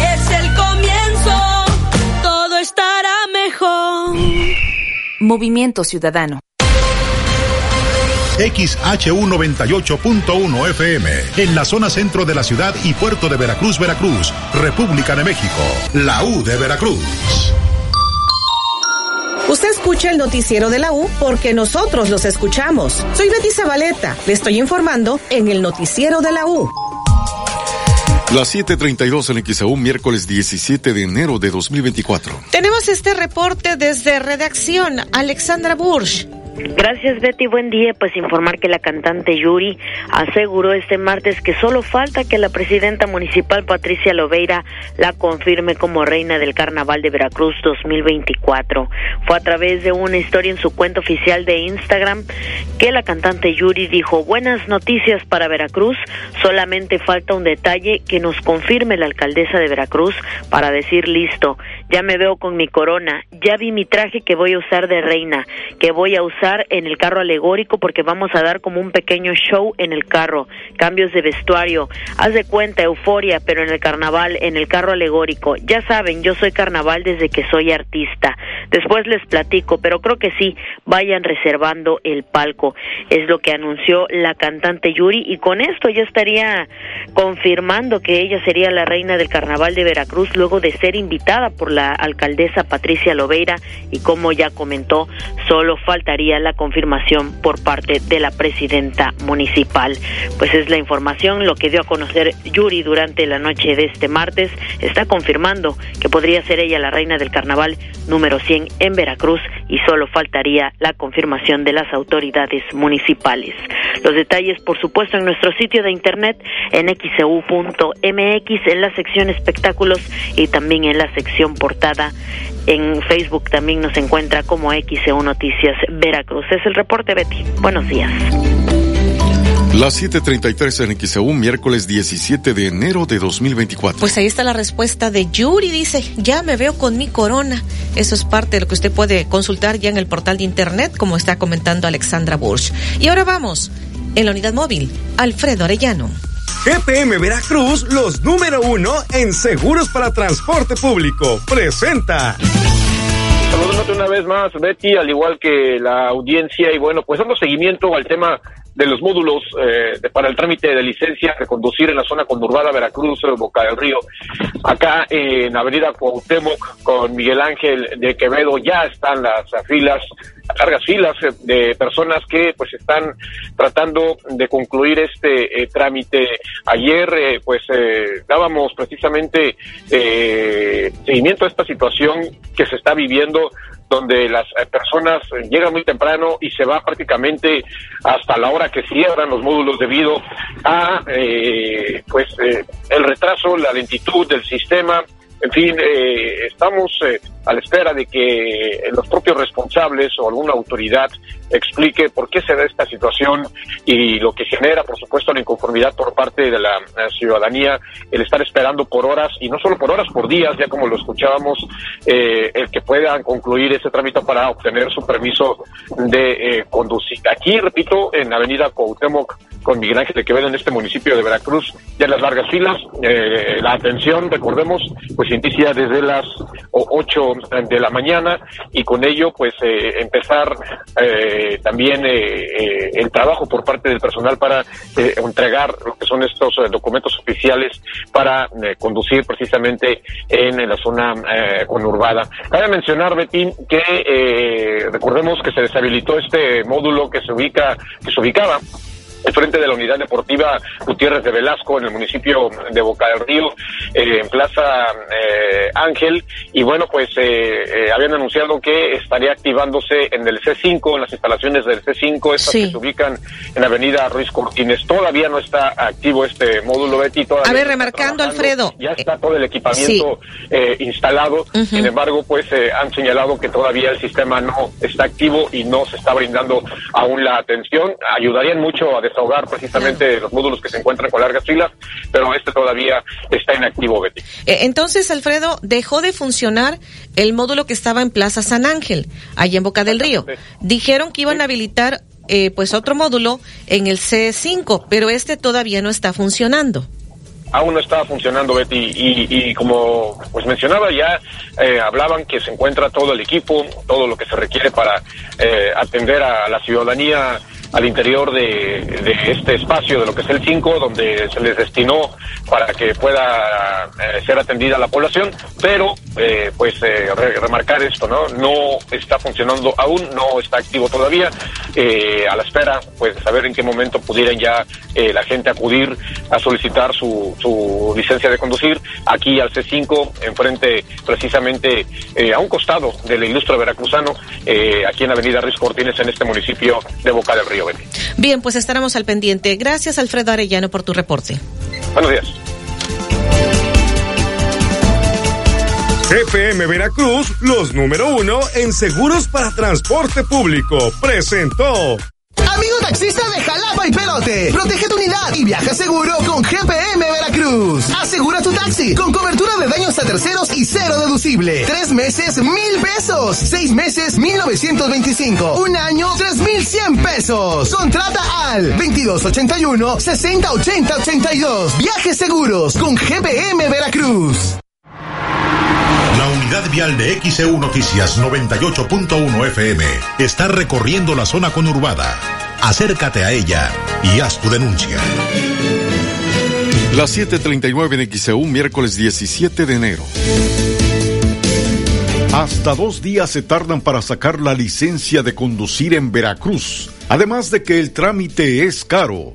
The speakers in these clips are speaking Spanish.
Es el comienzo, todo estará mejor. Movimiento Ciudadano. XHU98.1 FM, en la zona centro de la ciudad y puerto de Veracruz, Veracruz, República de México, la U de Veracruz. Escucha el noticiero de la U porque nosotros los escuchamos. Soy Betty Zabaleta, le estoy informando en el noticiero de la U. Las 7:32 en XAU, miércoles 17 de enero de 2024. Tenemos este reporte desde redacción, Alexandra Bursch. Gracias Betty, buen día. Pues informar que la cantante Yuri aseguró este martes que solo falta que la presidenta municipal Patricia Loveira la confirme como reina del Carnaval de Veracruz 2024. Fue a través de una historia en su cuenta oficial de Instagram que la cantante Yuri dijo, buenas noticias para Veracruz, solamente falta un detalle que nos confirme la alcaldesa de Veracruz para decir listo, ya me veo con mi corona, ya vi mi traje que voy a usar de reina, que voy a usar en el carro alegórico porque vamos a dar como un pequeño show en el carro, cambios de vestuario, haz de cuenta, euforia, pero en el carnaval, en el carro alegórico. Ya saben, yo soy carnaval desde que soy artista. Después les platico, pero creo que sí, vayan reservando el palco. Es lo que anunció la cantante Yuri y con esto ya estaría confirmando que ella sería la reina del carnaval de Veracruz luego de ser invitada por la alcaldesa Patricia Loveira y como ya comentó, solo faltaría la confirmación por parte de la presidenta municipal. Pues es la información, lo que dio a conocer Yuri durante la noche de este martes, está confirmando que podría ser ella la reina del carnaval número 100 en Veracruz y solo faltaría la confirmación de las autoridades municipales. Los detalles, por supuesto, en nuestro sitio de internet en xcu.mx en la sección espectáculos y también en la sección portada. En Facebook también nos encuentra como XEU Noticias Veracruz. Es el reporte, Betty. Buenos días. Las 7:33 en XEU, miércoles 17 de enero de 2024. Pues ahí está la respuesta de Yuri, dice, ya me veo con mi corona. Eso es parte de lo que usted puede consultar ya en el portal de internet, como está comentando Alexandra Bursch. Y ahora vamos, en la unidad móvil, Alfredo Arellano. GPM Veracruz, los número uno en seguros para transporte público, presenta. Saludándote una vez más, Betty, al igual que la audiencia, y bueno, pues dando seguimiento al tema de los módulos eh, de, para el trámite de licencia de conducir en la zona conurbada Veracruz, Boca del Río. Acá en Avenida Cuauhtémoc con Miguel Ángel de Quevedo ya están las filas, largas filas de personas que pues están tratando de concluir este eh, trámite. Ayer eh, pues eh, dábamos precisamente eh, seguimiento a esta situación que se está viviendo donde las eh, personas eh, llegan muy temprano y se va prácticamente hasta la hora que cierran los módulos debido a eh, pues eh, el retraso, la lentitud del sistema. En fin, eh, estamos eh, a la espera de que los propios responsables o alguna autoridad explique por qué se da esta situación y lo que genera, por supuesto, la inconformidad por parte de la ciudadanía, el estar esperando por horas, y no solo por horas, por días, ya como lo escuchábamos, eh, el que puedan concluir ese trámite para obtener su permiso de eh, conducir. Aquí, repito, en Avenida Cuauhtémoc, con Miguel Ángel de Quevedo en este municipio de Veracruz, ya en las largas filas, eh, la atención, recordemos, pues inicia desde las o- 8 de la mañana y con ello pues eh, empezar eh, también eh, eh, el trabajo por parte del personal para eh, entregar lo que son estos documentos oficiales para conducir precisamente en, la zona conurbada. Cabe mencionar, Betín, que recordemos que se deshabilitó este módulo que se ubica, que se ubicaba frente de la unidad deportiva Gutiérrez de Velasco en el municipio de Boca del Río, eh, en Plaza eh, Ángel. Y bueno, pues eh, eh, habían anunciado que estaría activándose en el C5, en las instalaciones del C5, estas Sí. que se ubican en Avenida Ruiz Cortines. Todavía no está activo este módulo, Betty. todavía A ver, remarcando. Alfredo. Ya está todo el equipamiento instalado. Sin embargo, pues eh, han señalado que todavía el sistema no está activo y no se está brindando aún la atención. Ayudarían mucho a desahogar precisamente los módulos que se encuentran con largas filas, pero este todavía está inactivo, Betty. Eh, Entonces, Alfredo, dejó de funcionar el módulo que estaba en Plaza San Ángel, allá en Boca del Río. Dijeron que iban a habilitar eh, pues otro módulo en el C5, pero este todavía no está funcionando aún no estaba funcionando Betty y, y como pues mencionaba ya eh, hablaban que se encuentra todo el equipo todo lo que se requiere para eh, atender a la ciudadanía al interior de, este espacio, de lo que es el 5, donde se les destinó para que pueda eh, ser atendida la población, pero eh, pues eh, remarcar esto, ¿no? No está funcionando aún, no está activo todavía, a la espera pues de saber en qué momento pudieran ya la gente acudir a solicitar su, licencia de conducir aquí al C5, enfrente precisamente a un costado del ilustre veracruzano, aquí en Avenida Ruiz Cortines, en este municipio de Boca del Río. Bien, pues estaremos al pendiente. Gracias, Alfredo Arellano, por tu reporte. Buenos días. GPM Veracruz, los número uno en seguros para transporte público, presentó. Amigo taxista de Jalapa y Pelote, protege tu unidad y viaja seguro con GPM Veracruz. Asegura tu taxi con cobertura de daños a terceros y cero deducible. Tres meses, mil pesos. Seis meses, mil novecientos veinticinco. Un año, tres mil cien pesos. Contrata al 2281 6080 82. Viajes seguros con GPM Veracruz. La unidad vial de XEU Noticias 98.1 FM está recorriendo la zona conurbada. Acércate a ella y haz tu denuncia. Las 7:39 en XEU, miércoles 17 de enero. Hasta dos días se tardan para sacar la licencia de conducir en Veracruz. Además de que el trámite es caro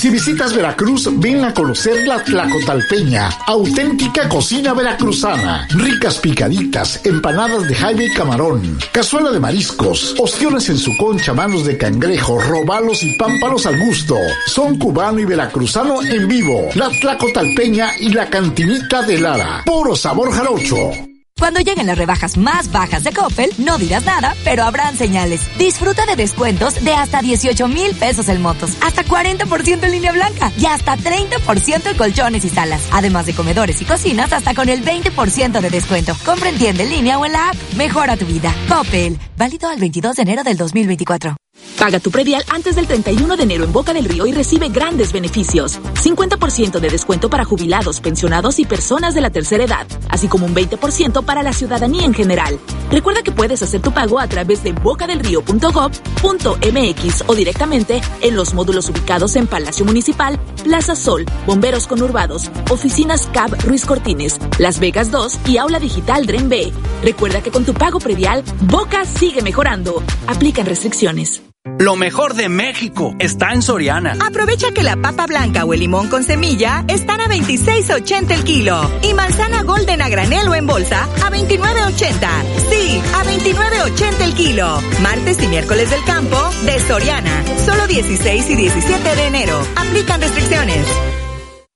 Si visitas Veracruz, ven a conocer la Tlacotalpeña, auténtica cocina veracruzana. Ricas picaditas, empanadas de jaime y camarón, cazuela de mariscos, ostiones en su concha, manos de cangrejo, robalos y pámpanos al gusto. Son cubano y veracruzano en vivo. La Tlacotalpeña y la cantinita de Lara. Puro sabor jarocho. Cuando lleguen las rebajas más bajas de Coppel, no dirás nada, pero habrán señales. Disfruta de descuentos de hasta 18 mil pesos en motos, hasta 40% en línea blanca y hasta 30% en colchones y salas. Además de comedores y cocinas, hasta con el 20% de descuento. Compra en tienda en línea o en la app. Mejora tu vida. Coppel. Válido al 22 de enero del 2024. Paga tu predial antes del 31 de enero en Boca del Río y recibe grandes beneficios. 50% de descuento para jubilados, pensionados y personas de la tercera edad, así como un 20% para la ciudadanía en general. Recuerda que puedes hacer tu pago a través de bocadelrío.gov.mx o directamente en los módulos ubicados en Palacio Municipal, Plaza Sol, Bomberos Conurbados, Oficinas CAB Ruiz Cortines, Las Vegas 2 y Aula Digital Dren B. Recuerda que con tu pago predial, Boca sigue mejorando. Aplican restricciones. Lo mejor de México está en Soriana. Aprovecha que la papa blanca o el limón con semilla están a 26.80 el kilo y manzana golden a granel o en bolsa a 29.80. Sí, a 29.80 el kilo. Martes y miércoles del campo de Soriana. Solo 16 y 17 de enero. Aplican restricciones.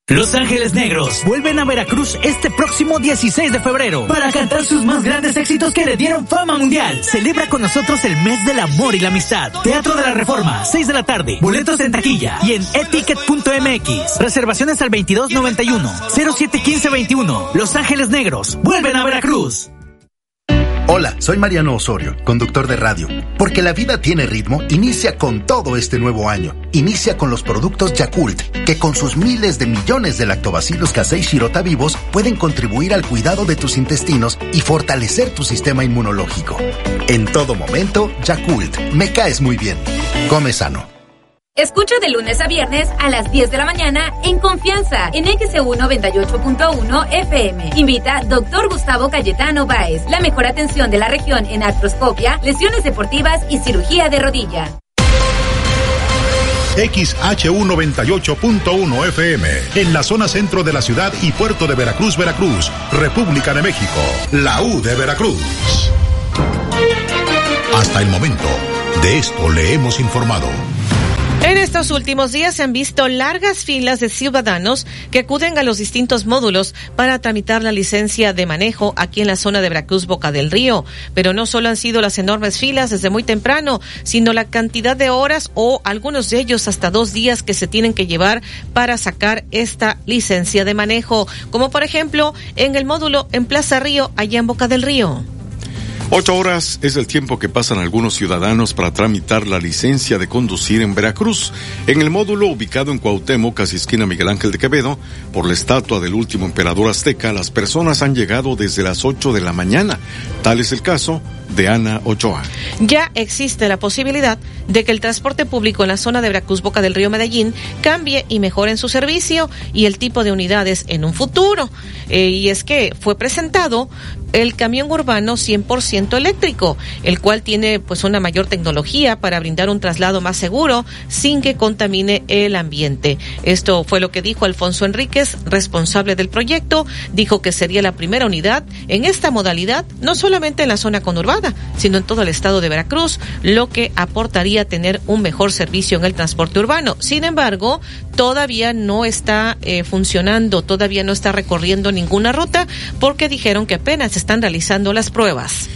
Los Ángeles Negros vuelven a Veracruz este próximo 16 de febrero para cantar sus más grandes éxitos que le dieron fama mundial. Celebra con nosotros el mes del amor y la amistad. Teatro de la Reforma, 6 de la tarde. Boletos en taquilla y en eticket.mx. Reservaciones al 2291 071521. Los Ángeles Negros vuelven a Veracruz. Hola, soy Mariano Osorio, conductor de radio. Porque la vida tiene ritmo, inicia con todo este nuevo año. Inicia con los productos Yakult, que con sus miles de millones de lactobacilos casei shirota vivos pueden contribuir al cuidado de tus intestinos y fortalecer tu sistema inmunológico. En todo momento, Yakult, me caes muy bien. Come sano. Escucha de lunes a viernes a las 10 de la mañana en Confianza en XEU 98.1 FM. Invita Dr. Gustavo Cayetano Báez. La mejor atención de la región en artroscopia, lesiones deportivas y cirugía de rodilla. XHU 98.1 FM, en la zona centro de la ciudad y puerto de Veracruz, Veracruz, República de México, la U de Veracruz. Hasta el momento De esto le hemos informado. En estos últimos días se han visto largas filas de ciudadanos que acuden a los distintos módulos para tramitar la licencia de manejo aquí en la zona de Veracruz, Boca del Río. Pero no solo han sido las enormes filas desde muy temprano, sino la cantidad de horas o algunos de ellos hasta dos días que se tienen que llevar para sacar esta licencia de manejo, como por ejemplo en el módulo en Plaza Río, allá en Boca del Río. Ocho horas es el tiempo que pasan algunos ciudadanos para tramitar la licencia de conducir en Veracruz. En el módulo ubicado en Cuauhtémoc, casi esquina Miguel Ángel de Quevedo, por la estatua del último emperador azteca, las personas han llegado desde las ocho de la mañana. Tal es el caso de Ana Ochoa. Ya existe la posibilidad de que el transporte público en la zona de Veracruz Boca del Río Medellín cambie y mejore en su servicio y el tipo de unidades en un futuro. Eh, y es que fue presentado el camión urbano 100% eléctrico, el cual tiene pues una mayor tecnología para brindar un traslado más seguro sin que contamine el ambiente. Esto fue lo que dijo Alfonso Enríquez, responsable del proyecto, dijo que sería la primera unidad en esta modalidad, no solamente en la zona conurbada, sino en todo el estado de Veracruz, lo que aportaría tener un mejor servicio en el transporte urbano. Sin embargo, todavía no está eh, funcionando, todavía no está recorriendo ninguna ruta porque dijeron que apenas están realizando las pruebas.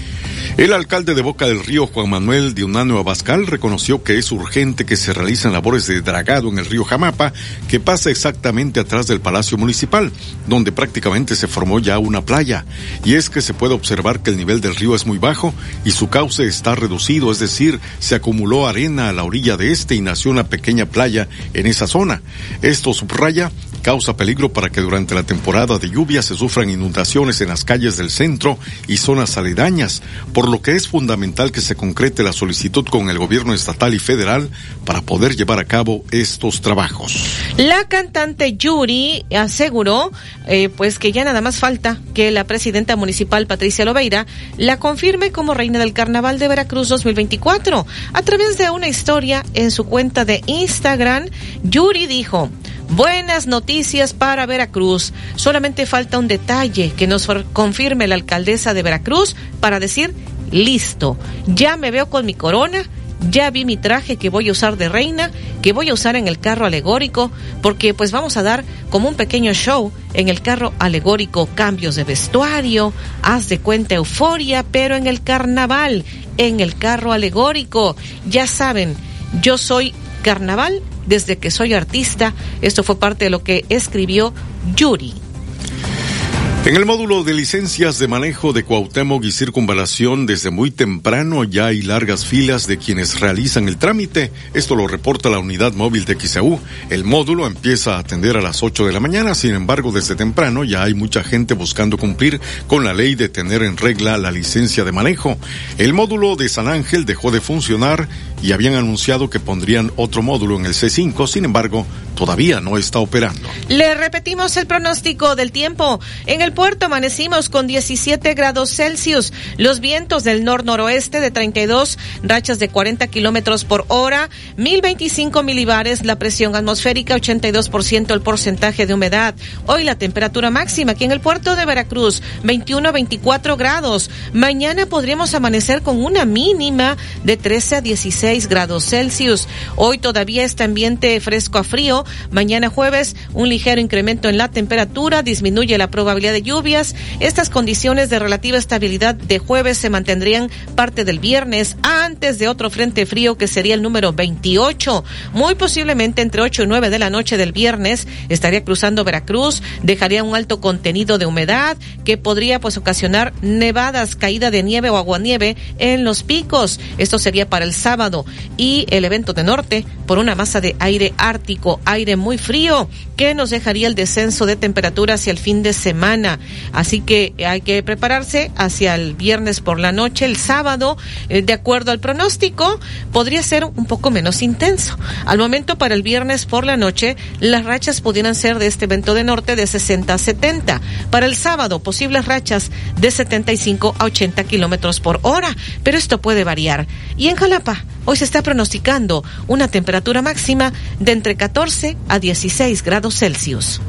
El alcalde de Boca del Río, Juan Manuel Dionano Abascal, reconoció que es urgente que se realicen labores de dragado en el río Jamapa, que pasa exactamente atrás del Palacio Municipal, donde prácticamente se formó ya una playa. Y es que se puede observar que el nivel del río es muy bajo y su cauce está reducido, es decir, se acumuló arena a la orilla de este y nació una pequeña playa en esa zona. Esto subraya causa peligro para que durante la temporada de lluvia se sufran inundaciones en las calles del centro y zonas aledañas, por lo que es fundamental que se concrete la solicitud con el gobierno estatal y federal para poder llevar a cabo estos trabajos. La cantante Yuri aseguró eh, pues que ya nada más falta que la presidenta municipal Patricia Loveira la confirme como reina del Carnaval de Veracruz 2024. A través de una historia en su cuenta de Instagram, Yuri dijo, Buenas noticias para Veracruz. Solamente falta un detalle que nos confirme la alcaldesa de Veracruz para decir, listo, ya me veo con mi corona, ya vi mi traje que voy a usar de reina, que voy a usar en el carro alegórico, porque pues vamos a dar como un pequeño show en el carro alegórico, cambios de vestuario, haz de cuenta euforia, pero en el carnaval, en el carro alegórico. Ya saben, yo soy carnaval desde que soy artista. Esto fue parte de lo que escribió Yuri. En el módulo de licencias de manejo de Cuauhtémoc y circunvalación, desde muy temprano ya hay largas filas de quienes realizan el trámite. Esto lo reporta la unidad móvil de XAU. El módulo empieza a atender a las 8 de la mañana, sin embargo, desde temprano ya hay mucha gente buscando cumplir con la ley de tener en regla la licencia de manejo. El módulo de San Ángel dejó de funcionar y habían anunciado que pondrían otro módulo en el C5, sin embargo, todavía no está operando. Le repetimos el pronóstico del tiempo. En el puerto amanecimos con 17 grados Celsius, los vientos del nor-noroeste de 32, rachas de 40 kilómetros por hora, 1025 milibares, la presión atmosférica, 82% el porcentaje de humedad. Hoy la temperatura máxima aquí en el puerto de Veracruz, 21 a 24 grados. Mañana podríamos amanecer con una mínima de 13 a 16 grados Celsius. Hoy todavía está ambiente fresco a frío. Mañana jueves, un ligero incremento en la temperatura, disminuye la probabilidad de lluvias. Estas condiciones de relativa estabilidad de jueves se mantendrían parte del viernes antes de otro frente frío que sería el número 28. Muy posiblemente entre 8 y 9 de la noche del viernes estaría cruzando Veracruz, dejaría un alto contenido de humedad que podría pues ocasionar nevadas, caída de nieve o aguanieve en los picos. Esto sería para el sábado y el evento de norte por una masa de aire ártico, aire muy frío que nos dejaría el descenso de temperatura hacia el fin de semana. Así que hay que prepararse hacia el viernes por la noche, el sábado, eh, de acuerdo al pronóstico, podría ser un poco menos intenso. Al momento para el viernes por la noche, las rachas pudieran ser de este evento de norte de 60 a 70. Para el sábado, posibles rachas de 75 a 80 kilómetros por hora, pero esto puede variar. Y en Jalapa, hoy se está pronosticando una temperatura máxima de entre 14 a 16 grados Celsius.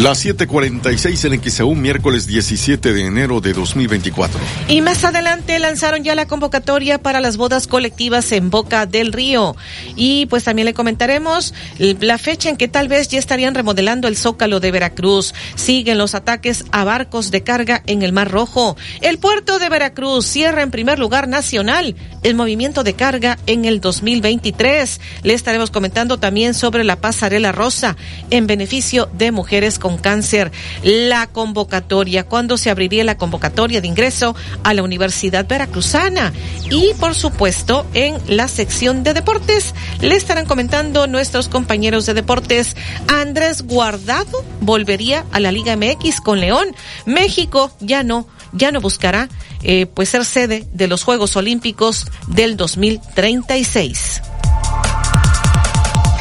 Las 7:46 en XEU, miércoles 17 de enero de 2024. Y más adelante lanzaron ya la convocatoria para las bodas colectivas en Boca del Río. Y pues también le comentaremos la fecha en que tal vez ya estarían remodelando el Zócalo de Veracruz. Siguen los ataques a barcos de carga en el Mar Rojo. El puerto de Veracruz cierra en primer lugar nacional el movimiento de carga en el 2023. Le estaremos comentando también sobre la pasarela rosa en beneficio de mujeres con cáncer. La convocatoria, cuando se abriría la convocatoria de ingreso a la Universidad Veracruzana. Y por supuesto, en la sección de deportes, le estarán comentando nuestros compañeros de deportes. Andrés Guardado volvería a la Liga MX con León. México ya no, ya no buscará eh, pues ser sede de los Juegos Olímpicos del 2036.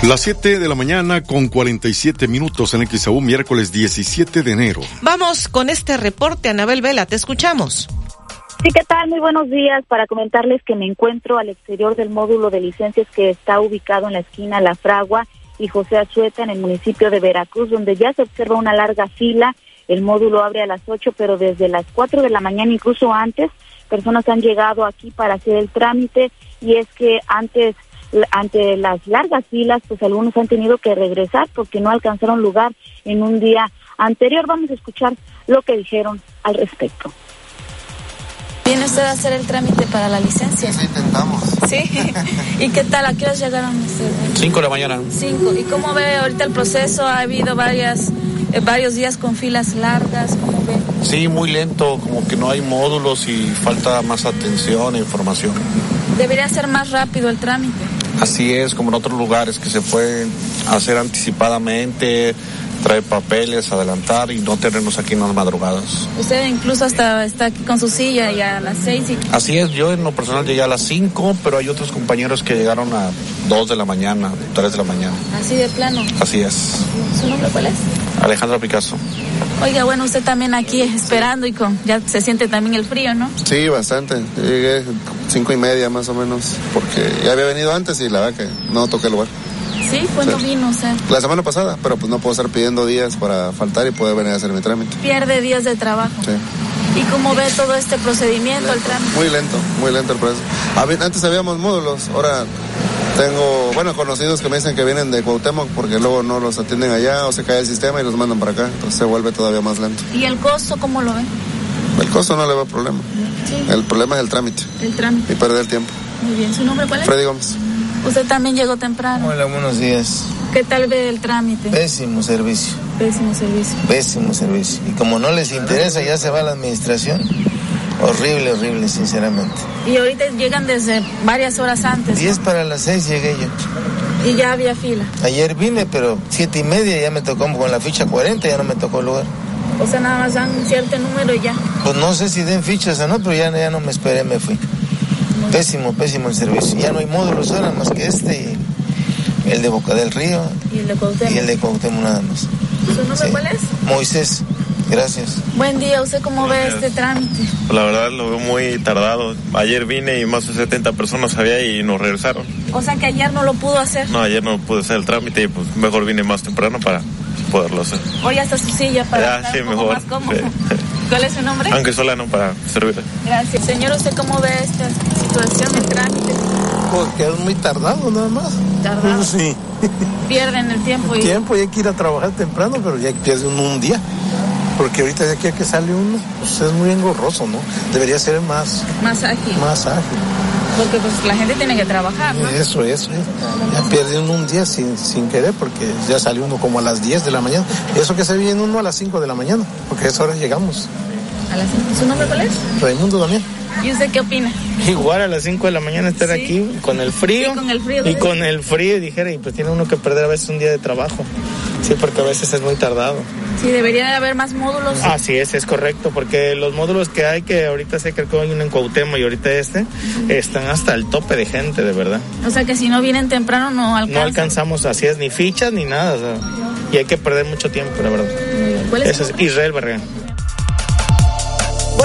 Las 7 de la mañana con 47 minutos en XAU, miércoles 17 de enero. Vamos con este reporte, Anabel Vela, te escuchamos. Sí, ¿qué tal? Muy buenos días. Para comentarles que me encuentro al exterior del módulo de licencias que está ubicado en la esquina La Fragua y José Azueta en el municipio de Veracruz, donde ya se observa una larga fila. El módulo abre a las 8, pero desde las 4 de la mañana, incluso antes, personas han llegado aquí para hacer el trámite y es que antes ante las largas filas, pues algunos han tenido que regresar porque no alcanzaron lugar en un día anterior. Vamos a escuchar lo que dijeron al respecto. ¿Viene usted a hacer el trámite para la licencia? Sí, intentamos. ¿Sí? ¿Y qué tal? ¿A qué hora llegaron ustedes? Cinco de la mañana. Cinco. ¿Y cómo ve ahorita el proceso? ¿Ha habido varias, eh, varios días con filas largas? ¿Cómo ve? Sí, muy lento, como que no hay módulos y falta más atención e información. Debería ser más rápido el trámite. Así es, como en otros lugares que se pueden hacer anticipadamente, traer papeles, adelantar y no tenernos aquí en las madrugadas. Usted incluso hasta está aquí con su silla y a las seis. Y... Así es, yo en lo personal llegué a las cinco, pero hay otros compañeros que llegaron a dos de la mañana, tres de la mañana. Así de plano. Así es. ¿Su nombre cuál es? Alejandro Picasso. Oiga, bueno, usted también aquí esperando y con ya se siente también el frío, ¿no? Sí, bastante. Llegué cinco y media más o menos, porque ya había venido antes y la verdad que no toqué el lugar. ¿Sí? ¿Cuándo sí. vino usted? La semana pasada, pero pues no puedo estar pidiendo días para faltar y poder venir a hacer mi trámite. Pierde días de trabajo. Sí. ¿Y cómo ve todo este procedimiento, el trámite? Muy lento, muy lento el proceso. Antes habíamos módulos, ahora tengo, bueno, conocidos que me dicen que vienen de Cuauhtémoc porque luego no los atienden allá o se cae el sistema y los mandan para acá, entonces se vuelve todavía más lento. ¿Y el costo cómo lo ve? El costo no le va a problema. Sí. El problema es el trámite. El trámite. Y perder tiempo. Muy bien, ¿su nombre cuál es? Freddy Gómez. Usted también llegó temprano. Hola, buenos días. ¿Qué tal ve el trámite? Pésimo servicio. Pésimo servicio. Pésimo servicio. Y como no les interesa, ya se va la administración. Horrible, horrible, sinceramente. Y ahorita llegan desde varias horas antes. Diez para las seis llegué yo. Y ya había fila. Ayer vine, pero siete y media ya me tocó con la ficha 40, ya no me tocó lugar. O sea, nada más dan un cierto número y ya. Pues no sé si den fichas o no, pero ya, ya no me esperé, me fui. Pésimo, pésimo el servicio. Ya no hay módulos ahora más que este y el de Boca del Río. Y el de Cuauhtémoc. Y el de Cuauhtémoc nada más. ¿Su nombre sí. cuál es? Moisés. Gracias. Buen día, ¿usted cómo ve este trámite? La verdad lo veo muy tardado. Ayer vine y más de 70 personas había y nos regresaron. O sea que ayer no lo pudo hacer. No, ayer no pude hacer el trámite y pues mejor vine más temprano para poderlo hacer. Hoy hasta su silla para ya, estar sí, un poco mejor. más cómodo. Sí. ¿Cuál es su nombre? Ángel Solano para servirle. Gracias. Señor, ¿usted cómo ve esta situación del trámite? Porque es muy tardado nada más. ¿Tardado? Sí. Pierden el tiempo. El y... tiempo y hay que ir a trabajar temprano, pero ya pierde uno un día. Porque ahorita de aquí a que sale uno, pues es muy engorroso, ¿no? Debería ser más... Más ágil. Más ágil. Porque pues la gente tiene que trabajar, ¿no? Eso, eso. Ya pierde uno un día sin, sin querer porque ya sale uno como a las 10 de la mañana. Y eso que se viene uno a las 5 de la mañana, porque a esa hora llegamos. ¿A las 5? ¿Su nombre cuál es? Raimundo también. ¿Y usted qué opina? Igual a las 5 de la mañana estar ¿Sí? aquí con el frío. Y con el frío. Y con el frío, dijera, y pues tiene uno que perder a veces un día de trabajo. Sí, porque a veces es muy tardado. Sí, debería de haber más módulos. Así es, es correcto, porque los módulos que hay, que ahorita sé que hay uno en Cuauhtémoc y ahorita este, están hasta el tope de gente, de verdad. O sea que si no vienen temprano no alcanzan. No alcanzamos, así es, ni fichas ni nada, o sea, y hay que perder mucho tiempo, la verdad. ¿Cuál es Eso es Israel Barragán.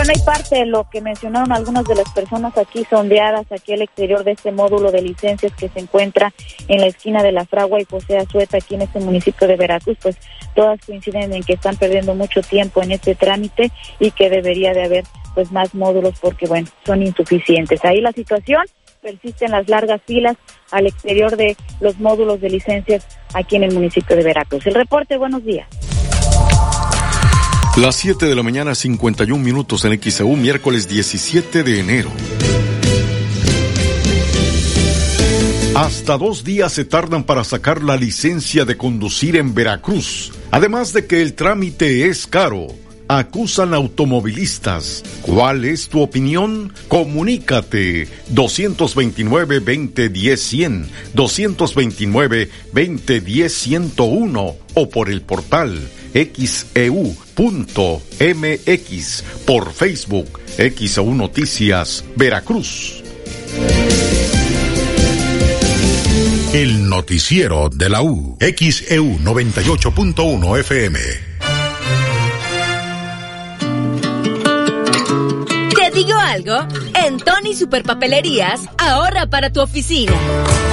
Bueno, hay parte de lo que mencionaron algunas de las personas aquí sondeadas, aquí al exterior de este módulo de licencias que se encuentra en la esquina de La Fragua y José Azueta, aquí en este municipio de Veracruz, pues todas coinciden en que están perdiendo mucho tiempo en este trámite y que debería de haber pues más módulos porque bueno, son insuficientes. Ahí la situación persisten las largas filas al exterior de los módulos de licencias aquí en el municipio de Veracruz. El reporte, buenos días. Las 7 de la mañana, 51 minutos en XEU, miércoles 17 de enero. Hasta dos días se tardan para sacar la licencia de conducir en Veracruz, además de que el trámite es caro acusan automovilistas. ¿Cuál es tu opinión? Comunícate 229-2010-100, 229-2010-101 o por el portal xeu.mx, por Facebook, XEU Noticias, Veracruz. El noticiero de la U, XEU 98.1 FM. digo algo? En Tony Superpapelerías, ahorra para tu oficina.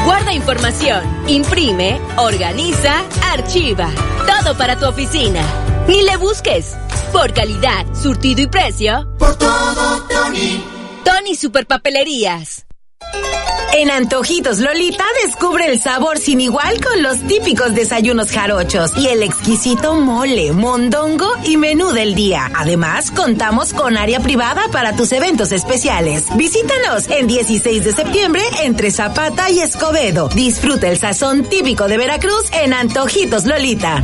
Guarda información, imprime, organiza, archiva. Todo para tu oficina. Ni le busques. Por calidad, surtido y precio. Por todo, Tony. Tony Superpapelerías. En Antojitos Lolita descubre el sabor sin igual con los típicos desayunos jarochos y el exquisito mole, mondongo y menú del día. Además, contamos con área privada para tus eventos especiales. Visítanos en 16 de septiembre entre Zapata y Escobedo. Disfruta el sazón típico de Veracruz en Antojitos Lolita.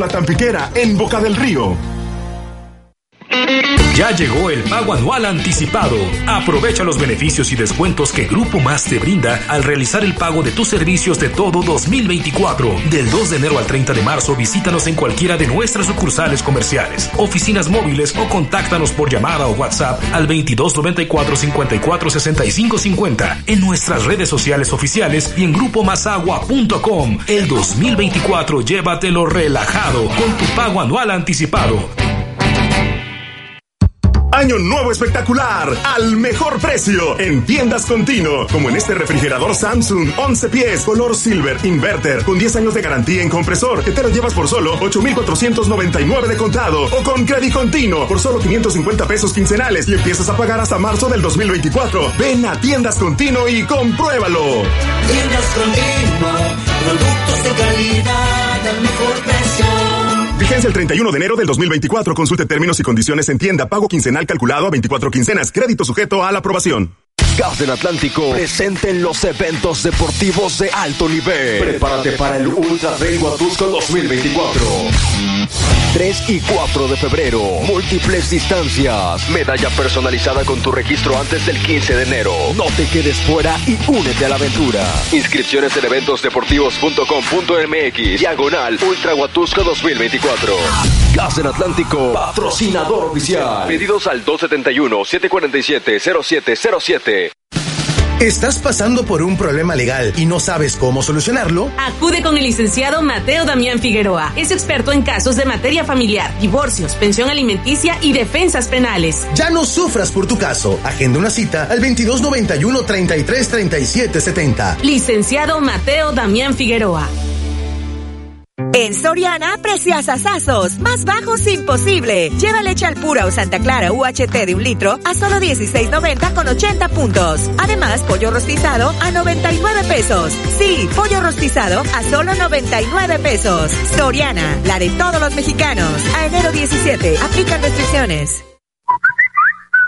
la Tampiquera, en Boca del Río. Ya llegó el pago anual anticipado. Aprovecha los beneficios y descuentos que Grupo Más te brinda al realizar el pago de tus servicios de todo 2024. Del 2 de enero al 30 de marzo, visítanos en cualquiera de nuestras sucursales comerciales, oficinas móviles o contáctanos por llamada o WhatsApp al 2294 54 65 50 en nuestras redes sociales oficiales y en grupomasagua.com. El 2024 llévatelo relajado con tu pago anual anticipado. Año nuevo espectacular al mejor precio en tiendas continuo, como en este refrigerador Samsung 11 pies color silver inverter con 10 años de garantía en compresor que te lo llevas por solo 8,499 de contado o con crédito continuo por solo 550 pesos quincenales y empiezas a pagar hasta marzo del 2024. Ven a tiendas continuo y compruébalo. Tiendas continuo, productos de calidad al mejor precio. Vigencia el 31 de enero del 2024. Consulte términos y condiciones en tienda. Pago quincenal calculado a 24 quincenas. Crédito sujeto a la aprobación. Gas del Atlántico presenten los eventos deportivos de alto nivel. Prepárate para el Ultra Trail Huatusco 2024. 3 y 4 de febrero. Múltiples distancias. Medalla personalizada con tu registro antes del 15 de enero. No te quedes fuera y únete a la aventura. Inscripciones en eventosdeportivos.com.mx. Diagonal Ultra Huatusco 2024. Gas del Atlántico. Patrocinador oficial. Pedidos al 271-747-0707. ¿Estás pasando por un problema legal y no sabes cómo solucionarlo? Acude con el licenciado Mateo Damián Figueroa. Es experto en casos de materia familiar, divorcios, pensión alimenticia y defensas penales. Ya no sufras por tu caso. Agenda una cita al 2291 33 37 70. Licenciado Mateo Damián Figueroa. En Soriana, precios asazos, más bajos imposible. Lleva leche al pura o Santa Clara UHT de un litro a solo 16.90 con 80 puntos. Además, pollo rostizado a 99 pesos. Sí, pollo rostizado a solo 99 pesos. Soriana, la de todos los mexicanos. A enero 17, aplican restricciones.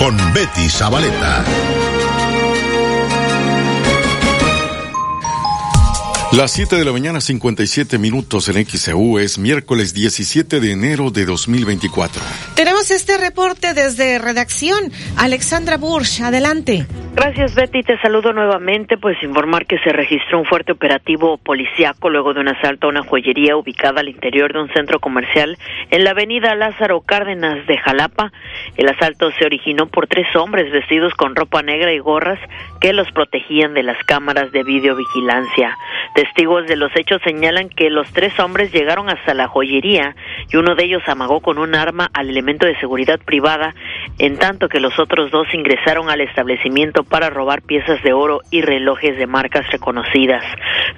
con Betty Zabaleta. Las 7 de la mañana, 57 minutos en XEU, es miércoles 17 de enero de 2024. Tenemos este reporte desde redacción. Alexandra Bursch, adelante. Gracias, Betty. Te saludo nuevamente. Pues informar que se registró un fuerte operativo policiaco luego de un asalto a una joyería ubicada al interior de un centro comercial en la avenida Lázaro Cárdenas de Jalapa. El asalto se originó por tres hombres vestidos con ropa negra y gorras que los protegían de las cámaras de videovigilancia. Testigos de los hechos señalan que los tres hombres llegaron hasta la joyería y uno de ellos amagó con un arma al elemento de seguridad privada, en tanto que los otros dos ingresaron al establecimiento para robar piezas de oro y relojes de marcas reconocidas.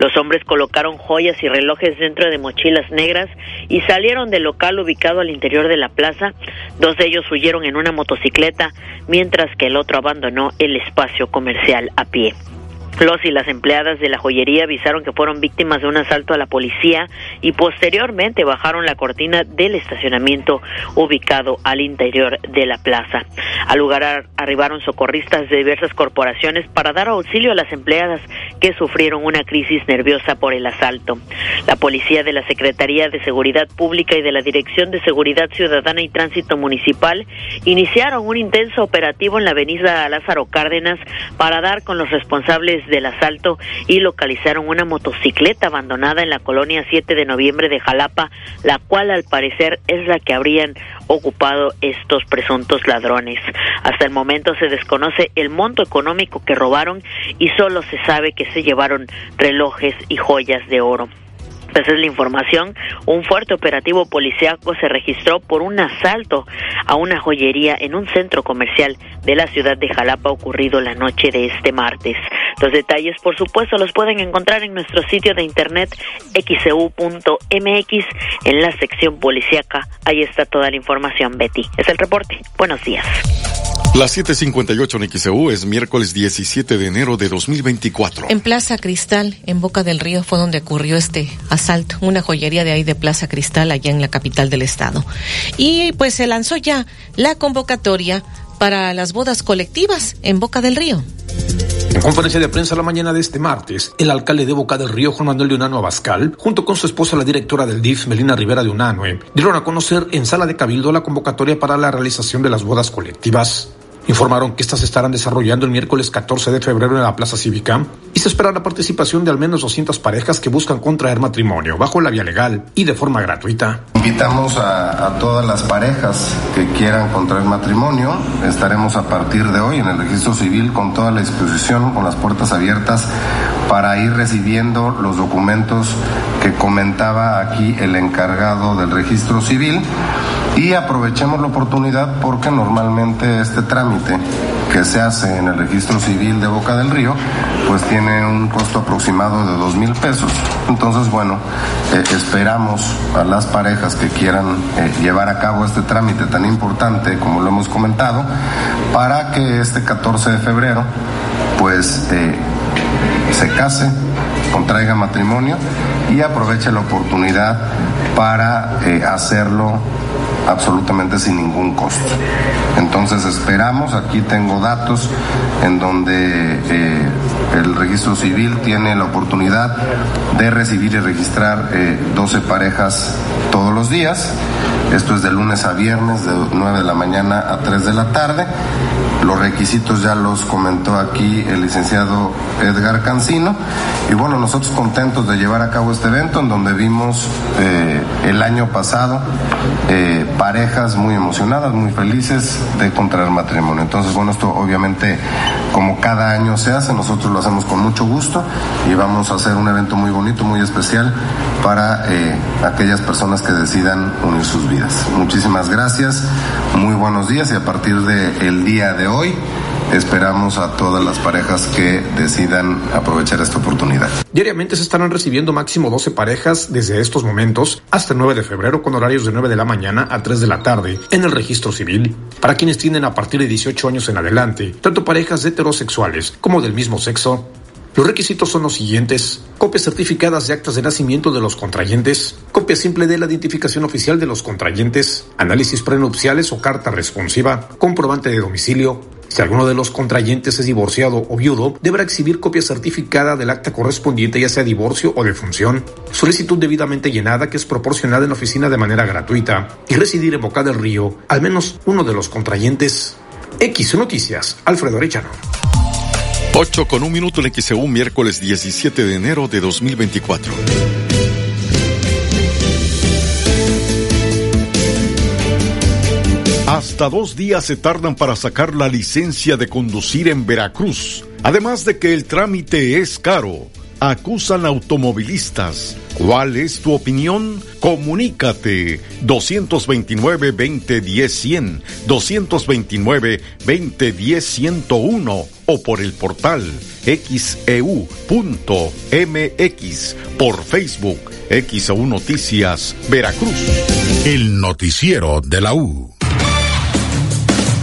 Los hombres colocaron joyas y relojes dentro de mochilas negras y salieron del local ubicado al interior de la plaza. Dos de ellos huyeron en una motocicleta, mientras que el otro abandonó el espacio comercial a pie. Los y las empleadas de la joyería avisaron que fueron víctimas de un asalto a la policía y posteriormente bajaron la cortina del estacionamiento ubicado al interior de la plaza. Al lugar arribaron socorristas de diversas corporaciones para dar auxilio a las empleadas que sufrieron una crisis nerviosa por el asalto. La policía de la Secretaría de Seguridad Pública y de la Dirección de Seguridad Ciudadana y Tránsito Municipal iniciaron un intenso operativo en la avenida Lázaro Cárdenas para dar con los responsables del asalto y localizaron una motocicleta abandonada en la colonia 7 de noviembre de Jalapa, la cual al parecer es la que habrían ocupado estos presuntos ladrones. Hasta el momento se desconoce el monto económico que robaron y solo se sabe que se llevaron relojes y joyas de oro. Esa es la información. Un fuerte operativo policíaco se registró por un asalto a una joyería en un centro comercial de la ciudad de Jalapa ocurrido la noche de este martes. Los detalles, por supuesto, los pueden encontrar en nuestro sitio de internet xcu.mx en la sección policíaca. Ahí está toda la información, Betty. Es el reporte. Buenos días. Las 7:58 en es miércoles 17 de enero de 2024. En Plaza Cristal, en Boca del Río, fue donde ocurrió este asalto, una joyería de ahí de Plaza Cristal, allá en la capital del estado. Y pues se lanzó ya la convocatoria para las bodas colectivas en Boca del Río. En conferencia de prensa la mañana de este martes, el alcalde de Boca del Río, Juan Manuel de Unano Abascal, junto con su esposa, la directora del DIF, Melina Rivera de Unanue, dieron a conocer en sala de cabildo la convocatoria para la realización de las bodas colectivas. Informaron que estas estarán desarrollando el miércoles 14 de febrero en la Plaza Cívica y se espera la participación de al menos 200 parejas que buscan contraer matrimonio bajo la vía legal y de forma gratuita. Invitamos a, a, todas las parejas que quieran contraer matrimonio. Estaremos a partir de hoy en el registro civil con toda la disposición, con las puertas abiertas para ir recibiendo los documentos que comentaba aquí el encargado del registro civil y aprovechemos la oportunidad porque normalmente este trámite que se hace en el registro civil de Boca del Río pues tiene un costo aproximado de dos mil pesos. Entonces, bueno, eh, esperamos a las parejas que quieran eh, llevar a cabo este trámite tan importante como lo hemos comentado para que este 14 de febrero pues eh, se case, contraiga matrimonio y aproveche la oportunidad para eh, hacerlo absolutamente sin ningún costo. Entonces esperamos, aquí tengo datos en donde eh, el registro civil tiene la oportunidad de recibir y registrar eh, 12 parejas todos los días. Esto es de lunes a viernes, de 9 de la mañana a 3 de la tarde. Los requisitos ya los comentó aquí el licenciado Edgar Cancino. Y bueno, nosotros contentos de llevar a cabo este evento en donde vimos eh, el año pasado eh, parejas muy emocionadas, muy felices de contraer matrimonio. Entonces, bueno, esto obviamente como cada año se hace, nosotros lo hacemos con mucho gusto y vamos a hacer un evento muy bonito, muy especial para eh, aquellas personas que decidan unir sus vidas. Muchísimas gracias, muy buenos días y a partir del el día de hoy esperamos a todas las parejas que decidan aprovechar esta oportunidad. Diariamente se estarán recibiendo máximo 12 parejas desde estos momentos hasta el 9 de febrero con horarios de 9 de la mañana a 3 de la tarde en el registro civil. Para quienes tienen a partir de 18 años en adelante, tanto parejas heterosexuales como del mismo sexo, los requisitos son los siguientes. Copias certificadas de actas de nacimiento de los contrayentes, copia simple de la identificación oficial de los contrayentes, análisis prenupciales o carta responsiva, comprobante de domicilio. Si alguno de los contrayentes es divorciado o viudo, deberá exhibir copia certificada del acta correspondiente ya sea divorcio o defunción, solicitud debidamente llenada que es proporcionada en la oficina de manera gratuita y residir en Boca del Río al menos uno de los contrayentes. X Noticias, Alfredo Arechano. 8 con un minuto en XEU, miércoles 17 de enero de 2024. Hasta dos días se tardan para sacar la licencia de conducir en Veracruz. Además de que el trámite es caro, acusan automovilistas. ¿Cuál es tu opinión? Comunícate 229-2010-100, 229-2010-101 o por el portal xeu.mx, por Facebook, XEU Noticias, Veracruz. El noticiero de la U.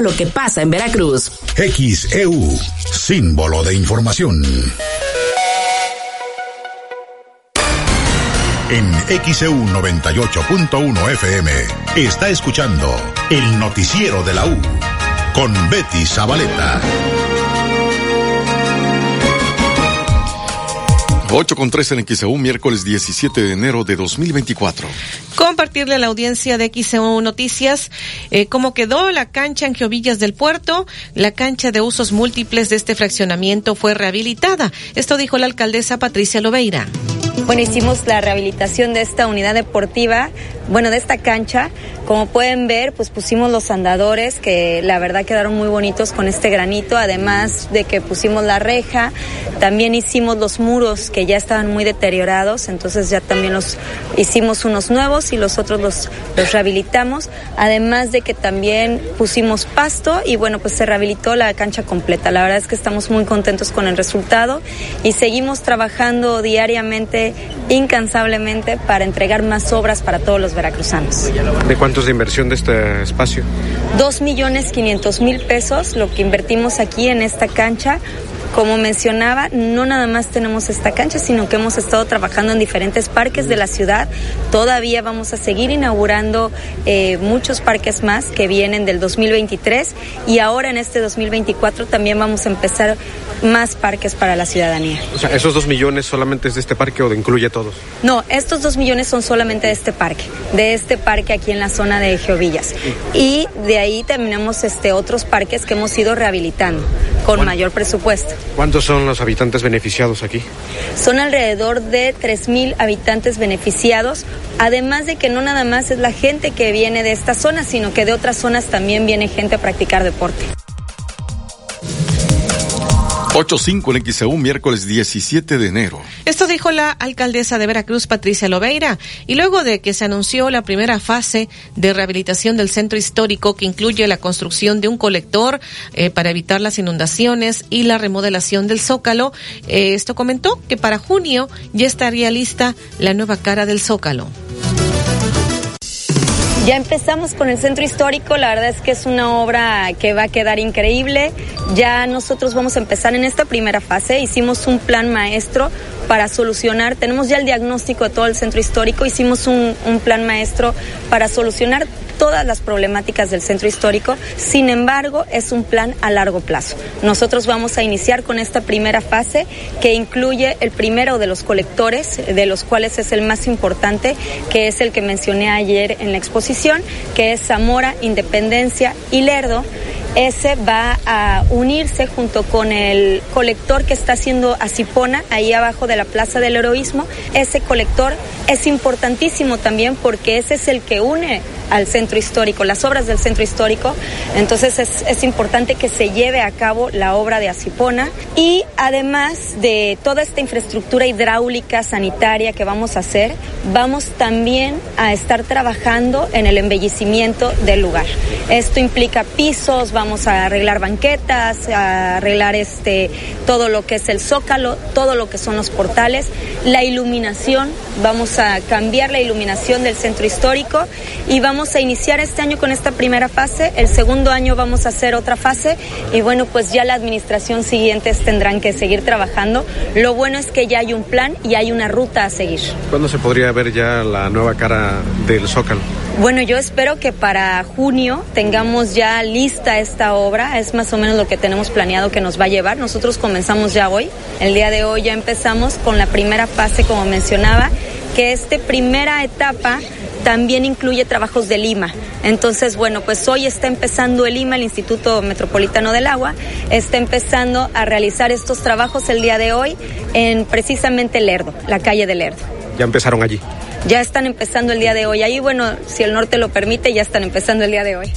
lo que pasa en Veracruz. XEU, símbolo de información. En XEU 98.1 FM está escuchando el noticiero de la U con Betty Zabaleta. 8 con 3 en XEU, miércoles 17 de enero de 2024. Compartirle a la audiencia de XEU Noticias eh, cómo quedó la cancha en Geovillas del Puerto. La cancha de usos múltiples de este fraccionamiento fue rehabilitada. Esto dijo la alcaldesa Patricia Lobeira. Bueno, hicimos la rehabilitación de esta unidad deportiva, bueno, de esta cancha. Como pueden ver, pues pusimos los andadores que la verdad quedaron muy bonitos con este granito, además de que pusimos la reja. También hicimos los muros que ya estaban muy deteriorados, entonces ya también los hicimos unos nuevos y los otros los, los rehabilitamos. Además de que también pusimos pasto y bueno, pues se rehabilitó la cancha completa. La verdad es que estamos muy contentos con el resultado y seguimos trabajando diariamente incansablemente para entregar más obras para todos los veracruzanos. ¿De cuánto es la inversión de este espacio? Dos millones quinientos mil pesos lo que invertimos aquí en esta cancha. Como mencionaba, no nada más tenemos esta cancha, sino que hemos estado trabajando en diferentes parques de la ciudad. Todavía vamos a seguir inaugurando eh, muchos parques más que vienen del 2023 y ahora en este 2024 también vamos a empezar más parques para la ciudadanía. O sea, ¿esos dos millones solamente es de este parque o de incluye todos? No, estos dos millones son solamente de este parque, de este parque aquí en la zona de Geovillas. Y de ahí terminamos este, otros parques que hemos ido rehabilitando con mayor presupuesto. ¿Cuántos son los habitantes beneficiados aquí? Son alrededor de 3.000 habitantes beneficiados, además de que no nada más es la gente que viene de esta zona, sino que de otras zonas también viene gente a practicar deporte. 8.5 en XEU, miércoles 17 de enero. Esto dijo la alcaldesa de Veracruz, Patricia Loveira, y luego de que se anunció la primera fase de rehabilitación del centro histórico que incluye la construcción de un colector eh, para evitar las inundaciones y la remodelación del zócalo, eh, esto comentó que para junio ya estaría lista la nueva cara del zócalo. Ya empezamos con el centro histórico, la verdad es que es una obra que va a quedar increíble. Ya nosotros vamos a empezar en esta primera fase, hicimos un plan maestro para solucionar, tenemos ya el diagnóstico de todo el centro histórico, hicimos un, un plan maestro para solucionar todas las problemáticas del centro histórico, sin embargo es un plan a largo plazo. Nosotros vamos a iniciar con esta primera fase que incluye el primero de los colectores, de los cuales es el más importante, que es el que mencioné ayer en la exposición, que es Zamora, Independencia y Lerdo ese va a unirse junto con el colector que está haciendo Asipona, ahí abajo de la Plaza del Heroísmo. Ese colector es importantísimo también porque ese es el que une al centro histórico, las obras del centro histórico. Entonces es, es, importante que se lleve a cabo la obra de Asipona y además de toda esta infraestructura hidráulica, sanitaria que vamos a hacer, vamos también a estar trabajando en el embellecimiento del lugar. Esto implica pisos, vamos a arreglar banquetas, a arreglar este todo lo que es el zócalo, todo lo que son los portales, la iluminación, vamos a cambiar la iluminación del centro histórico y vamos a iniciar este año con esta primera fase, el segundo año vamos a hacer otra fase y bueno, pues ya la administración siguientes tendrán que seguir trabajando. Lo bueno es que ya hay un plan y hay una ruta a seguir. ¿Cuándo se podría ver ya la nueva cara del Zócalo? Bueno, yo espero que para junio tengamos ya lista esta obra. Es más o menos lo que tenemos planeado que nos va a llevar. Nosotros comenzamos ya hoy. El día de hoy ya empezamos con la primera fase, como mencionaba, que esta primera etapa también incluye trabajos de Lima. Entonces, bueno, pues hoy está empezando el Lima, el Instituto Metropolitano del Agua, está empezando a realizar estos trabajos el día de hoy en precisamente Lerdo, la calle de Lerdo. Ya empezaron allí. Ya están empezando el día de hoy. Ahí, bueno, si el norte lo permite, ya están empezando el día de hoy.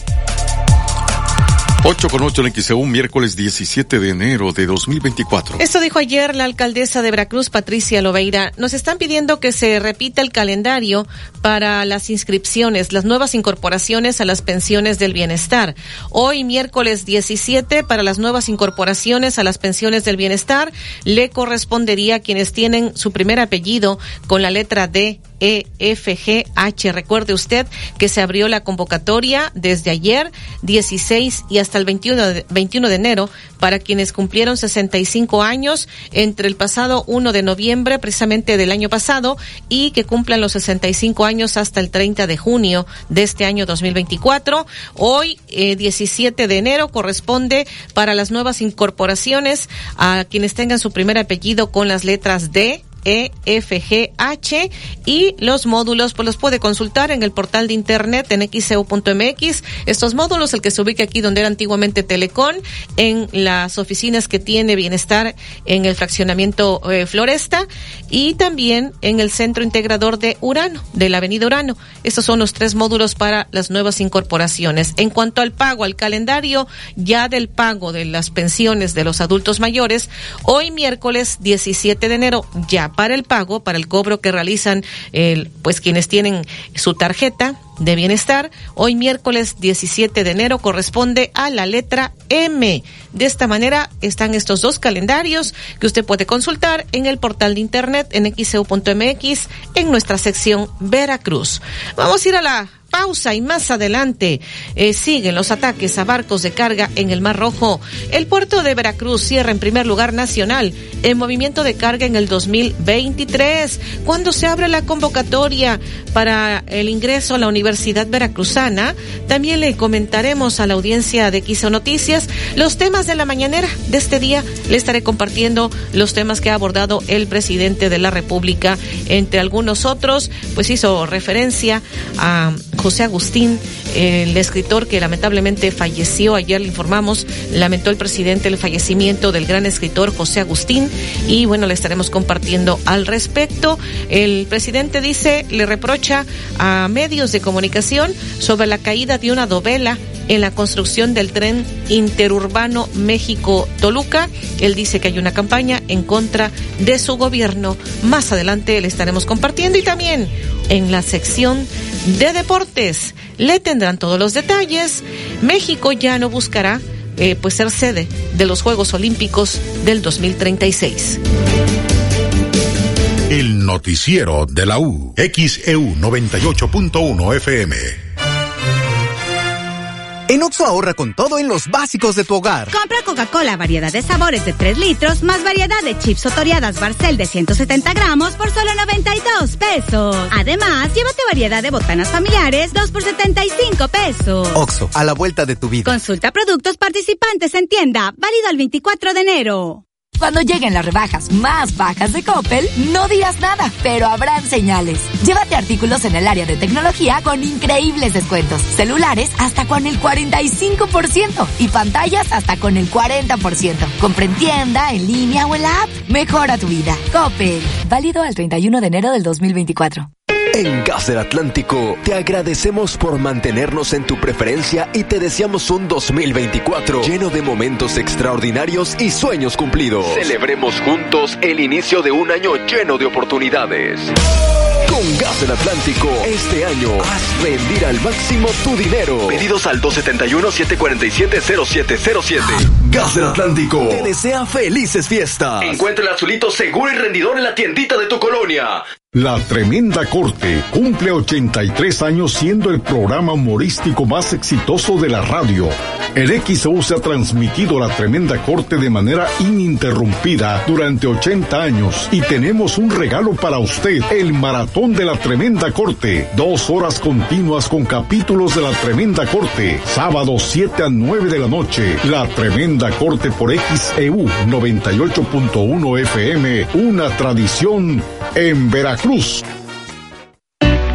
8 con 8 en XEU, miércoles 17 de enero de 2024. Esto dijo ayer la alcaldesa de Veracruz, Patricia Loveira. Nos están pidiendo que se repita el calendario para las inscripciones, las nuevas incorporaciones a las pensiones del bienestar. Hoy, miércoles 17, para las nuevas incorporaciones a las pensiones del bienestar, le correspondería a quienes tienen su primer apellido con la letra D EFGH. Recuerde usted que se abrió la convocatoria desde ayer 16 y hasta el 21 de, 21 de enero para quienes cumplieron 65 años entre el pasado 1 de noviembre precisamente del año pasado y que cumplan los 65 años hasta el 30 de junio de este año 2024. Hoy, eh, 17 de enero, corresponde para las nuevas incorporaciones a quienes tengan su primer apellido con las letras D, EFGH y los módulos pues los puede consultar en el portal de internet en xeu.mx. Estos módulos, el que se ubica aquí donde era antiguamente Telecom, en las oficinas que tiene Bienestar en el fraccionamiento eh, Floresta y también en el centro integrador de Urano, de la avenida Urano. Estos son los tres módulos para las nuevas incorporaciones. En cuanto al pago, al calendario ya del pago de las pensiones de los adultos mayores, hoy miércoles 17 de enero ya para el pago, para el cobro que realizan el, pues quienes tienen su tarjeta de bienestar, hoy miércoles 17 de enero corresponde a la letra M. De esta manera están estos dos calendarios que usted puede consultar en el portal de internet en xeu.mx en nuestra sección Veracruz. Vamos a ir a la pausa y más adelante eh, siguen los ataques a barcos de carga en el Mar Rojo. El puerto de Veracruz cierra en primer lugar nacional en movimiento de carga en el 2023, cuando se abre la convocatoria para el ingreso a la Universidad Veracruzana. También le comentaremos a la audiencia de Quiso Noticias los temas de la mañanera de este día. Le estaré compartiendo los temas que ha abordado el presidente de la República. Entre algunos otros, pues hizo referencia a José Agustín, el escritor que lamentablemente falleció, ayer le informamos, lamentó el presidente el fallecimiento del gran escritor José Agustín y bueno, le estaremos compartiendo al respecto. El presidente dice, le reprocha a medios de comunicación sobre la caída de una dovela en la construcción del tren interurbano México-Toluca. Él dice que hay una campaña en contra de su gobierno. Más adelante le estaremos compartiendo y también en la sección de deportes le tendrán todos los detalles. México ya no buscará eh, pues ser sede de los Juegos Olímpicos del 2036. El noticiero de la U, XEU 98.1 FM. En Oxo ahorra con todo en los básicos de tu hogar. Compra Coca-Cola variedad de sabores de 3 litros más variedad de chips o toreadas Barcel de 170 gramos por solo 92 pesos. Además, llévate variedad de botanas familiares 2 por 75 pesos. Oxo, a la vuelta de tu vida. Consulta productos participantes en tienda. Válido el 24 de enero. Cuando lleguen las rebajas más bajas de Coppel, no digas nada, pero habrán señales. Llévate artículos en el área de tecnología con increíbles descuentos. Celulares hasta con el 45% y pantallas hasta con el 40%. Compra en tienda, en línea o en la app. Mejora tu vida. Coppel. Válido al 31 de enero del 2024. En Gas del Atlántico te agradecemos por mantenernos en tu preferencia y te deseamos un 2024 lleno de momentos extraordinarios y sueños cumplidos. Celebremos juntos el inicio de un año lleno de oportunidades. Con Gas del Atlántico, este año haz rendir al máximo tu dinero. Pedidos al 271-747-0707. Gas del Atlántico te desea felices fiestas. Encuentra el azulito seguro y rendidor en la tiendita de tu colonia. La Tremenda Corte cumple 83 años siendo el programa humorístico más exitoso de la radio. El XO se ha transmitido La Tremenda Corte de manera ininterrumpida durante 80 años y tenemos un regalo para usted, el Maratón de la Tremenda Corte. Dos horas continuas con capítulos de La Tremenda Corte, sábado 7 a 9 de la noche. La Tremenda Corte por XEU 98.1 FM, una tradición en Veracruz.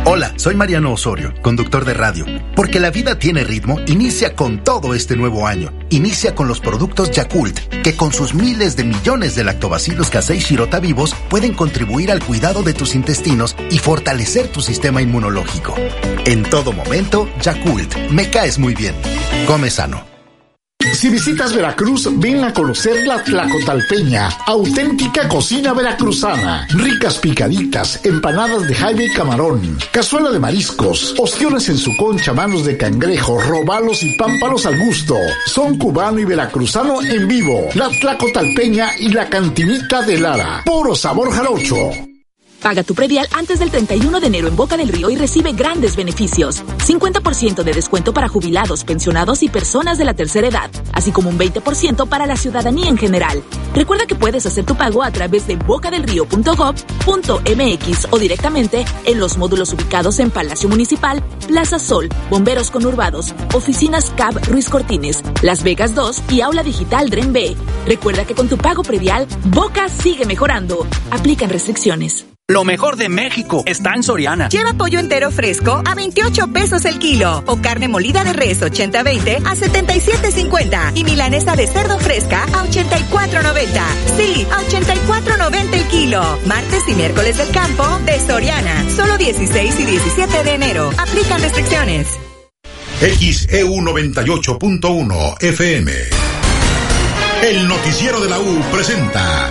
Hola, soy Mariano Osorio, conductor de radio. Porque la vida tiene ritmo, inicia con todo este nuevo año. Inicia con los productos Yakult, que con sus miles de millones de lactobacilos casei shirota vivos pueden contribuir al cuidado de tus intestinos y fortalecer tu sistema inmunológico. En todo momento, Yakult, me caes muy bien. Come sano. Si visitas Veracruz, ven a conocer la Tlacotalpeña, auténtica cocina veracruzana. Ricas picaditas, empanadas de jaime y camarón, cazuela de mariscos, ostiones en su concha, manos de cangrejo, robalos y pámpanos al gusto. Son cubano y veracruzano en vivo. La Tlacotalpeña y la cantinita de Lara. Puro sabor jarocho. Paga tu predial antes del 31 de enero en Boca del Río y recibe grandes beneficios. 50% de descuento para jubilados, pensionados y personas de la tercera edad, así como un 20% para la ciudadanía en general. Recuerda que puedes hacer tu pago a través de bocadelrío.gov.mx o directamente en los módulos ubicados en Palacio Municipal, Plaza Sol, Bomberos Conurbados, Oficinas CAB Ruiz Cortines, Las Vegas 2 y Aula Digital Dren B. Recuerda que con tu pago predial, Boca sigue mejorando. Aplican restricciones. Lo mejor de México está en Soriana. Lleva pollo entero fresco a 28 pesos el kilo o carne molida de res 80-20 a 77.50 y milanesa de cerdo fresca a 84.90. Sí, a 84.90 el kilo. Martes y miércoles del campo de Soriana. Solo 16 y 17 de enero. Aplican restricciones. XEU 98.1 FM. El noticiero de la U presenta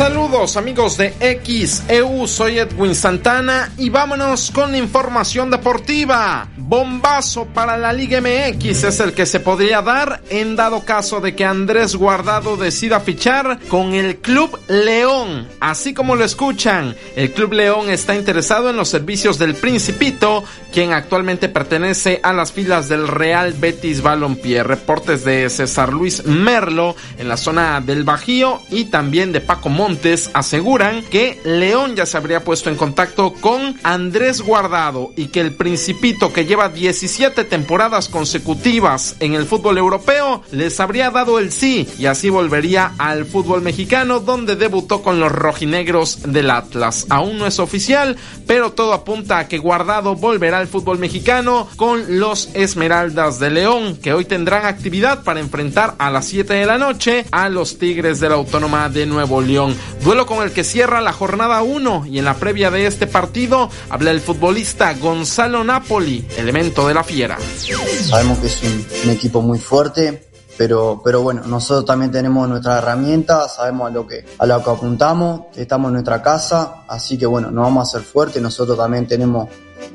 Saludos amigos de XEU, soy Edwin Santana y vámonos con información deportiva. Bombazo para la Liga MX es el que se podría dar en dado caso de que Andrés Guardado decida fichar con el Club León. Así como lo escuchan, el Club León está interesado en los servicios del Principito, quien actualmente pertenece a las filas del Real Betis Balompié. Reportes de César Luis Merlo en la zona del Bajío y también de Paco Montes Aseguran que León ya se habría puesto en contacto con Andrés Guardado y que el principito que lleva 17 temporadas consecutivas en el fútbol europeo les habría dado el sí y así volvería al fútbol mexicano donde debutó con los rojinegros del Atlas. Aún no es oficial, pero todo apunta a que Guardado volverá al fútbol mexicano con los Esmeraldas de León que hoy tendrán actividad para enfrentar a las 7 de la noche a los Tigres de la Autónoma de Nuevo León. Duelo con el que cierra la jornada 1 y en la previa de este partido habla el futbolista Gonzalo Napoli, elemento de la fiera. Sabemos que es un, equipo muy fuerte, pero, pero bueno, nosotros también tenemos nuestras herramientas, sabemos a lo que, a lo que apuntamos, estamos en nuestra casa, así que bueno, nos vamos a hacer fuertes, nosotros también tenemos,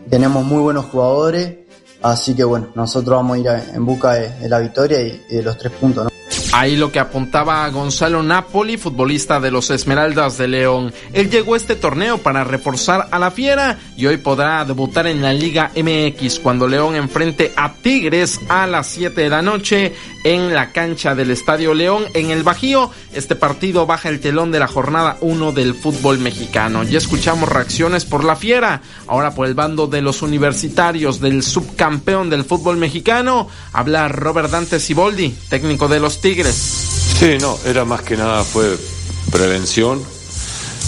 tenemos muy buenos jugadores, así que bueno, nosotros vamos a ir en busca de, de la victoria y, y de los tres puntos, ¿no? Ahí lo que apuntaba Gonzalo Napoli, futbolista de los Esmeraldas de León. Él llegó a este torneo para reforzar a la fiera y hoy podrá debutar en la Liga MX cuando León enfrente a Tigres a las 7 de la noche en la cancha del Estadio León en el Bajío. Este partido baja el telón de la jornada 1 del fútbol mexicano. Ya escuchamos reacciones por la fiera, ahora por el bando de los universitarios del subcampeón del fútbol mexicano. Habla Robert Dante Siboldi, técnico de los Tigres. Sí, no, era más que nada fue prevención.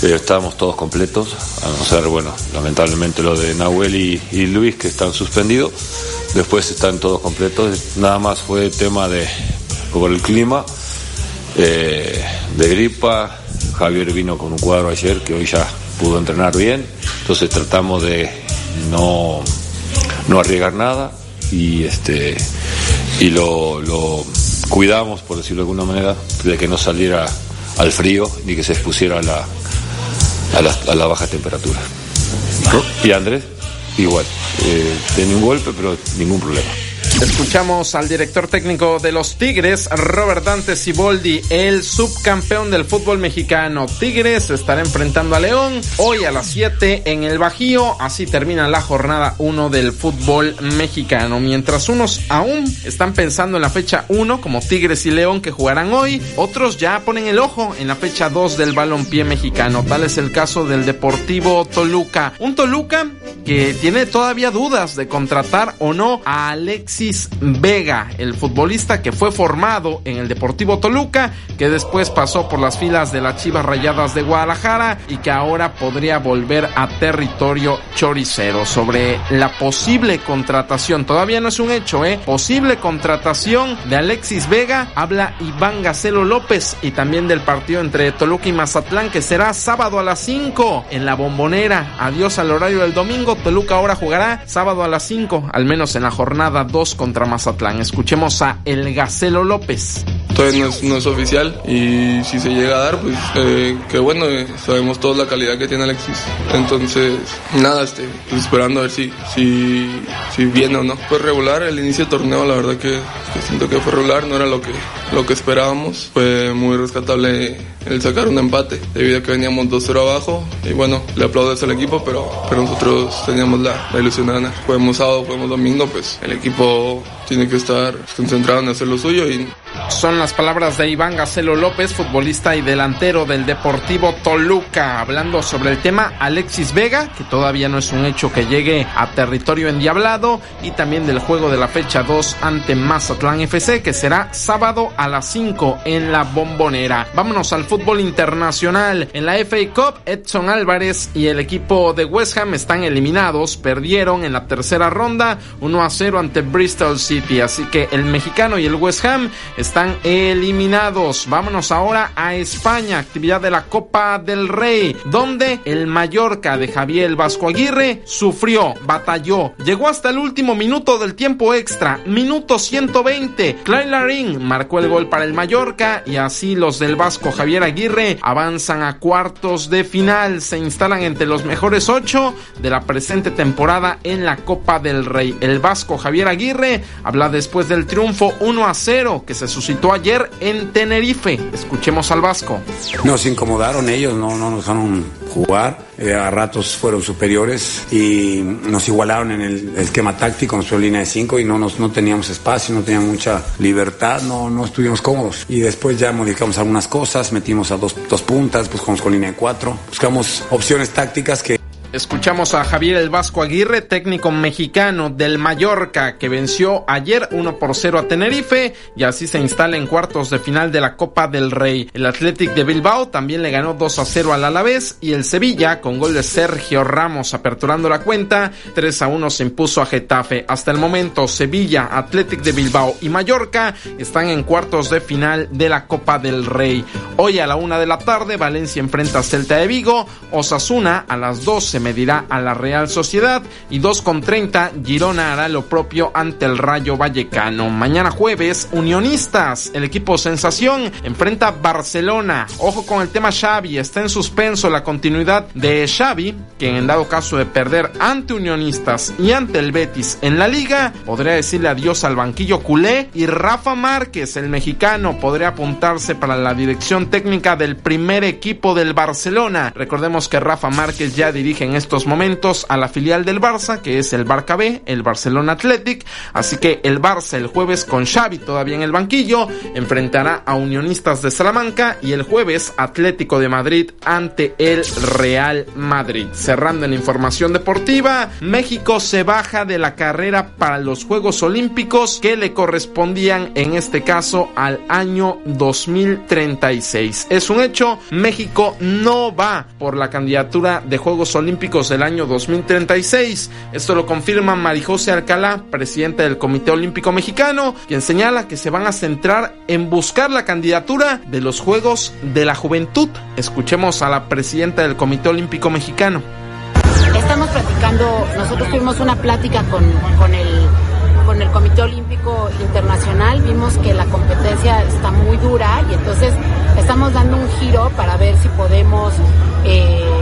Eh, estábamos todos completos, a no ser, bueno, lamentablemente lo de Nahuel y, y Luis que están suspendidos. Después están todos completos. Nada más fue tema de por el clima, eh, de gripa. Javier vino con un cuadro ayer que hoy ya pudo entrenar bien. Entonces tratamos de no, no arriesgar nada y este y lo, lo cuidamos, por decirlo de alguna manera, de que no saliera al frío ni que se expusiera a la, a la, a la baja temperatura. Y Andrés, igual, eh, tenía un golpe, pero ningún problema. Escuchamos al director técnico de los Tigres, Robert Dante Siboldi, el subcampeón del fútbol mexicano. Tigres estará enfrentando a León hoy a las 7 en el Bajío. Así termina la jornada 1 del fútbol mexicano. Mientras unos aún están pensando en la fecha 1 como Tigres y León que jugarán hoy, otros ya ponen el ojo en la fecha 2 del balompié mexicano. Tal es el caso del Deportivo Toluca. Un Toluca que tiene todavía dudas de contratar o no a Alexis Vega, el futbolista que fue formado en el Deportivo Toluca, que después pasó por las filas de las Chivas Rayadas de Guadalajara y que ahora podría volver a territorio choricero. Sobre la posible contratación, todavía no es un hecho, ¿eh? Posible contratación de Alexis Vega, habla Iván Gacelo López y también del partido entre Toluca y Mazatlán que será sábado a las 5 en la bombonera. Adiós al horario del domingo, Toluca ahora jugará sábado a las 5, al menos en la jornada 2 contra Mazatlán. Escuchemos a El Gacelo López. Todavía no es, no es oficial y si se llega a dar, pues eh, que bueno, eh, sabemos toda la calidad que tiene Alexis. Entonces, nada, este, pues esperando a ver si, si, si viene o no. Fue regular el inicio del torneo, la verdad que, que siento que fue regular, no era lo que, lo que esperábamos. Fue muy rescatable el sacar un empate, debido a que veníamos 2-0 abajo. Y bueno, le aplaudo al equipo, pero, pero nosotros teníamos la, la ilusión de ganar. Juguemos sábado, juguemos domingo, pues el equipo tiene que estar concentrado en hacer lo suyo y Son las palabras de Iván Gacelo López, futbolista y delantero del Deportivo Toluca, hablando sobre el tema Alexis Vega, que todavía no es un hecho que llegue a territorio endiablado, y también del juego de la fecha 2 ante Mazatlán FC, que será sábado a las 5 en la bombonera. Vámonos al fútbol internacional. En la FA Cup, Edson Álvarez y el equipo de West Ham están eliminados, perdieron en la tercera ronda 1 a 0 ante Bristol City, así que el mexicano y el West Ham están eliminados. Vámonos ahora a España, actividad de la Copa del Rey, donde el Mallorca de Javier Vasco Aguirre sufrió, batalló, llegó hasta el último minuto del tiempo extra, minuto 120. Clay Larín marcó el gol para el Mallorca y así los del Vasco Javier Aguirre avanzan a cuartos de final, se instalan entre los mejores ocho de la presente temporada en la Copa del Rey. El Vasco Javier Aguirre habla después del triunfo 1 a 0 que se suscitó ayer en Tenerife. Escuchemos al Vasco. Nos incomodaron ellos, no, no nos dejaron jugar. Eh, a ratos fueron superiores y nos igualaron en el esquema táctico, su línea de cinco y no, nos, no teníamos espacio, no teníamos mucha libertad, no, no estuvimos cómodos. Y después ya modificamos algunas cosas, metimos a dos, dos puntas, pues con línea de cuatro. Buscamos opciones tácticas que Escuchamos a Javier El Vasco Aguirre, técnico mexicano del Mallorca, que venció ayer 1 por 0 a Tenerife y así se instala en cuartos de final de la Copa del Rey. El Athletic de Bilbao también le ganó 2 a 0 al Alavés y el Sevilla, con gol de Sergio Ramos aperturando la cuenta, 3 a 1 se impuso a Getafe. Hasta el momento, Sevilla, Athletic de Bilbao y Mallorca están en cuartos de final de la Copa del Rey. Hoy a la 1 de la tarde, Valencia enfrenta a Celta de Vigo, Osasuna a las 12 medirá a la Real Sociedad y 2 con 30 Girona hará lo propio ante el Rayo Vallecano. Mañana jueves, Unionistas, el equipo sensación, enfrenta Barcelona. Ojo con el tema Xavi, está en suspenso la continuidad de Xavi, quien en dado caso de perder ante Unionistas y ante el Betis en la liga, podría decirle adiós al banquillo culé y Rafa Márquez, el mexicano, podría apuntarse para la dirección técnica del primer equipo del Barcelona. Recordemos que Rafa Márquez ya dirige en estos momentos a la filial del Barça, que es el Barca B, el Barcelona Athletic. Así que el Barça el jueves con Xavi todavía en el banquillo enfrentará a Unionistas de Salamanca y el jueves Atlético de Madrid ante el Real Madrid. Cerrando en información deportiva, México se baja de la carrera para los Juegos Olímpicos que le correspondían en este caso al año 2036. Es un hecho, México no va por la candidatura de Juegos Olímpicos del año 2036. Esto lo confirma Marijose Alcalá, presidenta del Comité Olímpico Mexicano, quien señala que se van a centrar en buscar la candidatura de los Juegos de la Juventud. Escuchemos a la presidenta del Comité Olímpico Mexicano. Estamos platicando, nosotros tuvimos una plática con, con el con el Comité Olímpico Internacional vimos que la competencia está muy dura y entonces estamos dando un giro para ver si podemos eh,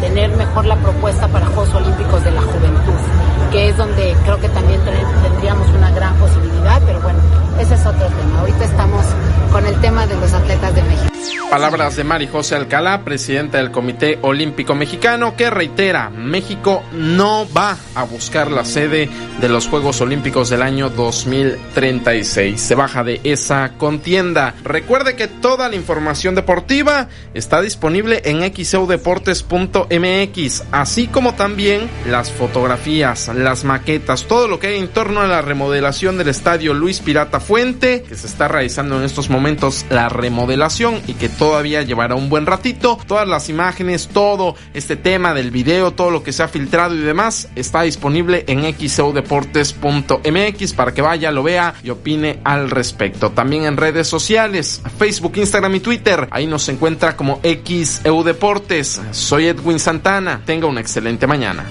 tener mejor la propuesta para Juegos Olímpicos de la Juventud, que es donde creo que también tendríamos una gran posibilidad, pero bueno, ese es otro tema. Ahorita estamos con el tema de los atletas de México. Palabras de Mari José Alcalá, presidenta del Comité Olímpico Mexicano, que reitera, México no va a buscar la sede de los Juegos Olímpicos del año 2036. Se baja de esa contienda. Recuerde que toda la información deportiva está disponible en xeudeportes.mx, así como también las fotografías, las maquetas, todo lo que hay en torno a la remodelación del estadio Luis Pirata Que se está realizando en estos momentos la remodelación y que todavía llevará un buen ratito. Todas las imágenes, todo este tema del video, todo lo que se ha filtrado y demás está disponible en xeudeportes.mx para que vaya, lo vea y opine al respecto. También en redes sociales, Facebook, Instagram y Twitter. Ahí nos encuentra como XEUDeportes. Soy Edwin Santana. Tenga una excelente mañana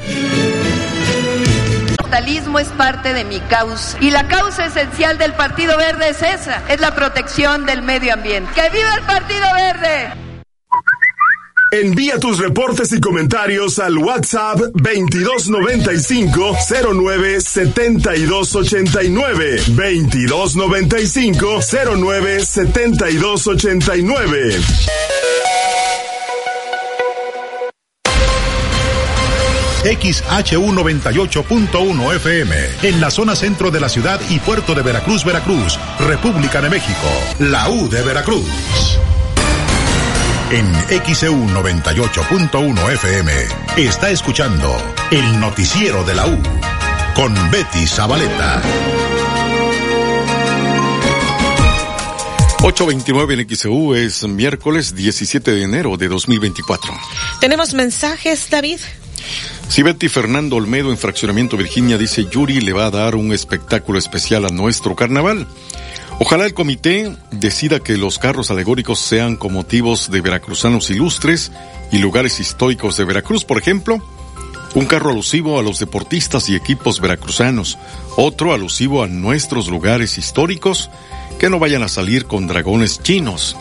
capitalismo es parte de mi causa. Y la causa esencial del Partido Verde es esa, es la protección del medio ambiente. ¡Que viva el Partido Verde! Envía tus reportes y comentarios al WhatsApp 2295 09 7289 2295 09 7289 XHU98.1 FM, en la zona centro de la ciudad y puerto de Veracruz, Veracruz, República de México, la U de Veracruz. En XEU 98.1 FM está escuchando el noticiero de la U con Betty Zabaleta. 829 en XEU es miércoles 17 de enero de 2024. Tenemos mensajes, David. Si Betty Fernando Olmedo en Fraccionamiento Virginia dice Yuri le va a dar un espectáculo especial a nuestro carnaval. Ojalá el comité decida que los carros alegóricos sean con motivos de veracruzanos ilustres y lugares históricos de Veracruz, por ejemplo. Un carro alusivo a los deportistas y equipos veracruzanos, otro alusivo a nuestros lugares históricos, que no vayan a salir con dragones chinos.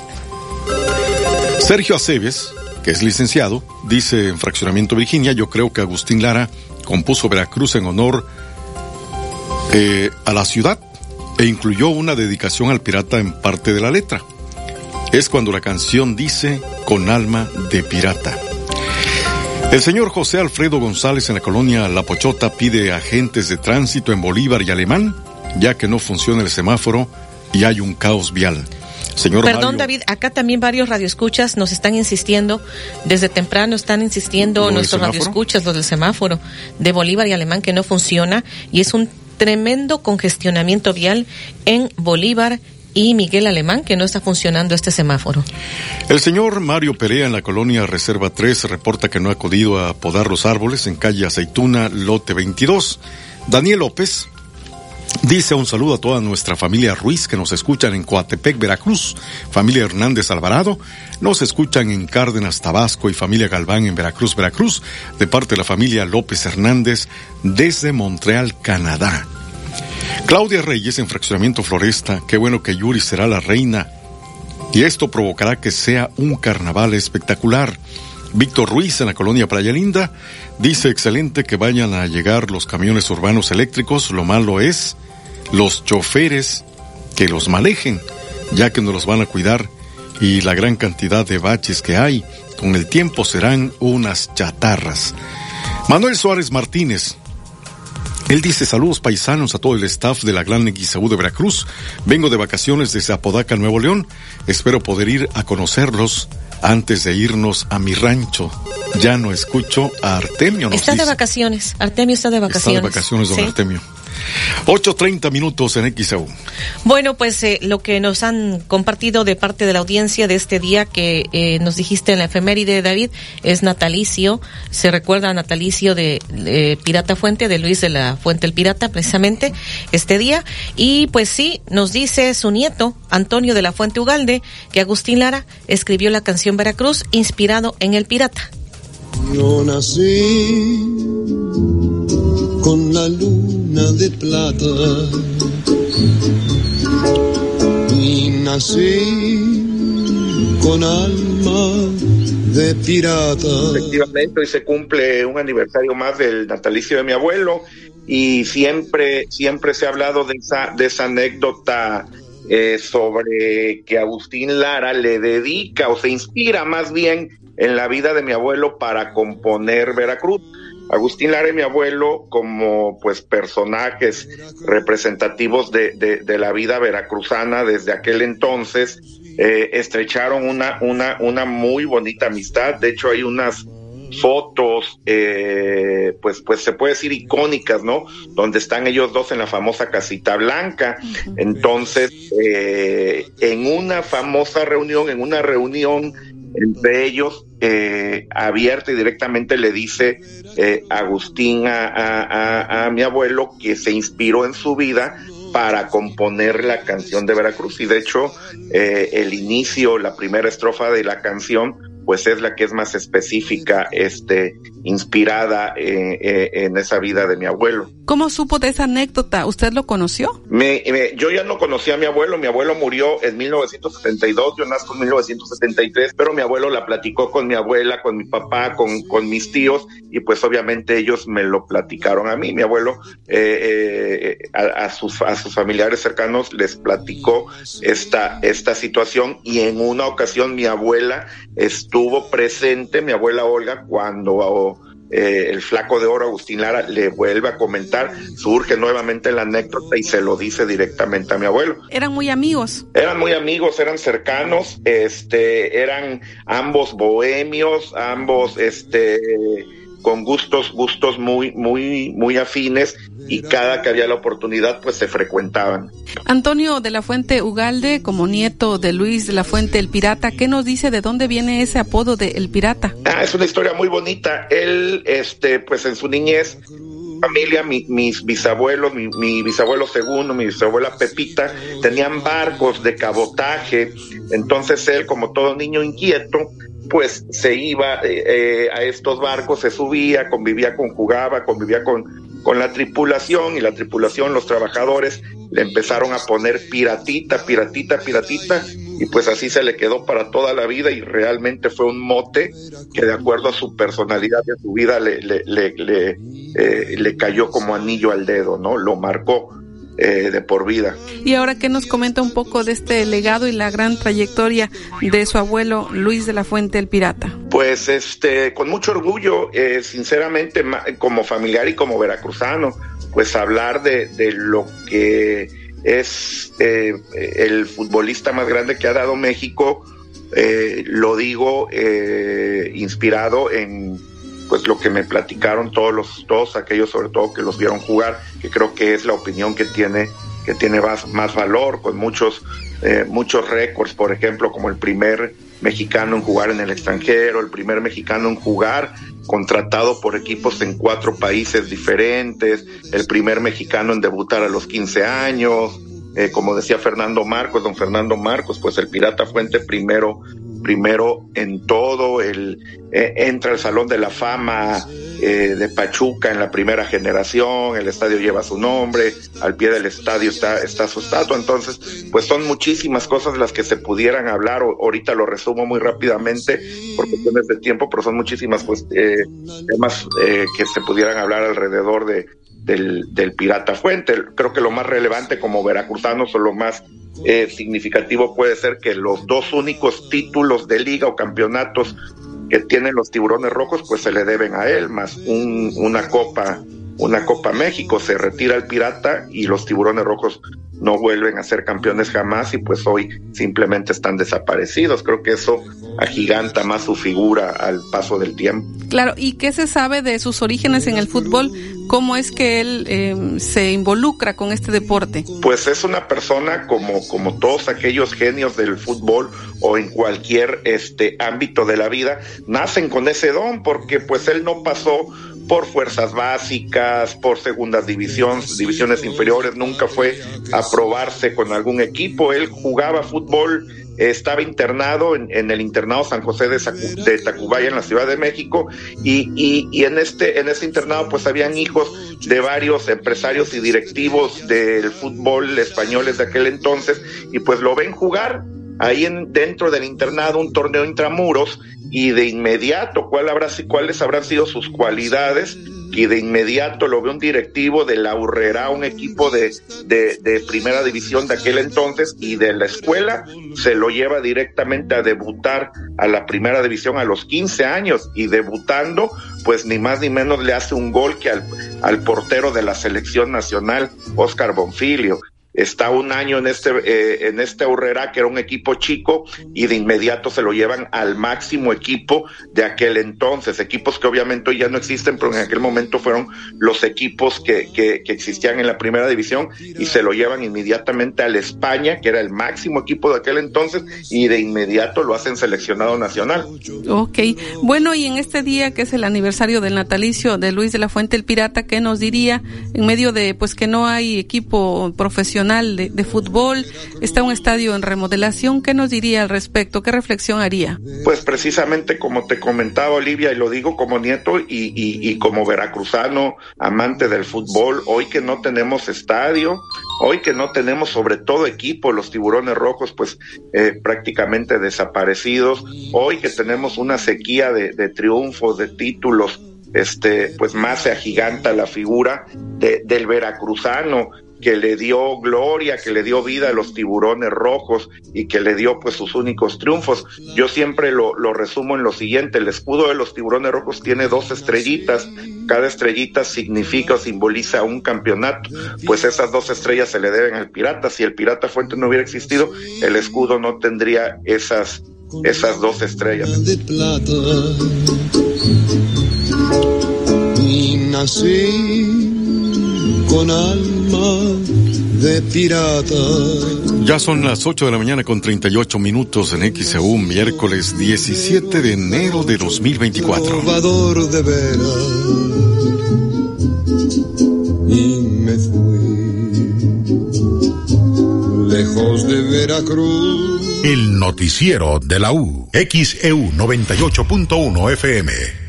Sergio Aceves, es licenciado, dice en Fraccionamiento Virginia, yo creo que Agustín Lara compuso Veracruz en honor eh, a la ciudad. e incluyó una dedicación al pirata en parte de la letra. Es cuando la canción dice con alma de pirata. El señor José Alfredo González en la colonia La Pochota pide agentes de tránsito en Bolívar y Alemán, ya que no funciona el semáforo y hay un caos vial. Señor Perdón, David, acá también varios radioescuchas nos están insistiendo, desde temprano están insistiendo nuestros radioescuchas, los del semáforo de Bolívar y Alemán, que no funciona y es un tremendo congestionamiento vial en Bolívar y Miguel Alemán, que no está funcionando este semáforo. El señor Mario Perea en la colonia Reserva 3 reporta que no ha acudido a podar los árboles en calle Aceituna, lote 22. Daniel López Dice un saludo a toda nuestra familia Ruiz que nos escuchan en Coatepec, Veracruz, familia Hernández Alvarado, nos escuchan en Cárdenas, Tabasco y familia Galván en Veracruz, Veracruz, de parte de la familia López Hernández desde Montreal, Canadá. Claudia Reyes en Fraccionamiento Floresta, qué bueno que Yuri será la reina y esto provocará que sea un carnaval espectacular. Víctor Ruiz en la colonia Playa Linda dice excelente que vayan a llegar los camiones urbanos eléctricos, lo malo es los choferes que los manejen, ya que no los van a cuidar y la gran cantidad de baches que hay, con el tiempo serán unas chatarras. Manuel Suárez Martínez, él dice saludos paisanos a todo el staff de la Gran Guisaú de Veracruz. Vengo de vacaciones desde Apodaca, Nuevo León. Espero poder ir a conocerlos antes de irnos a mi rancho. Ya no escucho a Artemio. está de vacaciones. Artemio está de vacaciones. Está de vacaciones, don Artemio. 8.30 minutos en XEU. Bueno, pues eh, lo que nos han compartido de parte de la audiencia de este día que eh, nos dijiste en la efeméride, David, es natalicio. Se recuerda a natalicio de Pirata Fuente, de Luis de la Fuente el Pirata, precisamente este día. Y pues sí, nos dice su nieto, Antonio de la Fuente Ugalde, que Agustín Lara escribió la canción Veracruz inspirado en el pirata. Yo nací con la de plata y nací con alma de pirata. Efectivamente, hoy se cumple un aniversario más del natalicio de mi abuelo y siempre, siempre se ha hablado de esa, de esa anécdota eh, sobre que Agustín Lara le dedica o se inspira más bien en la vida de mi abuelo para componer Veracruz. Agustín Lara y mi abuelo como pues personajes representativos de, de, la vida veracruzana desde aquel entonces eh, estrecharon una, una, una muy bonita amistad. De hecho hay unas fotos, eh, pues, pues se puede decir icónicas, ¿no? Donde están ellos dos en la famosa casita blanca. Entonces, eh, en una famosa reunión, en una reunión entre ellos, eh, abierta y directamente le dice eh, Agustín a, a, mi abuelo que se inspiró en su vida para componer la canción de Veracruz. Y de hecho eh, el inicio, la primera estrofa de la canción pues es la que es más específica, este, inspirada eh, eh, en esa vida de mi abuelo. ¿Cómo supo de esa anécdota? ¿Usted lo conoció? Me, yo ya no conocía a mi abuelo, mi abuelo murió en 1972, yo nazco en 1973, pero mi abuelo la platicó con mi abuela, con mi papá, con, con mis tíos, y pues obviamente ellos me lo platicaron a mí. Mi abuelo eh, a, a, sus, a sus familiares cercanos les platicó esta, esta situación y en una ocasión mi abuela estuvo presente, mi abuela Olga, cuando eh, el flaco de oro Agustín Lara le vuelve a comentar, surge nuevamente la anécdota y se lo dice directamente a mi abuelo. Eran muy amigos. Eran muy amigos, eran cercanos, este, eran ambos bohemios, ambos, este, con gustos, gustos muy, muy, muy afines y cada que había la oportunidad pues se frecuentaban. Antonio de la Fuente Ugalde, como nieto de Luis de la Fuente el Pirata, ¿qué nos dice de dónde viene ese apodo de El Pirata? Ah, es una historia muy bonita. Él, este, pues en su niñez familia, mis bisabuelos, mi, mi, bisabuelo segundo, mi bisabuela Pepita, tenían barcos de cabotaje. Entonces él, como todo niño inquieto, pues se iba eh, eh, a estos barcos, se subía, convivía, conjugaba, convivía con, con la tripulación y la tripulación, los trabajadores, le empezaron a poner piratita, piratita, piratita, y pues así se le quedó para toda la vida y realmente fue un mote que de acuerdo a su personalidad y a su vida le, le, le, le, eh, le cayó como anillo al dedo, ¿no? Lo marcó. Eh, de por vida. Y ahora que nos comenta un poco de este legado y la gran trayectoria de su abuelo Luis de la Fuente el Pirata. Pues este, con mucho orgullo, eh, sinceramente, como familiar y como veracruzano, pues hablar de, de lo que es eh, el futbolista más grande que ha dado México, lo digo inspirado en pues lo que me platicaron todos los todos aquellos sobre todo que los vieron jugar que creo que es la opinión que tiene que tiene más, más valor con muchos eh, muchos récords por ejemplo como el primer mexicano en jugar en el extranjero el primer mexicano en jugar contratado por equipos en cuatro países diferentes el primer mexicano en debutar a los 15 años eh, como decía Fernando Marcos, don Fernando Marcos, pues el Pirata Fuente primero primero en todo, el, eh, entra al Salón de la Fama eh, de Pachuca en la primera generación, el estadio lleva su nombre, al pie del estadio está, está su estatua, entonces, pues son muchísimas cosas las que se pudieran hablar, ahorita lo resumo muy rápidamente por cuestiones de tiempo, pero son muchísimas pues, eh, temas que se pudieran hablar alrededor de, del, del Pirata Fuente. Creo que lo más relevante como veracruzanos o lo más eh, significativo puede ser que los dos únicos títulos de liga o campeonatos que tienen los tiburones rojos, pues se le deben a él, más un, una copa, una Copa México, se retira el pirata y los tiburones rojos no vuelven a ser campeones jamás y pues hoy simplemente están desaparecidos. Creo que eso agiganta más su figura al paso del tiempo. Claro, ¿y qué se sabe de sus orígenes en el fútbol? ¿Cómo es que él eh, se involucra con este deporte? Pues es una persona como, como todos aquellos genios del fútbol o en cualquier este ámbito de la vida, nacen con ese don porque pues él no pasó por fuerzas básicas, por segundas divisiones, divisiones inferiores, nunca fue a probarse con algún equipo, él jugaba fútbol estaba internado en, el internado San José de, de, Tacubaya en la Ciudad de México y, y, y, en este en ese internado pues habían hijos de varios empresarios y directivos del fútbol españoles de aquel entonces y pues lo ven jugar ahí en, dentro del internado un torneo intramuros y de inmediato cuál habrá, cuáles habrán sido sus cualidades y de inmediato lo ve un directivo de la Urrera, un equipo de, de, de, primera división de aquel entonces, y de la escuela se lo lleva directamente a debutar a la primera división a los 15 años, y debutando, pues ni más ni menos le hace un gol que al, al portero de la selección nacional, Oscar Bonfilio está un año en este, eh, en este Aurrera, que era un equipo chico, y de inmediato se lo llevan al máximo equipo de aquel entonces, equipos que obviamente hoy ya no existen, pero en aquel momento fueron los equipos que, que, que existían en la primera división, y se lo llevan inmediatamente al España, que era el máximo equipo de aquel entonces, y de inmediato lo hacen seleccionado nacional. Ok, bueno, y en este día que es el aniversario del natalicio de Luis de la Fuente el Pirata, ¿qué nos diría en medio de pues que no hay equipo profesional? De, fútbol, está un estadio en remodelación. ¿Qué nos diría al respecto? ¿Qué reflexión haría? Pues precisamente como te comentaba Olivia, y lo digo como nieto y, y, como veracruzano, amante del fútbol, hoy que no tenemos estadio, hoy que no tenemos sobre todo equipo, los tiburones rojos pues eh, prácticamente desaparecidos, hoy que tenemos una sequía de, de triunfos, de títulos, este, pues más se agiganta la figura de, del veracruzano que le dio gloria, que le dio vida a los tiburones rojos y que le dio pues sus únicos triunfos. Yo siempre lo, lo resumo en lo siguiente, el escudo de los tiburones rojos tiene dos estrellitas, cada estrellita significa o simboliza un campeonato, pues esas dos estrellas se le deben al pirata, si el pirata fuente no hubiera existido, el escudo no tendría esas, esas dos estrellas. Con alma de pirata. Ya son las 8 de la mañana con 38 minutos en XEU, miércoles 17 de enero de 2024. Trovador de veras. Y me fui lejos de Veracruz. El noticiero de la U. XEU 98.1 FM.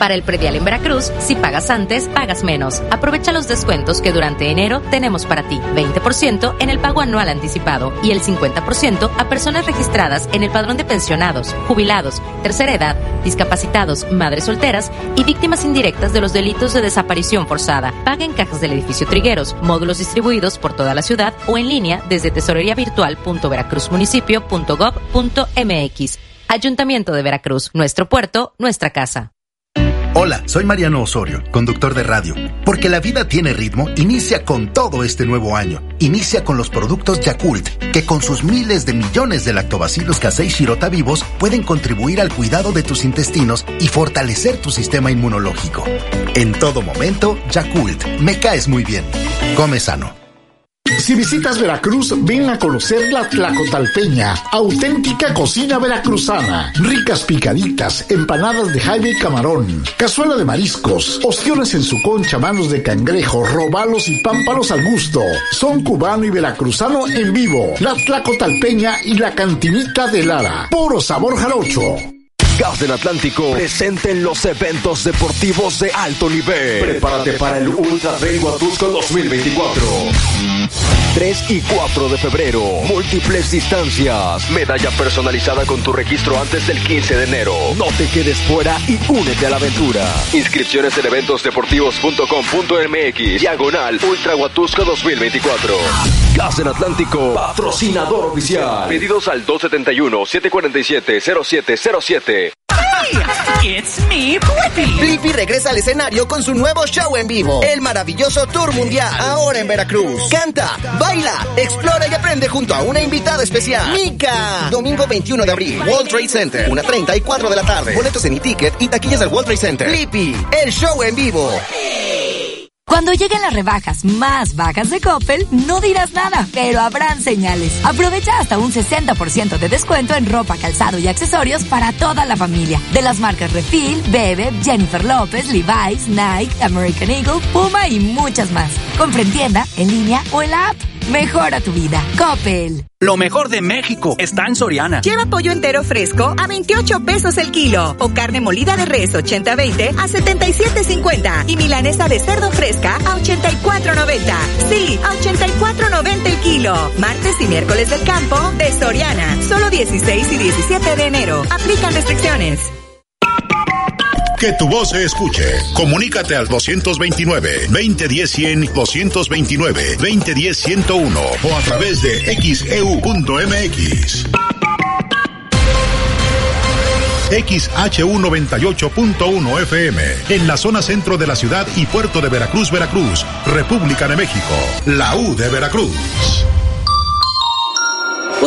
Para el predial en Veracruz, si pagas antes, pagas menos. Aprovecha los descuentos que durante enero tenemos para ti. 20% en el pago anual anticipado y el 50% a personas registradas en el padrón de pensionados, jubilados, tercera edad, discapacitados, madres solteras y víctimas indirectas de los delitos de desaparición forzada. Paga en cajas del edificio Trigueros, módulos distribuidos por toda la ciudad o en línea desde tesoreriavirtual.veracruzmunicipio.gov.mx. Ayuntamiento de Veracruz, nuestro puerto, nuestra casa. Hola, soy Mariano Osorio, conductor de radio. Porque la vida tiene ritmo, inicia con todo este nuevo año. Inicia con los productos Yakult, que con sus miles de millones de lactobacilos casei shirota vivos pueden contribuir al cuidado de tus intestinos y fortalecer tu sistema inmunológico. En todo momento, Yakult, me caes muy bien. Come sano. Si visitas Veracruz, ven a conocer la Tlacotalpeña, auténtica cocina veracruzana. Ricas picaditas, empanadas de jaibe y camarón, cazuela de mariscos, ostiones en su concha, manos de cangrejo, robalos y pámpanos al gusto. Son cubano y veracruzano en vivo. La Tlacotalpeña y la cantinita de Lara. Puro sabor jarocho. Gas del Atlántico presente en los eventos deportivos de alto nivel. Prepárate para el Ultra Huatusco 2024. 3 y 4 de febrero. Múltiples distancias. Medalla personalizada con tu registro antes del 15 de enero. No te quedes fuera y únete a la aventura. Inscripciones en eventosdeportivos.com.mx. Diagonal Ultra Huatusco 2024. Gas del Atlántico. Patrocinador oficial. Pedidos al 271-747-0707. It's me, Blippi. Blippi regresa al escenario con su nuevo show en vivo, el maravilloso Tour Mundial, ahora en Veracruz. Canta, baila, explora y aprende junto a una invitada especial, Mika. Domingo 21 de abril, World Trade Center, 1.34 de la tarde. Boletos en e-ticket y taquillas del World Trade Center. Blippi, el show en vivo. Cuando lleguen las rebajas más bajas de Coppel, no dirás nada, pero habrán señales. Aprovecha hasta un 60% de descuento en ropa, calzado y accesorios para toda la familia. De las marcas Refil, Bebe, Jennifer López, Levi's, Nike, American Eagle, Puma y muchas más. Compra en tienda, en línea o en la app. Mejora tu vida. Coppel. Lo mejor de México está en Soriana. Lleva pollo entero fresco a 28 pesos el kilo o carne molida de res 80-20 a 77.50 y milanesa de cerdo fresca a 84.90. Sí, a 84.90 el kilo. Martes y miércoles del campo de Soriana. Solo 16 y 17 de enero. Aplican restricciones. Que tu voz se escuche. Comunícate al 229-2010-100, 229-2010-101 o a través de xeu.mx. XHU98.1 FM, en la zona centro de la ciudad y puerto de Veracruz, Veracruz, República de México, la U de Veracruz.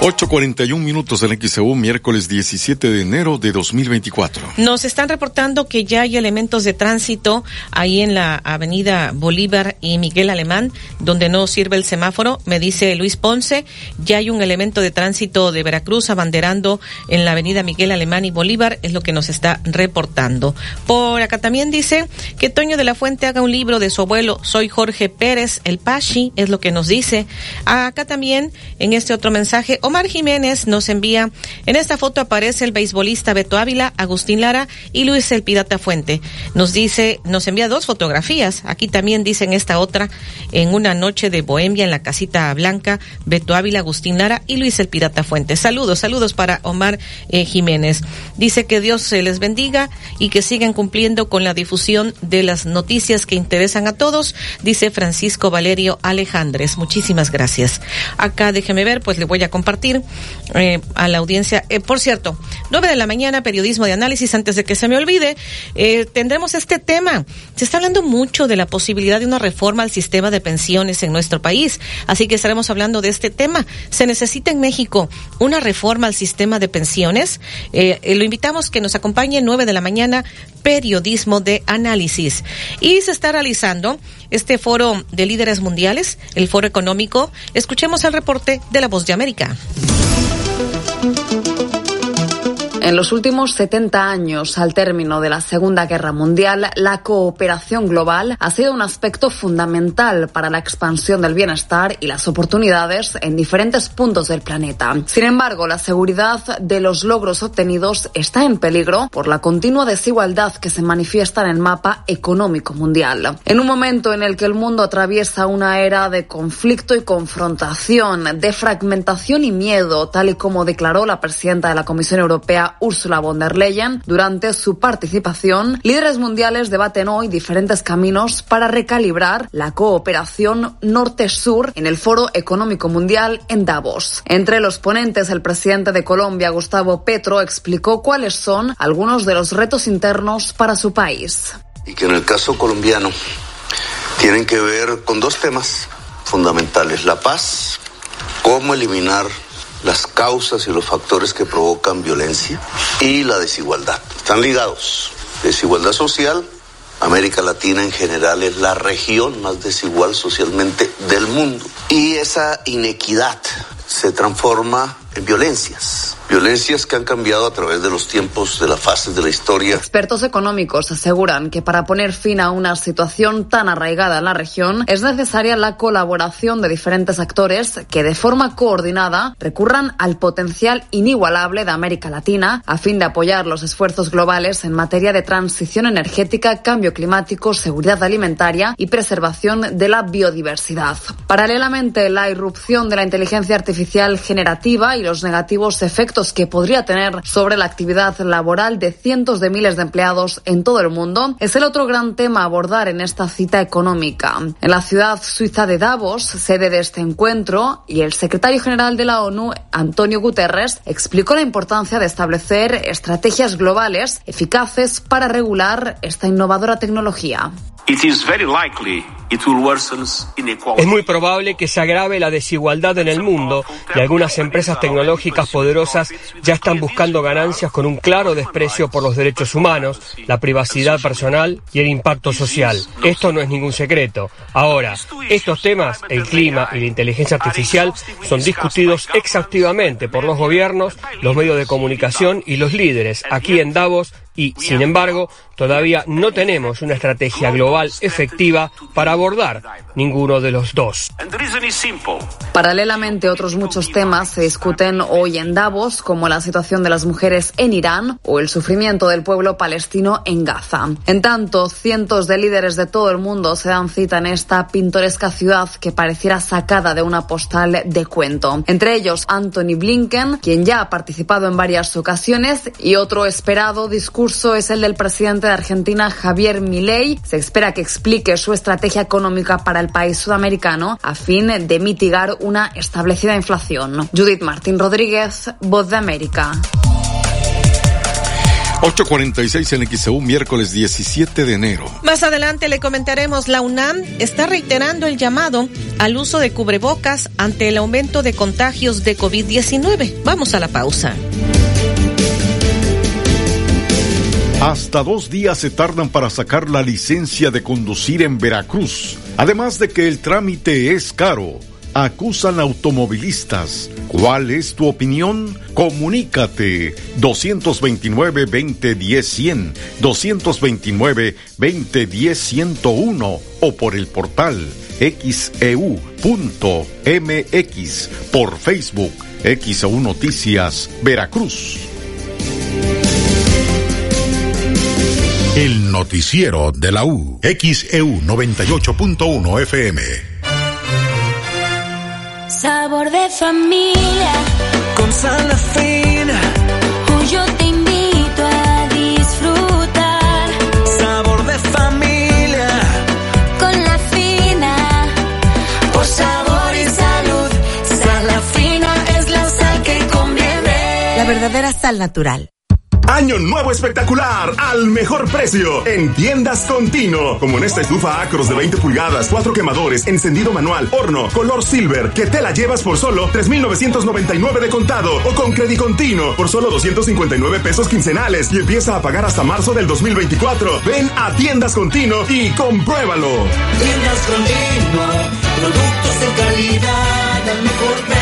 8.41 minutos en XEU, miércoles 17 de enero de 2024. Nos están reportando que ya hay elementos de tránsito ahí en la avenida Bolívar y Miguel Alemán, donde no sirve el semáforo. Me dice Luis Ponce, ya hay un elemento de tránsito de Veracruz abanderando en la avenida Miguel Alemán y Bolívar, es lo que nos está reportando. Por acá también dice que Toño de la Fuente haga un libro de su abuelo, soy Jorge Pérez, el Pachi, es lo que nos dice. Acá también, en este otro mensaje, Omar Jiménez nos envía, en esta foto aparece el beisbolista Beto Ávila, Agustín Lara y Luis el Pirata Fuente. Nos dice, nos envía dos fotografías. Aquí también dice en esta otra, en una noche de bohemia en la casita blanca, Beto Ávila, Agustín Lara y Luis el Pirata Fuente. Saludos, saludos para Omar eh, Jiménez. Dice que Dios se les bendiga y que sigan cumpliendo con la difusión de las noticias que interesan a todos, dice Francisco Valerio Alejandres. Muchísimas gracias. Acá déjeme ver, pues le voy a compartir eh, a la audiencia. Eh, por cierto, 9 de la mañana, periodismo de análisis, antes de que se me olvide, eh, tendremos este tema. Se está hablando mucho de la posibilidad de una reforma al sistema de pensiones en nuestro país, así que estaremos hablando de este tema. ¿Se necesita en México una reforma al sistema de pensiones? lo invitamos que nos acompañe 9 de la mañana, periodismo de análisis. Y se está realizando este foro de líderes mundiales, el foro económico. Escuchemos el reporte de la Voz de América. Thank you. En los últimos 70 años, al término de la Segunda Guerra Mundial, la cooperación global ha sido un aspecto fundamental para la expansión del bienestar y las oportunidades en diferentes puntos del planeta. Sin embargo, la seguridad de los logros obtenidos está en peligro por la continua desigualdad que se manifiesta en el mapa económico mundial. En un momento en el que el mundo atraviesa una era de conflicto y confrontación, de fragmentación y miedo, tal y como declaró la presidenta de la Comisión Europea, Ursula von der Leyen. Durante su participación, líderes mundiales debaten hoy diferentes caminos para recalibrar la cooperación norte-sur en el Foro Económico Mundial en Davos. Entre los ponentes, el presidente de Colombia, Gustavo Petro, explicó cuáles son algunos de los retos internos para su país. Y que en el caso colombiano tienen que ver con dos temas fundamentales, la paz, cómo eliminar las causas y los factores que provocan violencia y la desigualdad. Están ligados. Desigualdad social, América Latina en general es la región más desigual socialmente del mundo. Y esa inequidad se transforma violencias Violencias que han cambiado a través de los tiempos, de las fases de la historia. Expertos económicos aseguran que para poner fin a una situación tan arraigada en la región es necesaria la colaboración de diferentes actores que de forma coordinada recurran al potencial inigualable de América Latina a fin de apoyar los esfuerzos globales en materia de transición energética, cambio climático, seguridad alimentaria y preservación de la biodiversidad. Paralelamente, la irrupción de la inteligencia artificial generativa y los negativos efectos que podría tener sobre la actividad laboral de cientos de miles de empleados en todo el mundo es el otro gran tema a abordar en esta cita económica. En la ciudad suiza de Davos, sede de este encuentro, y el secretario general de la ONU, Antonio Guterres, explicó la importancia de establecer estrategias globales eficaces para regular esta innovadora tecnología. Es muy probable que se agrave la desigualdad en el mundo y algunas empresas tecnológicas poderosas ya están buscando ganancias con un claro desprecio por los derechos humanos, la privacidad personal y el impacto social. Esto no es ningún secreto. Ahora, estos temas, el clima y la inteligencia artificial, son discutidos exhaustivamente por los gobiernos, los medios de comunicación y los líderes aquí en Davos y, sin embargo, todavía no tenemos una estrategia global efectiva para abordar ninguno de los dos. Paralelamente, otros muchos temas se discuten hoy en Davos, como la situación de las mujeres en Irán o el sufrimiento del pueblo palestino en Gaza. En tanto, cientos de líderes de todo el mundo se dan cita en esta pintoresca ciudad que pareciera sacada de una postal de cuento. Entre ellos, Anthony Blinken, quien ya ha participado en varias ocasiones, y otro esperado discurso es el del presidente de Argentina, Javier Milei. Se espera que explique su estrategia económica para el país sudamericano a fin de mitigar una establecida inflación. Judith Martín Rodríguez, Voz de América. 8.46 en XEU, miércoles 17 de enero. Más adelante le comentaremos, la UNAM está reiterando el llamado al uso de cubrebocas ante el aumento de contagios de COVID-19. Vamos a la pausa. Hasta dos días se tardan para sacar la licencia de conducir en Veracruz. Además de que el trámite es caro, acusan automovilistas. ¿Cuál es tu opinión? Comunícate 229-2010-100, 229-2010-101 o por el portal xeu.mx, e por Facebook, XEU Noticias, Veracruz. El noticiero de la U. XEU 98.1 FM. Sabor de familia. Con sal fina. Yo te invito a disfrutar. Sabor de familia. Con la fina. Por sabor y salud. Sal fina es la sal que conviene. La verdadera sal natural. Año nuevo espectacular al mejor precio en tiendas Contino. Como en esta estufa Acros de 20 pulgadas, cuatro quemadores, encendido manual, horno, color silver, que te la llevas por solo 3,999 de contado o con crédito continuo por solo 259 pesos quincenales y empieza a pagar hasta marzo del 2024. Ven a tiendas Contino y compruébalo. Tiendas Contino, productos calidad al mejor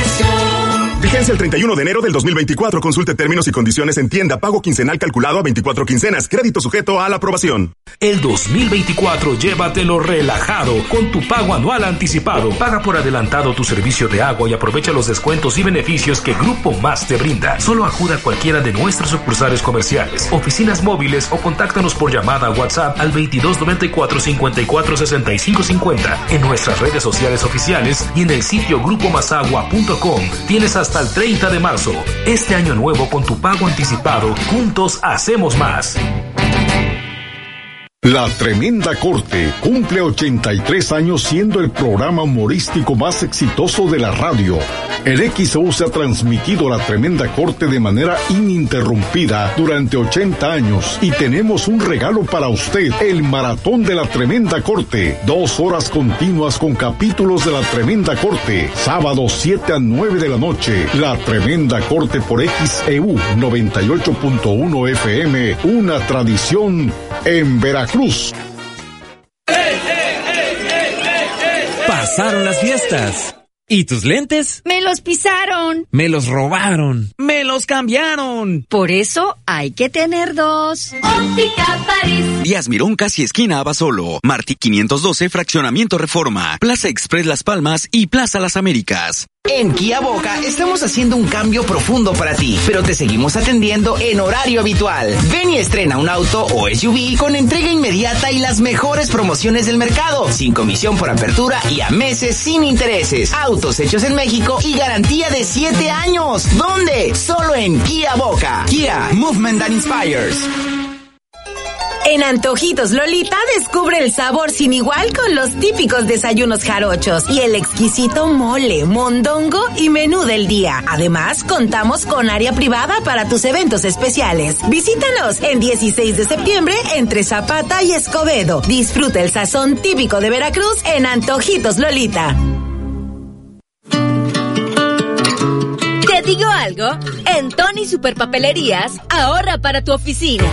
Vigencia el 31 de enero del 2024. Consulte términos y condiciones en tienda. Pago quincenal calculado a 24 quincenas. Crédito sujeto a la aprobación. El 2024 llévatelo relajado con tu pago anual anticipado. Paga por adelantado tu servicio de agua y aprovecha los descuentos y beneficios que Grupo Más te brinda. Solo acuda a cualquiera de nuestras sucursales comerciales, oficinas móviles o contáctanos por llamada WhatsApp al 2294 54 65 50 en nuestras redes sociales oficiales y en el sitio grupomasagua.com. Tienes hasta el 30 de marzo. Este año nuevo con tu pago anticipado, juntos hacemos más. La Tremenda Corte cumple 83 años siendo el programa humorístico más exitoso de la radio. El XO se ha transmitido La Tremenda Corte de manera ininterrumpida durante 80 años y tenemos un regalo para usted, el Maratón de la Tremenda Corte. Dos horas continuas con capítulos de La Tremenda Corte, sábado 7 a 9 de la noche. La Tremenda Corte por XEU 98.1 FM, una tradición en Veracruz. Pasaron las fiestas. ¿Y tus lentes? Me los pisaron. Me los robaron. Me los cambiaron. Por eso hay que tener dos. Óptica París. Díaz Mirón, casi esquina Abasolo. Martí 512, Fraccionamiento Reforma. Plaza Express Las Palmas y Plaza Las Américas. En Kia Boca estamos haciendo un cambio profundo para ti, pero te seguimos atendiendo en horario habitual. Ven y estrena un auto o SUV con entrega inmediata y las mejores promociones del mercado, sin comisión por apertura y a meses sin intereses. Hechos en México y garantía de 7 años. ¿Dónde? Solo en Kia Boca. Kia, Movement that Inspires. En Antojitos Lolita descubre el sabor sin igual con los típicos desayunos jarochos y el exquisito mole, mondongo y menú del día. Además, contamos con área privada para tus eventos especiales. Visítanos en 16 de septiembre entre Zapata y Escobedo. Disfruta el sazón típico de Veracruz en Antojitos Lolita. Digo algo? En Tony Superpapelerías, ahorra para tu oficina.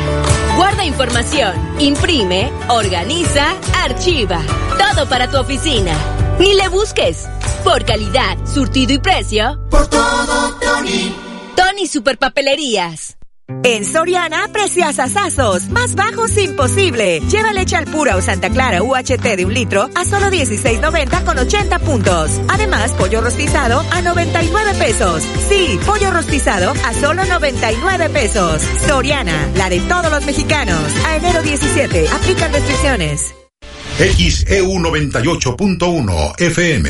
Guarda información, imprime, organiza, archiva. Todo para tu oficina. Ni le busques. Por calidad, surtido y precio. Por todo, Tony. Tony Superpapelerías. En Soriana, precios asazos, más bajos imposible. Lleva leche al pura o Santa Clara UHT de un litro a solo 16.90 con 80 puntos. Además, pollo rostizado a 99 pesos. Sí, pollo rostizado a solo 99 pesos. Soriana, la de todos los mexicanos. A enero 17, aplican restricciones. XEU 98.1 FM.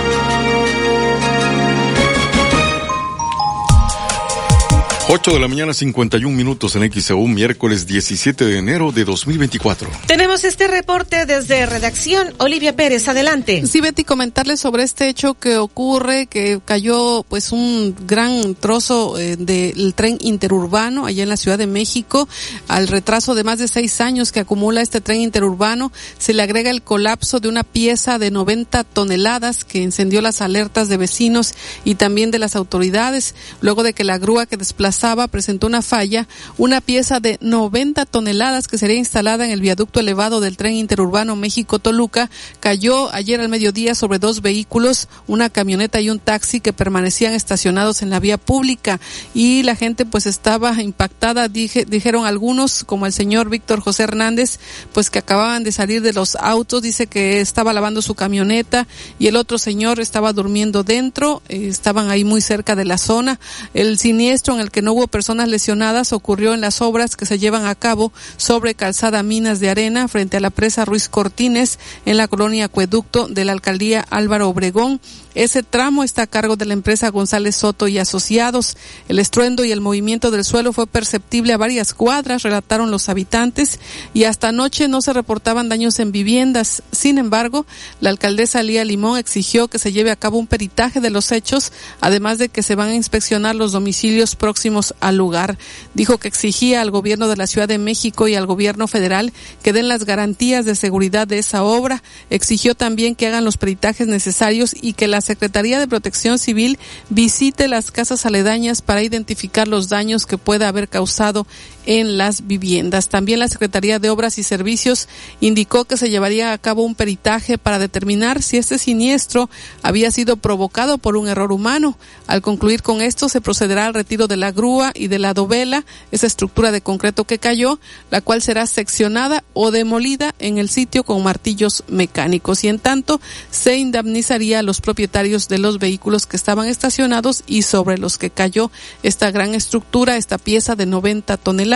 8 de la mañana, 51 minutos en XEU, miércoles 17 de enero de 2024. Tenemos este reporte desde redacción. Olivia Pérez, adelante. Sí, Betty, comentarles sobre este hecho que ocurre, que cayó pues un gran trozo eh, del tren interurbano allá en la Ciudad de México. Al retraso de más de seis años que acumula este tren interurbano, se le agrega el colapso de una pieza de 90 toneladas que encendió las alertas de vecinos y también de las autoridades, luego de que la grúa que desplazaba presentó una falla, una pieza de 90 toneladas que sería instalada en el viaducto elevado del tren interurbano México-Toluca. Cayó ayer al mediodía sobre dos vehículos, una camioneta y un taxi que permanecían estacionados en la vía pública. Y la gente pues estaba impactada, dije, dijeron algunos, como el señor Víctor José Hernández, pues que acababan de salir de los autos, dice que estaba lavando su camioneta y el otro señor estaba durmiendo dentro, eh, estaban ahí muy cerca de la zona. El siniestro en el que no hubo personas lesionadas ocurrió en las obras que se llevan a cabo sobre Calzada Minas de Arena frente a la presa Ruiz Cortines en la colonia Acueducto de la alcaldía Álvaro Obregón. Ese tramo está a cargo de la empresa González Soto y Asociados. El estruendo y el movimiento del suelo fue perceptible a varias cuadras, relataron los habitantes, y hasta anoche no se reportaban daños en viviendas. Sin embargo, la alcaldesa Lía Limón exigió que se lleve a cabo un peritaje de los hechos, además de que se van a inspeccionar los domicilios próximos al lugar. Dijo que exigía al gobierno de la Ciudad de México y al gobierno federal que den las garantías de seguridad de esa obra. Exigió también que hagan los peritajes necesarios y que las Secretaría de Protección Civil visite las casas aledañas para identificar los daños que pueda haber causado en las viviendas. También la Secretaría de Obras y Servicios indicó que se llevaría a cabo un peritaje para determinar si este siniestro había sido provocado por un error humano. Al concluir con esto, se procederá al retiro de la grúa y de la dovela, esa estructura de concreto que cayó, la cual será seccionada o demolida en el sitio con martillos mecánicos. Y en tanto, se indemnizaría a los propietarios de los vehículos que estaban estacionados y sobre los que cayó esta gran estructura, esta pieza de 90 toneladas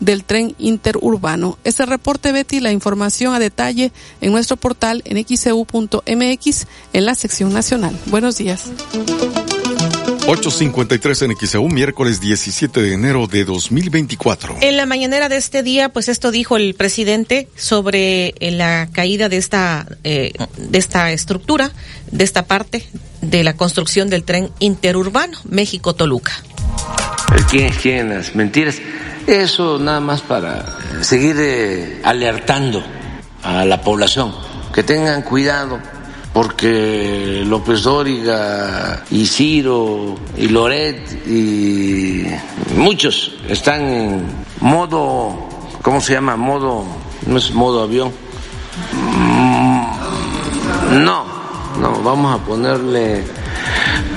del tren interurbano. Este reporte, Betty, la información a detalle en nuestro portal en xcu.mx en la sección nacional. Buenos días. 853 en XEU, miércoles 17 de enero de 2024. En la mañanera de este día, pues esto dijo el presidente sobre eh, la caída de esta, eh, de esta estructura, de esta parte de la construcción del tren interurbano México-Toluca. ¿Quién es quién? Las mentiras. Eso nada más para seguir eh, alertando a la población, que tengan cuidado, porque López Dóriga y Ciro y Loret y muchos están en modo, ¿cómo se llama? Modo, no es modo avión. Mm, no, no, vamos a ponerle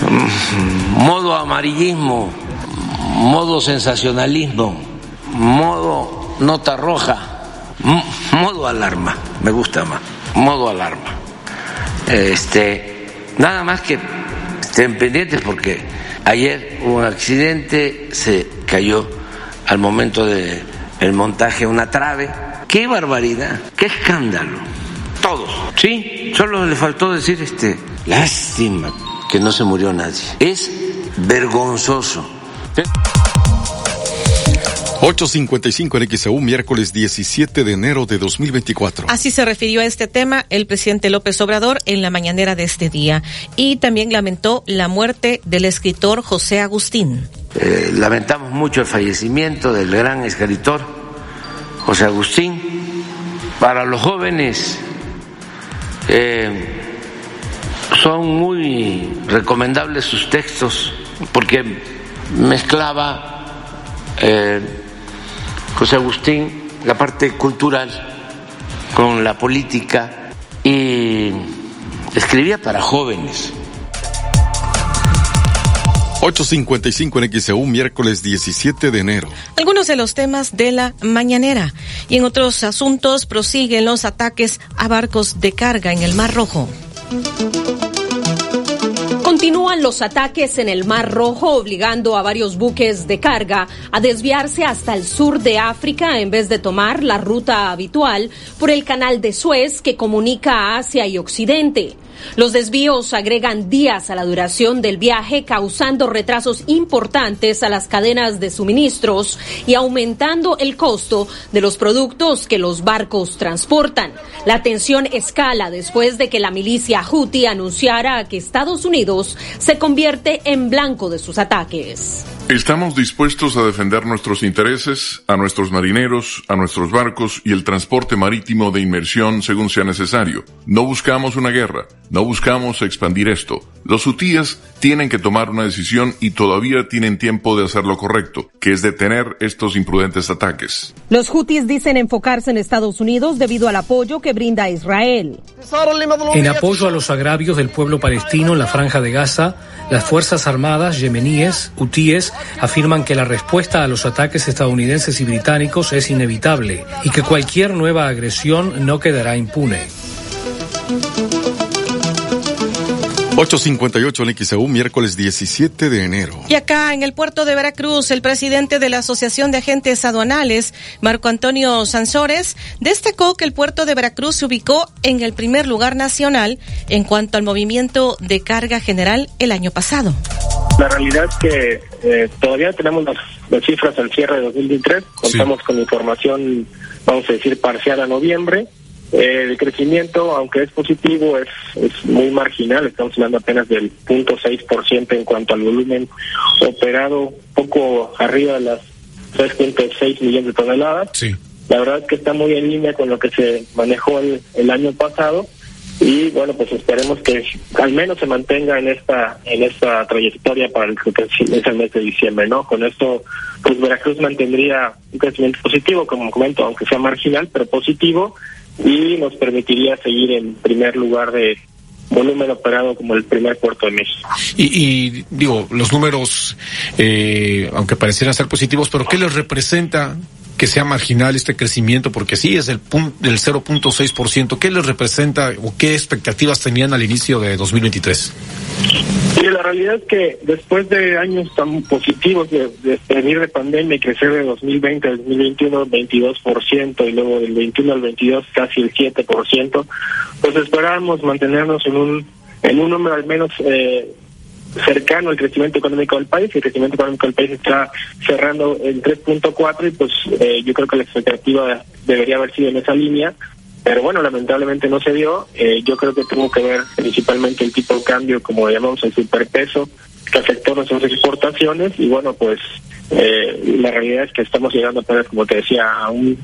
mm, modo amarillismo, modo sensacionalismo modo nota roja, modo alarma, me gusta más, modo alarma. Este, nada más que estén pendientes porque ayer hubo un accidente, se cayó al momento del el montaje una trave. ¡Qué barbaridad! ¡Qué escándalo! Todos, ¿sí? Solo le faltó decir este, lástima que no se murió nadie. Es vergonzoso. 8.55 en XEU, miércoles 17 de enero de 2024. Así se refirió a este tema el presidente López Obrador en la mañanera de este día. Y también lamentó la muerte del escritor José Agustín. Eh, lamentamos mucho el fallecimiento del gran escritor José Agustín. Para los jóvenes eh, son muy recomendables sus textos porque mezclaba eh, José Agustín la parte cultural con la política y escribía para jóvenes. 8.55 en XEU, miércoles 17 de enero. Algunos de los temas de la mañanera. Y en otros asuntos prosiguen los ataques a barcos de carga en el Mar Rojo. Continúan los ataques en el Mar Rojo, obligando a varios buques de carga a desviarse hasta el sur de África en vez de tomar la ruta habitual por el canal de Suez que comunica a Asia y Occidente. Los desvíos agregan días a la duración del viaje, causando retrasos importantes a las cadenas de suministros y aumentando el costo de los productos que los barcos transportan. La tensión escala después de que la milicia Houthi anunciara que Estados Unidos se convierte en blanco de sus ataques. Estamos dispuestos a defender nuestros intereses, a nuestros marineros, a nuestros barcos y el transporte marítimo de inmersión según sea necesario. No buscamos una guerra, no buscamos expandir esto. Los hutíes tienen que tomar una decisión y todavía tienen tiempo de hacer lo correcto, que es detener estos imprudentes ataques. Los hutíes dicen enfocarse en Estados Unidos debido al apoyo que brinda Israel. En apoyo a los agravios del pueblo palestino en la franja de Gaza, las Fuerzas Armadas yemeníes, hutíes, afirman que la respuesta a los ataques estadounidenses y británicos es inevitable y que cualquier nueva agresión no quedará impune. 858 en XEU, miércoles 17 de enero. Y acá en el puerto de Veracruz, el presidente de la Asociación de Agentes Aduanales, Marco Antonio Sansores, destacó que el puerto de Veracruz se ubicó en el primer lugar nacional en cuanto al movimiento de carga general el año pasado. La realidad es que eh, todavía tenemos las, cifras al cierre de 2023, contamos con información, vamos a decir, parcial a noviembre el crecimiento, aunque es positivo, es, es muy marginal. Estamos hablando apenas del 0.6% en cuanto al volumen operado, poco arriba de las 3.6 millones de toneladas. La verdad es que está muy en línea con lo que se manejó el, el año pasado y bueno, pues esperemos que al menos se mantenga en esta en esta trayectoria para el que es el mes de diciembre, ¿no? Con esto, pues Veracruz mantendría un crecimiento positivo, como comento, aunque sea marginal, pero positivo, y nos permitiría seguir en primer lugar de volumen operado como el primer puerto de México. Y, y digo, los números, eh, aunque parecieran ser positivos, pero ¿qué les representa que sea marginal este crecimiento? Porque sí, es el, del 0.6%. ¿Qué les representa o qué expectativas tenían al inicio de 2023? Sí, la realidad es que después de años tan positivos de, de venir de pandemia y crecer de 2020 al 2021 22% y luego del 21 al 22 casi el 7%, pues esperábamos mantenernos en un en un número al menos eh, cercano al crecimiento económico del país. El crecimiento económico del país está cerrando en 3.4 y pues eh, yo creo que la expectativa debería haber sido en esa línea. Pero bueno, lamentablemente no se dio. Eh, yo creo que tuvo que ver principalmente el tipo de cambio, como llamamos el superpeso, que afectó nuestras exportaciones. Y bueno, pues eh, la realidad es que estamos llegando como te decía, a un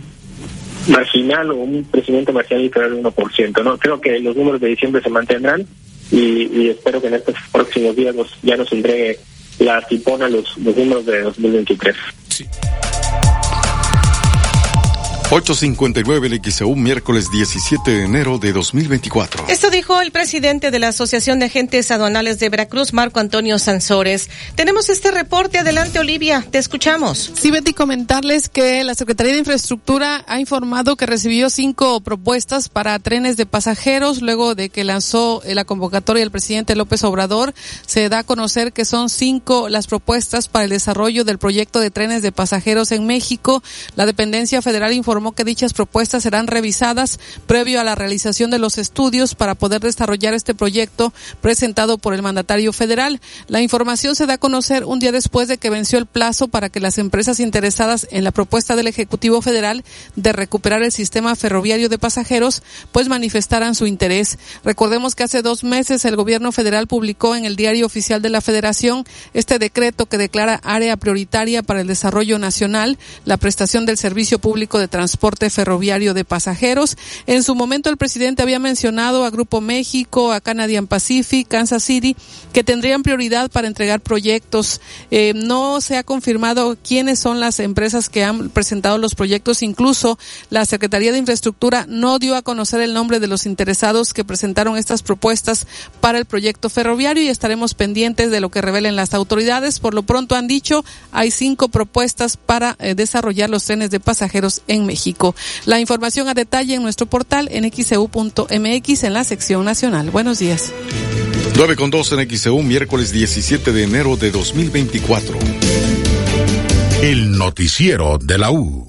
marginal o un crecimiento marginal inferior del 1%. ¿no? Creo que los números de diciembre se mantendrán y, y espero que en estos próximos días nos, ya nos entregue la tipona los, los números de 2023. 859 en XEU, miércoles 17 de enero de 2024. Esto dijo el presidente de la Asociación de Agentes Aduanales de Veracruz, Marco Antonio Sansores. Tenemos este reporte. Adelante, Olivia. Te escuchamos. Sí, Betty, comentarles que la Secretaría de Infraestructura ha informado que recibió cinco propuestas para trenes de pasajeros luego de que lanzó eh, la convocatoria el presidente López Obrador. Se da a conocer que son cinco las propuestas para el desarrollo del proyecto de trenes de pasajeros en México. La dependencia federal informó que dichas propuestas serán revisadas previo a la realización de los estudios para poder desarrollar este proyecto presentado por el mandatario federal. La información se da a conocer un día después de que venció el plazo para que las empresas interesadas en la propuesta del Ejecutivo Federal de recuperar el sistema ferroviario de pasajeros pues manifestaran su interés. Recordemos que hace dos meses el gobierno federal publicó en el diario oficial de la Federación este decreto que declara área prioritaria para el desarrollo nacional la prestación del servicio público de transporte ferroviario de pasajeros. En su momento el presidente había mencionado a Grupo México, a Canadian Pacific, Kansas City, que tendrían prioridad para entregar proyectos. Eh, no se ha confirmado quiénes son las empresas que han presentado los proyectos. Incluso la Secretaría de Infraestructura no dio a conocer el nombre de los interesados que presentaron estas propuestas para el proyecto ferroviario y estaremos pendientes de lo que revelen las autoridades. Por lo pronto han dicho, hay cinco propuestas para eh, desarrollar los trenes de pasajeros en México. La información a detalle en nuestro portal en xeu.mx en la sección nacional. Buenos días. 9 con 2 en XEU, miércoles 17 de enero de 2024. El noticiero de la U.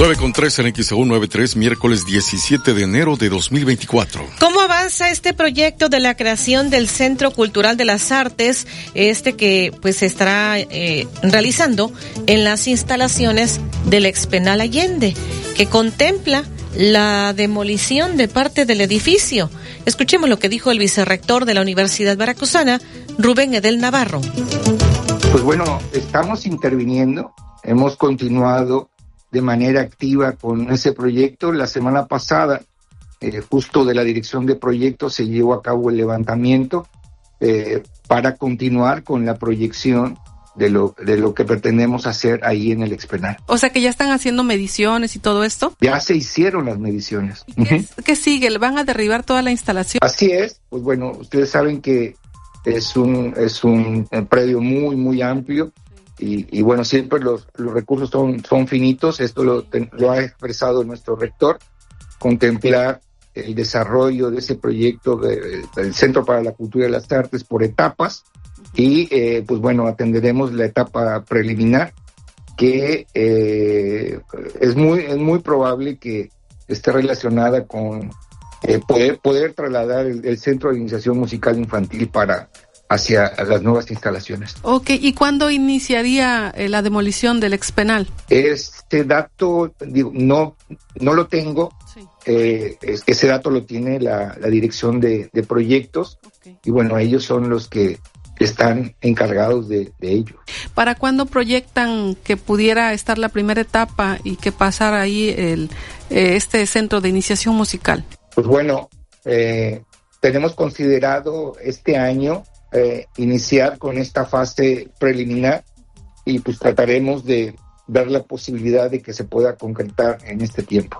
9 con 3 en XEU 93, miércoles 17 de enero de 2024. ¿Cómo avanza este proyecto de la creación del Centro Cultural de las Artes, este que pues se estará eh, realizando en las instalaciones del Expenal Allende, que contempla la demolición de parte del edificio? Escuchemos lo que dijo el vicerrector de la Universidad Veracruzana, Rubén Edel Navarro. Pues bueno, estamos interviniendo, hemos continuado de manera activa con ese proyecto. La semana pasada, eh, justo de la dirección de proyectos, se llevó a cabo el levantamiento eh, para continuar con la proyección de lo, de lo que pretendemos hacer ahí en el expenal. O sea que ya están haciendo mediciones y todo esto. Ya se hicieron las mediciones. ¿Qué, ¿Qué sigue? ¿Le van a derribar toda la instalación? Así es. Pues bueno, ustedes saben que es un, es un predio muy, muy amplio y, y bueno, siempre los, los recursos son, son finitos, esto lo, lo ha expresado nuestro rector, contemplar el desarrollo de ese proyecto de- del Centro para la Cultura y las Artes por etapas. Y eh, pues bueno, atenderemos la etapa preliminar que eh, es muy es muy probable que esté relacionada con eh, poder poder trasladar el, el Centro de Iniciación Musical Infantil para hacia las nuevas instalaciones. Ok, ¿y cuándo iniciaría eh, la demolición del expenal? Este dato, digo, no, no lo tengo. Eh, es- ese dato lo tiene la, la dirección de, de proyectos y bueno, ellos son los que están encargados de, de ello. ¿Para cuándo proyectan que pudiera estar la primera etapa y que pasara ahí el, eh, este centro de iniciación musical? Pues bueno, eh, tenemos considerado este año eh, iniciar con esta fase preliminar y pues trataremos de ver la posibilidad de que se pueda concretar en este tiempo.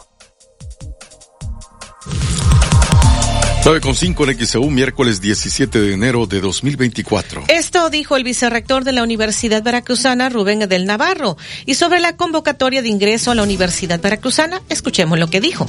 9.5 en XEU, miércoles 17 de enero de 2024. Esto dijo el vicerrector de la Universidad Veracruzana, Rubén Edel Navarro. Y sobre la convocatoria de ingreso a la Universidad Veracruzana, escuchemos lo que dijo.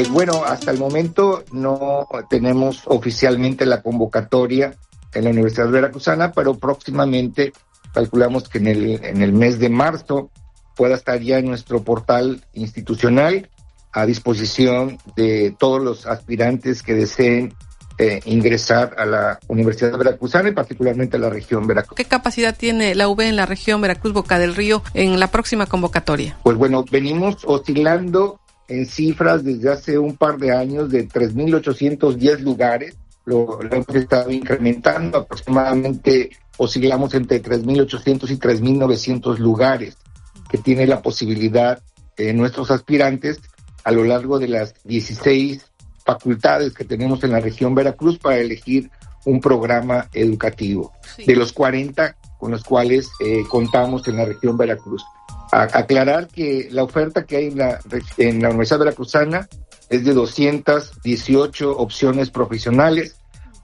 Pues bueno, hasta el momento no tenemos oficialmente la convocatoria en la Universidad Veracruzana, pero próximamente calculamos que en el, en el mes de marzo pueda estar ya en nuestro portal institucional a disposición de todos los aspirantes que deseen eh, ingresar a la Universidad Veracruzana y particularmente a la región Veracruz. ¿Qué capacidad tiene la UB en la región Veracruz Boca del Río en la próxima convocatoria? Pues bueno, venimos oscilando en cifras desde hace un par de años de 3.810 lugares. Lo, lo hemos estado incrementando, aproximadamente oscilamos entre 3.800 y 3.900 lugares que tiene la posibilidad eh, nuestros aspirantes a lo largo de las 16 facultades que tenemos en la región Veracruz para elegir un programa educativo de los 40 con los cuales eh, contamos en la región Veracruz. Aclarar que la oferta que hay en la, en la Universidad Veracruzana es de 218 opciones profesionales,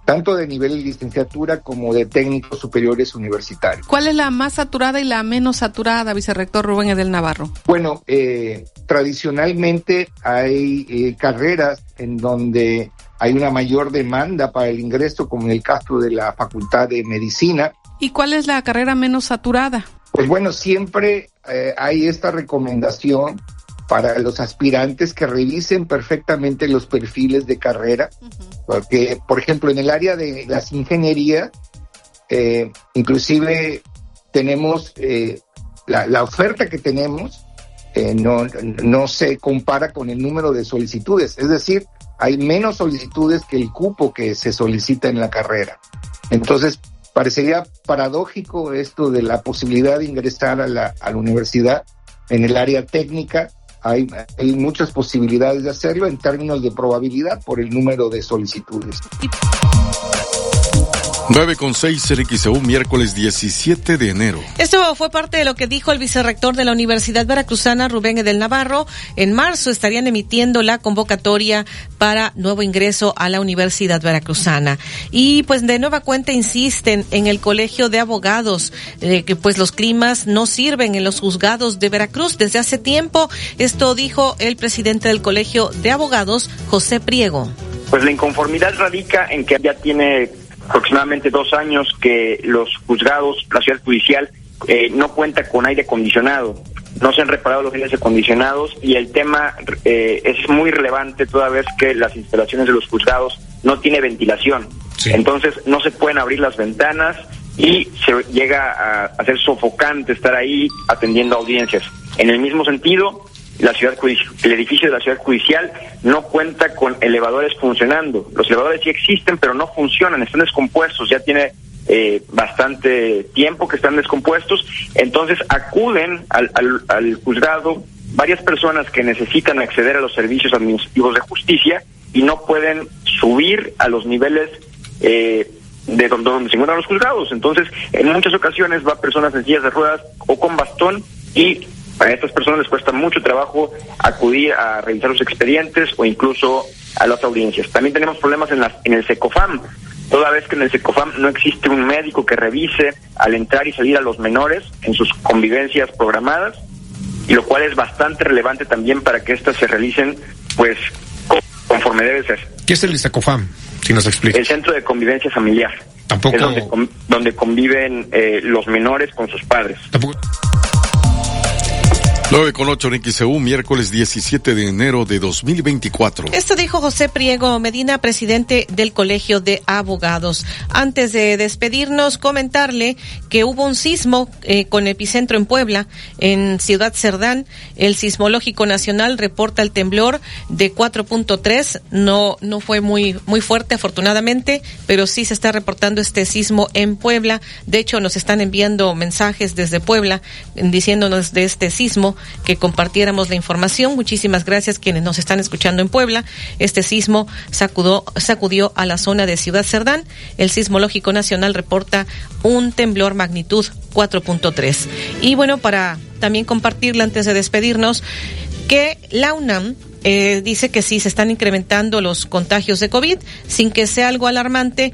tanto de nivel de licenciatura como de técnicos superiores universitarios. ¿Cuál es la más saturada y la menos saturada, vicerrector Rubén Edel Navarro? Bueno, eh, tradicionalmente hay eh, carreras en donde hay una mayor demanda para el ingreso, como en el caso de la Facultad de Medicina. ¿Y cuál es la carrera menos saturada? Pues bueno, siempre eh, hay esta recomendación para los aspirantes que revisen perfectamente los perfiles de carrera, porque, por ejemplo, en el área de las ingenierías, eh, inclusive tenemos eh, la, la oferta que tenemos eh, no, no se compara con el número de solicitudes, es decir, hay menos solicitudes que el cupo que se solicita en la carrera. Entonces, parecería paradójico esto de la posibilidad de ingresar a la, a la universidad en el área técnica. Hay, hay muchas posibilidades de hacerlo en términos de probabilidad por el número de solicitudes. 9.6 en XEU, miércoles 17 de enero. Esto fue parte de lo que dijo el vicerrector de la Universidad Veracruzana, Rubén Edel Navarro. En marzo estarían emitiendo la convocatoria para nuevo ingreso a la Universidad Veracruzana. Y pues de nueva cuenta insisten en el Colegio de Abogados eh, que pues los climas no sirven en los juzgados de Veracruz desde hace tiempo. Esto dijo el presidente del Colegio de Abogados, José Priego. Pues la inconformidad radica en que ya tiene aproximadamente dos años que los juzgados, la ciudad judicial, eh, no cuenta con aire acondicionado. No se han reparado los aires acondicionados y el tema eh, es muy relevante toda vez que las instalaciones de los juzgados no tiene ventilación. Entonces no se pueden abrir las ventanas y se llega a hacer sofocante estar ahí atendiendo audiencias. En el mismo sentido, la ciudad el edificio de la ciudad judicial no cuenta con elevadores funcionando. Los elevadores sí existen, pero no funcionan, están descompuestos, ya tiene eh, bastante tiempo que están descompuestos. Entonces acuden al, al, al juzgado varias personas que necesitan acceder a los servicios administrativos de justicia y no pueden subir a los niveles eh, de donde, donde se encuentran los juzgados. Entonces, en muchas ocasiones va personas en sillas de ruedas o con bastón y a estas personas les cuesta mucho trabajo acudir a revisar los expedientes o incluso a las audiencias. También tenemos problemas en, las, en el SECOFAM. toda vez que en el SECOFAM no existe un médico que revise al entrar y salir a los menores en sus convivencias programadas, y lo cual es bastante relevante también para que éstas se realicen pues conforme debe ser. ¿Qué es el SECOFAM? Si nos explica. El Centro de Convivencia Familiar. Tampoco. Es donde, donde conviven eh, los menores con sus padres. 9 con 8 en XEU, miércoles 17 de enero de 2024. Esto dijo José Priego Medina, presidente del Colegio de Abogados. Antes de despedirnos, comentarle que hubo un sismo eh, con epicentro en Puebla, en Ciudad Cerdán. El Sismológico Nacional reporta el temblor de 4.3. No, no fue muy, muy fuerte, afortunadamente, pero sí se está reportando este sismo en Puebla. De hecho, nos están enviando mensajes desde Puebla diciéndonos de este sismo que compartiéramos la información. Muchísimas gracias quienes nos están escuchando en Puebla. Este sismo sacudió, a la zona de Ciudad Cerdán. El Sismológico Nacional reporta un temblor magnitud 4.3. Y bueno, para también compartirle antes de despedirnos que la UNAM eh, dice que sí se están incrementando los contagios de COVID sin que sea algo alarmante,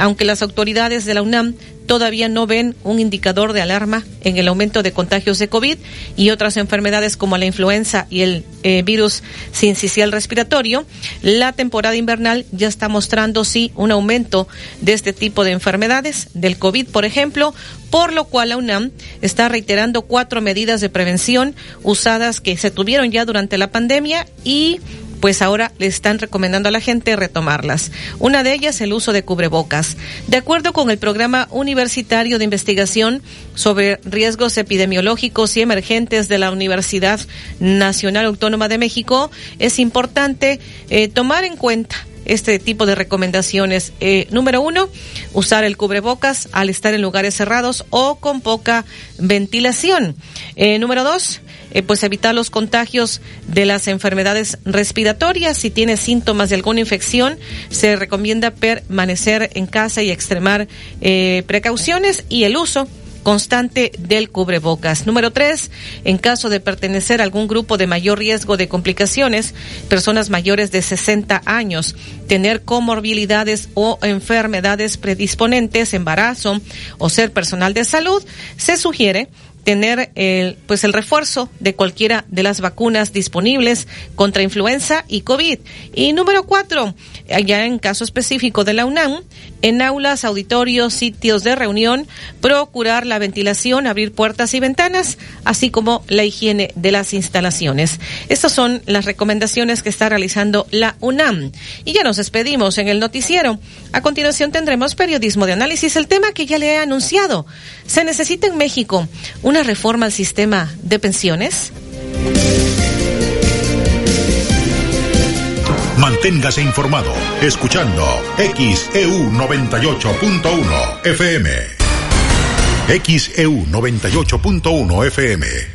aunque las autoridades de la UNAM todavía no ven un indicador de alarma en el aumento de contagios de COVID y otras enfermedades como la influenza y el eh, virus sincicial respiratorio. La temporada invernal ya está mostrando sí un aumento de este tipo de enfermedades, del COVID por ejemplo, por lo cual la UNAM está reiterando cuatro medidas de prevención usadas que se tuvieron ya durante la pandemia y pues ahora le están recomendando a la gente retomarlas. Una de ellas, el uso de cubrebocas. De acuerdo con el programa universitario de investigación sobre riesgos epidemiológicos y emergentes de la Universidad Nacional Autónoma de México, es importante eh, tomar en cuenta este tipo de recomendaciones. Eh, número uno, usar el cubrebocas al estar en lugares cerrados o con poca ventilación. Eh, número dos, eh, pues evitar los contagios de las enfermedades respiratorias. Si tiene síntomas de alguna infección, se recomienda permanecer en casa y extremar eh, precauciones y el uso constante del cubrebocas. Número tres, en caso de pertenecer a algún grupo de mayor riesgo de complicaciones, personas mayores de 60 años, tener comorbilidades o enfermedades predisponentes, embarazo o ser personal de salud, se sugiere tener el, pues el refuerzo de cualquiera de las vacunas disponibles contra influenza y COVID. Y número cuatro, ya en caso específico de la UNAM, en aulas, auditorios, sitios de reunión, procurar la ventilación, abrir puertas y ventanas, así como la higiene de las instalaciones. Estas son las recomendaciones que está realizando la UNAM. Y ya nos despedimos en el noticiero. A continuación tendremos periodismo de análisis, el tema que ya le he anunciado. ¿Se necesita en México una reforma al sistema de pensiones? Manténgase informado escuchando XEU 98.1 FM. XEU 98.1 FM.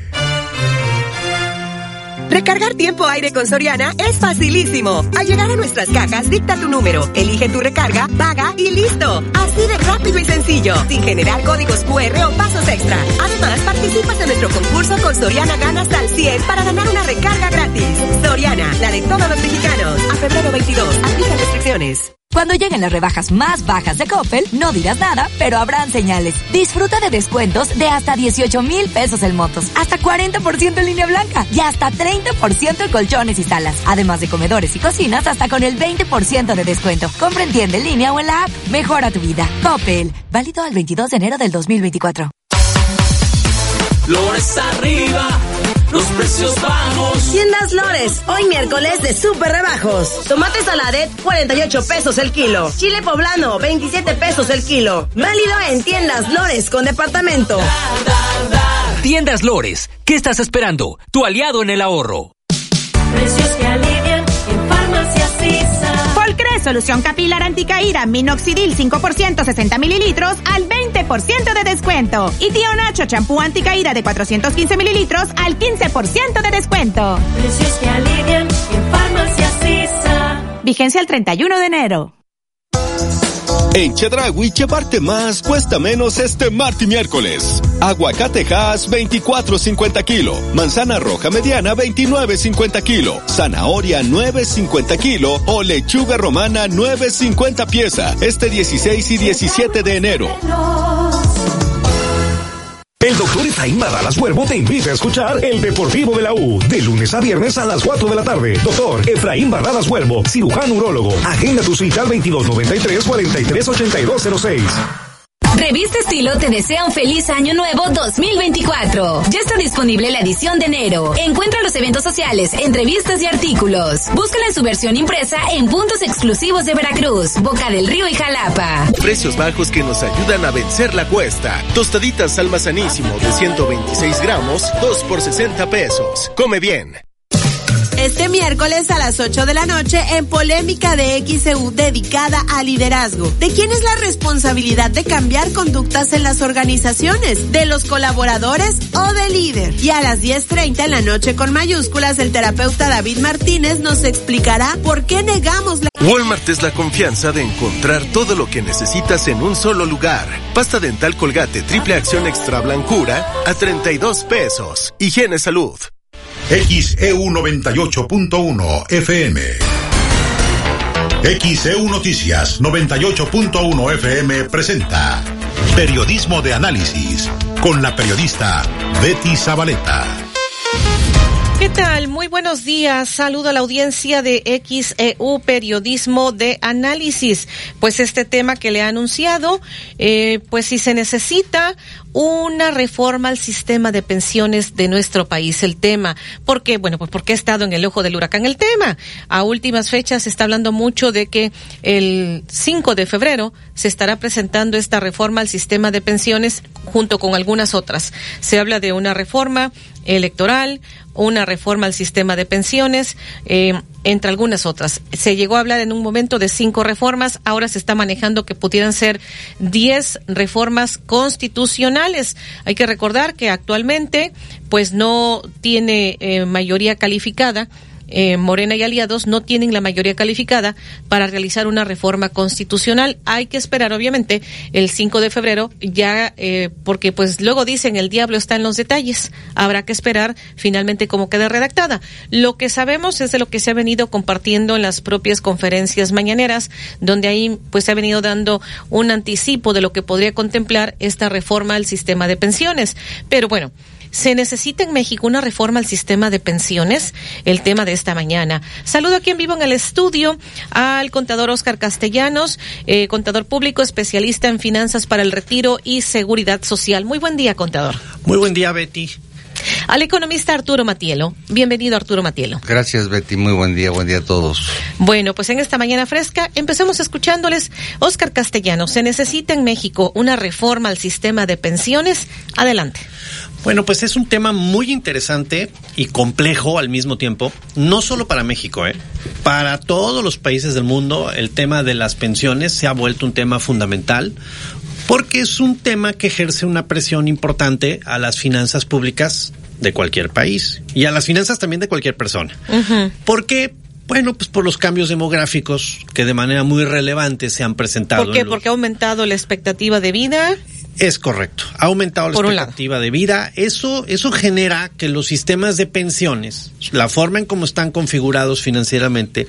Recargar tiempo aire con Soriana es facilísimo. Al llegar a nuestras cajas, dicta tu número, elige tu recarga, paga y listo. Así de rápido y sencillo, sin generar códigos QR o pasos extra. Además, participas en nuestro concurso con Soriana Gana hasta el 100 para ganar una recarga gratis. Soriana, la de todos los mexicanos. A febrero 22, Cuando lleguen las rebajas más bajas de Coppel, no dirás nada, pero habrán señales. Disfruta de descuentos de hasta 18 mil pesos en motos, hasta 40% en línea blanca y hasta 30% en colchones y salas. Además de comedores y cocinas, hasta con el 20% de descuento. Compra en tienda en línea o en la app. Mejora tu vida. Coppel. Válido al 22 de enero del 2024. Lores arriba, los precios bajos. Tiendas Lores, hoy miércoles de super rebajos. Tomate saladet, 48 pesos el kilo. Chile poblano, 27 pesos el kilo. Válido en Tiendas Lores con departamento. Tiendas Lores, ¿qué estás esperando? Tu aliado en el ahorro. Solución capilar anticaída, minoxidil 5% 60 mililitros al 20% de descuento. Y tío Nacho, champú anticaída de 415 mililitros al 15% de descuento. Precios que alivian en farmacias Sisa. Vigencia el 31 de enero. En Chedragui, llevarte más cuesta menos este martes y miércoles. Aguacate Hass 24.50 kilo. Manzana roja mediana 29.50 kilo. Zanahoria 9.50 kilo. O lechuga romana 9.50 pieza. Este 16 y 17 de enero. El doctor Efraín Barralas Huervo te invita a escuchar El Deportivo de la U, de lunes a viernes a las 4 de la tarde. Doctor Efraín Barralas Huervo, cirujano urólogo. Agenda tu cita al 2293-438206. Revista Estilo te desea un feliz año nuevo 2024. Ya está disponible la edición de enero. Encuentra los eventos sociales, entrevistas y artículos. Búscala en su versión impresa en puntos exclusivos de Veracruz, Boca del Río y Jalapa. Precios bajos que nos ayudan a vencer la cuesta. Tostaditas Alma Sanísimo de 126 gramos, 2 por 60 pesos. Come bien. Este miércoles a las 8 de la noche en Polémica de XEU dedicada a liderazgo. ¿De quién es la responsabilidad de cambiar conductas en las organizaciones? ¿De los colaboradores o del líder? Y a las 10.30 en la noche con mayúsculas el terapeuta David Martínez nos explicará por qué negamos la... Walmart es la confianza de encontrar todo lo que necesitas en un solo lugar. Pasta dental colgate triple acción extra blancura a 32 pesos. Higiene salud. XEU 98.1 FM. XEU Noticias 98.1 FM presenta Periodismo de Análisis con la periodista Betty Zabaleta. ¿Qué tal? Muy buenos días. Saludo a la audiencia de XEU Periodismo de Análisis. Pues este tema que le ha anunciado, eh, pues si se necesita una reforma al sistema de pensiones de nuestro país. El tema, ¿por qué? Bueno, pues porque ha estado en el ojo del huracán el tema. A últimas fechas se está hablando mucho de que el 5 de febrero se estará presentando esta reforma al sistema de pensiones junto con algunas otras. Se habla de una reforma electoral, una reforma al sistema de pensiones, eh, entre algunas otras. Se llegó a hablar en un momento de cinco reformas, ahora se está manejando que pudieran ser diez reformas constitucionales. Hay que recordar que actualmente, pues no tiene eh, mayoría calificada eh, Morena y aliados no tienen la mayoría calificada para realizar una reforma constitucional. Hay que esperar, obviamente, el 5 de febrero, ya, eh, porque pues luego dicen el diablo está en los detalles. Habrá que esperar finalmente cómo quede redactada. Lo que sabemos es de lo que se ha venido compartiendo en las propias conferencias mañaneras, donde ahí pues se ha venido dando un anticipo de lo que podría contemplar esta reforma al sistema de pensiones. Pero bueno, ¿Se necesita en México una reforma al sistema de pensiones? El tema de esta mañana. Saludo aquí en vivo en el estudio al contador Oscar Castellanos, eh, contador público, especialista en finanzas para el retiro y seguridad social. Muy buen día, contador. Muy buen día, Betty. Al economista Arturo Matielo. Bienvenido, Arturo Matielo. Gracias, Betty. Muy buen día, buen día a todos. Bueno, pues en esta mañana fresca empecemos escuchándoles. Oscar Castellanos, ¿se necesita en México una reforma al sistema de pensiones? Adelante. Bueno, pues es un tema muy interesante y complejo al mismo tiempo, no solo para México, ¿eh? para todos los países del mundo el tema de las pensiones se ha vuelto un tema fundamental porque es un tema que ejerce una presión importante a las finanzas públicas de cualquier país y a las finanzas también de cualquier persona. Porque bueno, pues por los cambios demográficos que de manera muy relevante se han presentado. ¿Por qué? Porque ha aumentado la expectativa de vida. Es correcto. Ha aumentado la expectativa de vida. Eso, eso genera que los sistemas de pensiones, la forma en cómo están configurados financieramente,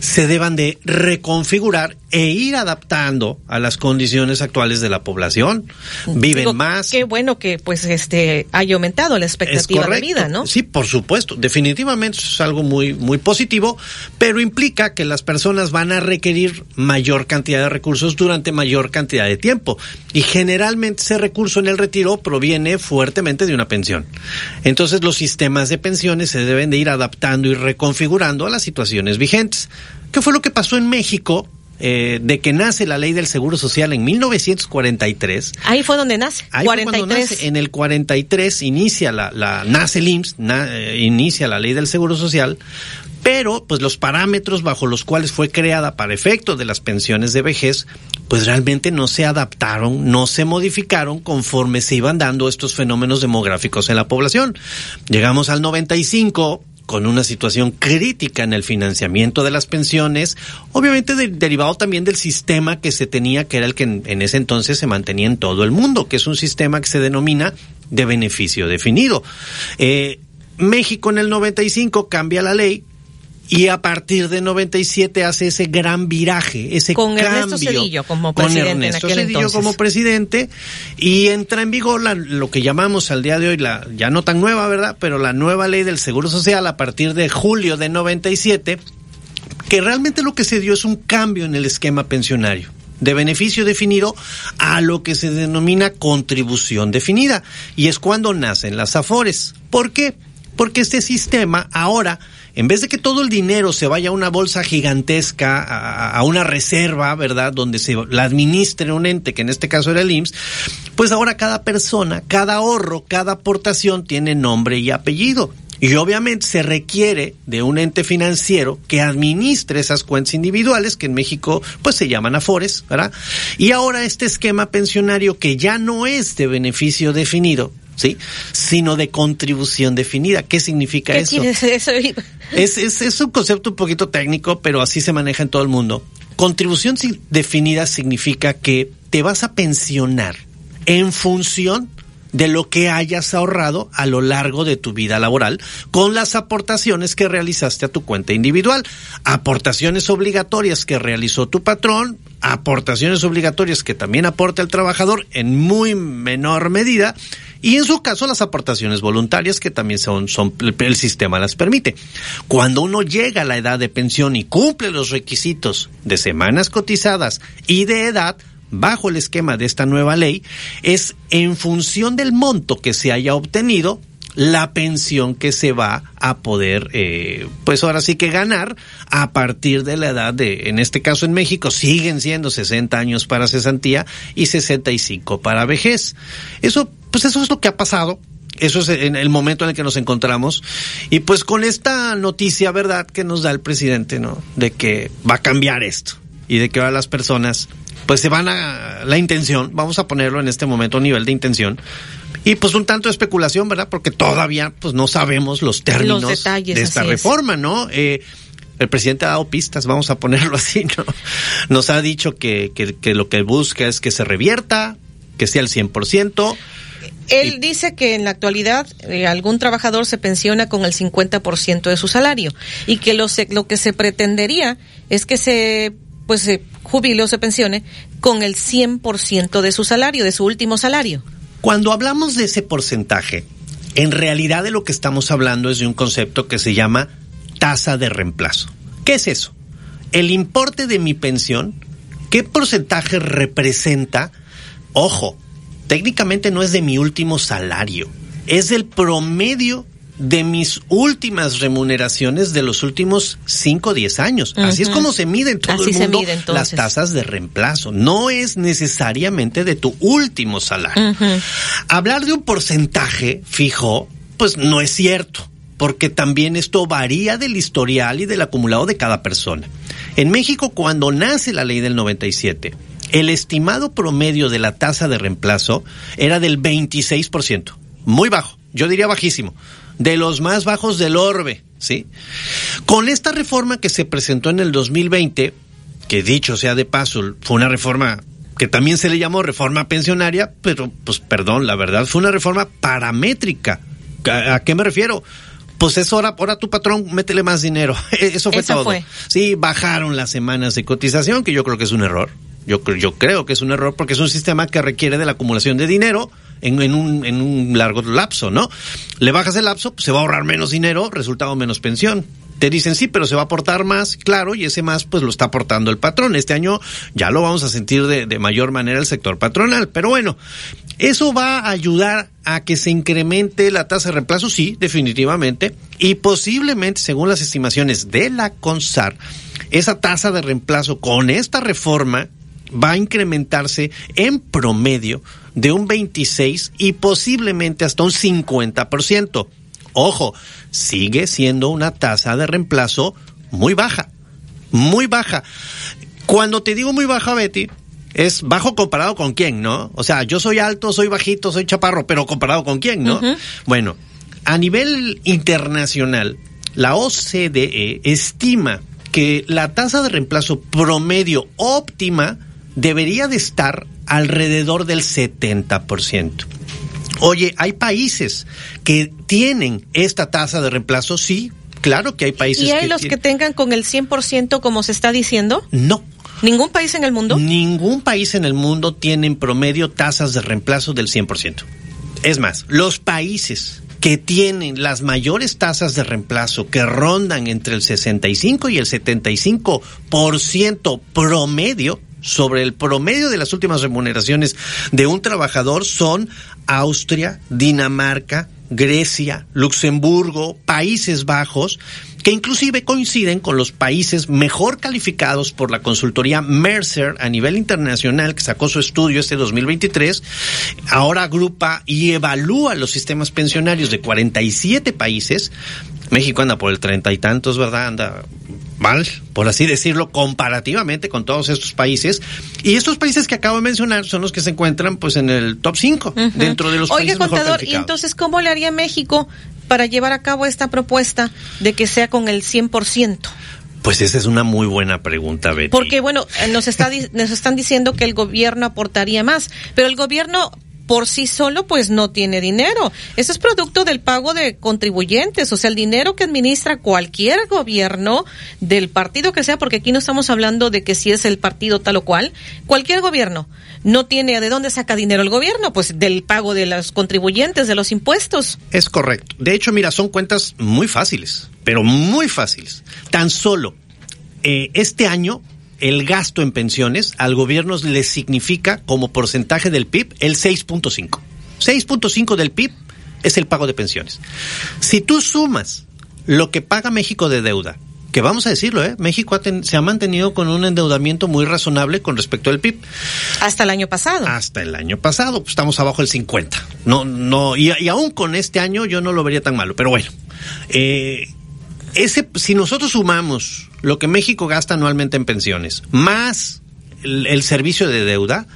se deban de reconfigurar e ir adaptando a las condiciones actuales de la población. Viven más. Qué bueno que pues este haya aumentado la expectativa de vida, ¿no? Sí, por supuesto. Definitivamente es algo muy, muy positivo, pero implica que las personas van a requerir mayor cantidad de recursos durante mayor cantidad de tiempo. Y generalmente ese recurso en el retiro proviene fuertemente de una pensión. Entonces los sistemas de pensiones se deben de ir adaptando y reconfigurando a las situaciones vigentes. ¿Qué fue lo que pasó en México eh, de que nace la ley del Seguro Social en 1943. Ahí fue donde nace. Ahí 43. Fue nace. En el 43 inicia la, la nace el IMSS, eh, inicia la ley del Seguro Social, pero pues los parámetros bajo los cuales fue creada para efecto de las pensiones de vejez, pues realmente no se adaptaron, no se modificaron conforme se iban dando estos fenómenos demográficos en la población. Llegamos al 95, con una situación crítica en el financiamiento de las pensiones, obviamente de- derivado también del sistema que se tenía, que era el que en, en ese entonces se mantenía en todo el mundo, que es un sistema que se denomina de beneficio definido. Eh, México en el 95 cambia la ley y a partir de 97 hace ese gran viraje, ese Con Ernesto cambio. Cedillo como con presidente en Ernesto aquel Cedillo entonces. como presidente y entra en vigor la- lo que llamamos al día de hoy la ya no tan nueva, ¿verdad? Pero la nueva ley del Seguro Social a partir de julio de 97 que realmente lo que se dio es un cambio en el esquema pensionario de beneficio definido a lo que se denomina contribución definida y es cuando nacen las AFORES. ¿Por qué? Porque este sistema ahora en vez de que todo el dinero se vaya a una bolsa gigantesca, a, una reserva, ¿verdad? Donde se la administre un ente, que en este caso era el IMSS, pues ahora cada persona, cada ahorro, cada aportación tiene nombre y apellido. Y obviamente se requiere de un ente financiero que administre esas cuentas individuales, que en México pues se llaman afores, ¿verdad? Y ahora este esquema pensionario que ya no es de beneficio definido, ¿sí? Sino de contribución definida. ¿Qué significa ¿Qué eso? quiere decir eso? Es, es, es un concepto un poquito técnico, pero así se maneja en todo el mundo. Contribución definida significa que te vas a pensionar en función de lo que hayas ahorrado a lo largo de tu vida laboral con las aportaciones que realizaste a tu cuenta individual. Aportaciones obligatorias que realizó tu patrón, aportaciones obligatorias que también aporta el trabajador en muy menor medida y en su caso las aportaciones voluntarias que también son, son el sistema las permite. Cuando uno llega a la edad de pensión y cumple los requisitos de semanas cotizadas y de edad, bajo el esquema de esta nueva ley, es en función del monto que se haya obtenido la pensión que se va a poder, eh, pues ahora sí que ganar a partir de la edad de, en este caso en México, siguen siendo 60 años para cesantía y 65 para vejez. Eso, pues eso es lo que ha pasado. Eso es en el momento en el que nos encontramos. Y pues con esta noticia, ¿verdad?, que nos da el presidente, ¿no? De que va a cambiar esto. Y de que ahora las personas, pues se van a, la intención, vamos a ponerlo en este momento a nivel de intención. Y pues un tanto de especulación, ¿verdad? Porque todavía, pues no sabemos los términos Los detalles, de esta es. reforma, ¿no? Eh, el presidente ha dado pistas, vamos a ponerlo así, ¿no? Nos ha dicho que, que, que lo que busca es que se revierta, que sea el 100%. Él dice que en la actualidad eh, algún trabajador se pensiona con el 50% de su salario y que lo, se- lo que se pretendería es que se pues se jubile o se pensione con el 100% de su salario, de su último salario. Cuando hablamos de ese porcentaje, en realidad de lo que estamos hablando es de un concepto que se llama tasa de reemplazo. ¿Qué es eso? El importe de mi pensión, ¿qué porcentaje representa? Ojo, técnicamente no es de mi último salario, es del promedio de mis últimas remuneraciones de los últimos 5 o 10 años. Así es como se mide en todo Así el mundo mide, las tasas de reemplazo. No es necesariamente de tu último salario. Hablar de un porcentaje fijo, pues no es cierto, porque también esto varía del historial y del acumulado de cada persona. En México, cuando nace la ley del 97, el estimado promedio de la tasa de reemplazo era del 26%, muy bajo, yo diría bajísimo, de los más bajos del orbe, ¿sí? Con esta reforma que se presentó en el 2020, que dicho sea de paso, fue una reforma que también se le llamó reforma pensionaria, pero pues perdón, la verdad fue una reforma paramétrica. ¿A, a qué me refiero? Pues es hora, ahora tu patrón, métele más dinero. Eso fue Esa todo. fue. Sí, bajaron las semanas de cotización, que yo creo que es un error. Yo, yo creo que es un error porque es un sistema que requiere de la acumulación de dinero en, en un, en un largo lapso, ¿no? Le bajas el lapso, pues se va a ahorrar menos dinero, resultado menos pensión. Te dicen sí, pero se va a aportar más, claro, y ese más pues lo está aportando el patrón. Este año ya lo vamos a sentir de, de mayor manera el sector patronal, pero bueno, eso va a ayudar a que se incremente la tasa de reemplazo, sí, definitivamente, y posiblemente, según las estimaciones de la CONSAR, esa tasa de reemplazo con esta reforma va a incrementarse en promedio de un 26 y posiblemente hasta un 50%. Ojo, sigue siendo una tasa de reemplazo muy baja, muy baja. Cuando te digo muy baja, Betty, es bajo comparado con quién, ¿no? O sea, yo soy alto, soy bajito, soy chaparro, pero comparado con quién, ¿no? Bueno, a nivel internacional, la OCDE estima que la tasa de reemplazo promedio óptima debería de estar alrededor del 70%. Oye, hay países que tienen esta tasa de reemplazo, sí, claro que hay países ¿Y hay que los que tengan con el 100% como se está diciendo? No. ¿Ningún país en el mundo? Ningún país en el mundo tiene en promedio tasas de reemplazo del 100%. Es más, los países que tienen las mayores tasas de reemplazo que rondan entre el 65 y el 75% promedio sobre el promedio de las últimas remuneraciones de un trabajador son Austria, Dinamarca, Grecia, Luxemburgo, Países Bajos, que inclusive coinciden con los países mejor calificados por la consultoría Mercer a nivel internacional, que sacó su estudio este 2023. Ahora agrupa y evalúa los sistemas pensionarios de 47 países. México anda por el treinta y tantos, ¿verdad? Anda mal, por así decirlo, comparativamente con todos estos países. Y estos países que acabo de mencionar son los que se encuentran pues en el top 5 dentro de los Oiga, países mejor contador, ¿y entonces cómo le haría México para llevar a cabo esta propuesta de que sea con el 100%? Pues esa es una muy buena pregunta, Betty. Porque, bueno, eh, nos, está, nos están diciendo que el gobierno aportaría más, pero el gobierno por sí solo pues no tiene dinero. Eso es producto del pago de contribuyentes, o sea, el dinero que administra cualquier gobierno del partido que sea, porque aquí no estamos hablando de que si es el partido tal o cual, cualquier gobierno no tiene de dónde saca dinero el gobierno, pues del pago de los contribuyentes, de los impuestos. Es correcto. De hecho, mira, son cuentas muy fáciles, pero muy fáciles. Tan solo eh, este año el gasto en pensiones al gobierno le significa como porcentaje del PIB el 6.5. 6.5 del PIB es el pago de pensiones. Si tú sumas lo que paga México de deuda, que vamos a decirlo, ¿eh? México ha ten- se ha mantenido con un endeudamiento muy razonable con respecto al PIB. Hasta el año pasado. Hasta el año pasado, pues estamos abajo del 50. No, no, y, y aún con este año yo no lo vería tan malo, pero bueno. Eh, ese, si nosotros sumamos lo que México gasta anualmente en pensiones, más el, el servicio de deuda,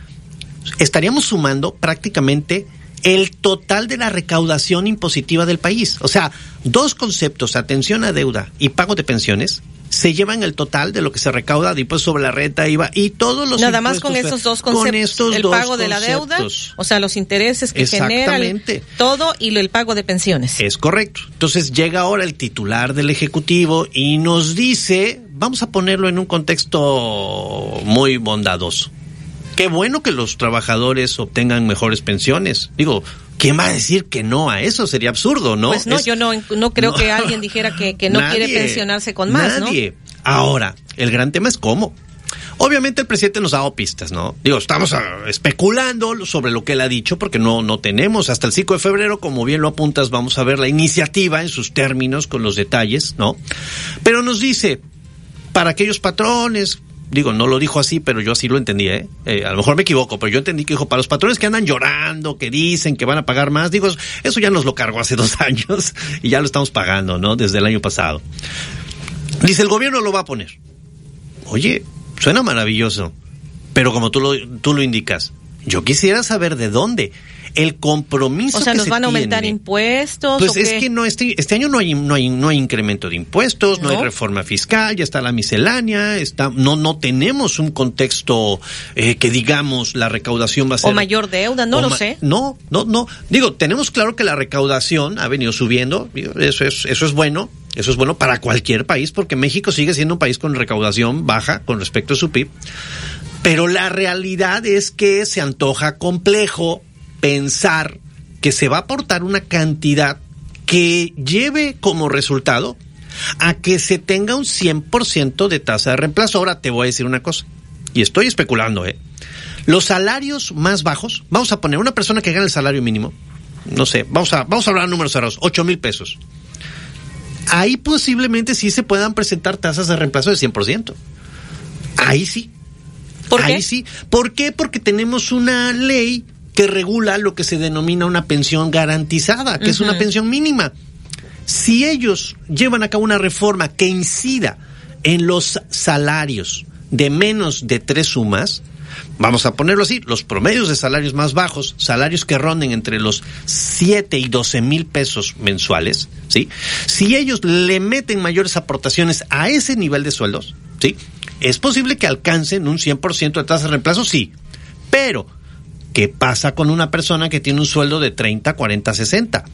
estaríamos sumando prácticamente el total de la recaudación impositiva del país. O sea, dos conceptos, atención a deuda y pago de pensiones, se llevan el total de lo que se recauda de impuestos sobre la renta, IVA y todos los Nada más con esos dos con conceptos, estos el dos pago de la deuda, o sea, los intereses que genera el- todo y el pago de pensiones. Es correcto. Entonces llega ahora el titular del Ejecutivo y nos dice, vamos a ponerlo en un contexto muy bondadoso. Qué bueno que los trabajadores obtengan mejores pensiones. Digo, ¿quién va a decir que no a eso? Sería absurdo, ¿no? Pues no, Es- yo no, no creo No. que alguien dijera que, que no quiere pensionarse con más, Nadie. Ahora, el gran tema es cómo. Obviamente el presidente nos ha dado pistas, ¿no? Digo, estamos ah, especulando sobre lo que él ha dicho porque no, no tenemos. Hasta el 5 de febrero, como bien lo apuntas, vamos a ver la iniciativa en sus términos con los detalles, ¿no? Pero nos dice, para aquellos patrones, digo, no lo dijo así, pero yo así lo entendí, ¿eh? Eh, a lo mejor me equivoco, pero yo entendí que dijo, para los patrones que andan llorando, que dicen que van a pagar más, digo, eso ya nos lo cargó hace dos años y ya lo estamos pagando, ¿no? Desde el año pasado. Dice, el gobierno lo va a poner. Oye, suena maravilloso, pero como tú lo, tú lo indicas, yo quisiera saber de dónde. El compromiso O sea, que nos se van a aumentar tiene- impuestos. pues o es qué? que no este, este año no hay no hay no hay incremento de impuestos, no, ¿No? hay reforma fiscal, ya está la miscelánea, está no no tenemos un contexto eh, que digamos la recaudación va a ser o mayor deuda, no lo sé. No, no, no. Digo, tenemos claro que la recaudación ha venido subiendo, eso es eso es bueno, eso es bueno para cualquier país porque México sigue siendo un país con recaudación baja con respecto a su PIB. Pero la realidad es que se antoja complejo pensar que se va a aportar una cantidad que lleve como resultado a que se tenga un 100% de tasa de reemplazo. Ahora te voy a decir una cosa, y estoy especulando, ¿eh? Los salarios más bajos, vamos a poner una persona que gana el salario mínimo, no sé, vamos a, vamos a hablar de números cerrados, 8 mil pesos. Ahí posiblemente sí se puedan presentar tasas de reemplazo de 100%. Ahí sí. ¿Por Ahí qué? sí. ¿Por qué? Porque tenemos una ley que regula lo que se denomina una pensión garantizada, que es una pensión mínima. Si ellos llevan a cabo una reforma que incida en los salarios de menos de tres sumas, Vamos a ponerlo así, los promedios de salarios más bajos, salarios que ronden entre los 7 y 12 mil pesos mensuales, ¿sí? Si ellos le meten mayores aportaciones a ese nivel de sueldos, ¿sí? Es posible que alcancen un 100% de tasa de reemplazo, sí. Pero, ¿qué pasa con una persona que tiene un sueldo de 30, 40, 60?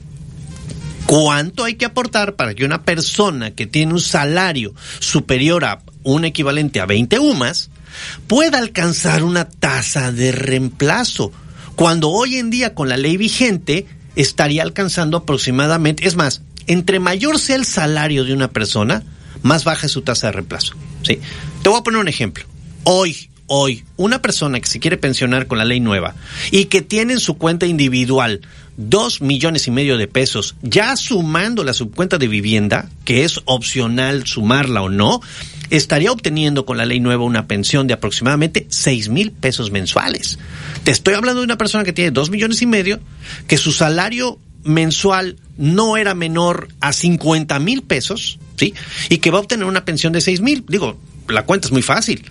¿Cuánto hay que aportar para que una persona que tiene un salario superior a un equivalente a 20 UMAS pueda alcanzar una tasa de reemplazo? Cuando hoy en día con la ley vigente estaría alcanzando aproximadamente, es más, entre mayor sea el salario de una persona, más baja es su tasa de reemplazo. ¿sí? Te voy a poner un ejemplo. Hoy, hoy, una persona que se quiere pensionar con la ley nueva y que tiene en su cuenta individual dos millones y medio de pesos, ya sumando la subcuenta de vivienda, que es opcional sumarla o no, estaría obteniendo con la ley nueva una pensión de aproximadamente seis mil pesos mensuales. Te estoy hablando de una persona que tiene dos millones y medio, que su salario mensual no era menor a 50 mil pesos, ¿sí? Y que va a obtener una pensión de seis mil. Digo, la cuenta es muy fácil.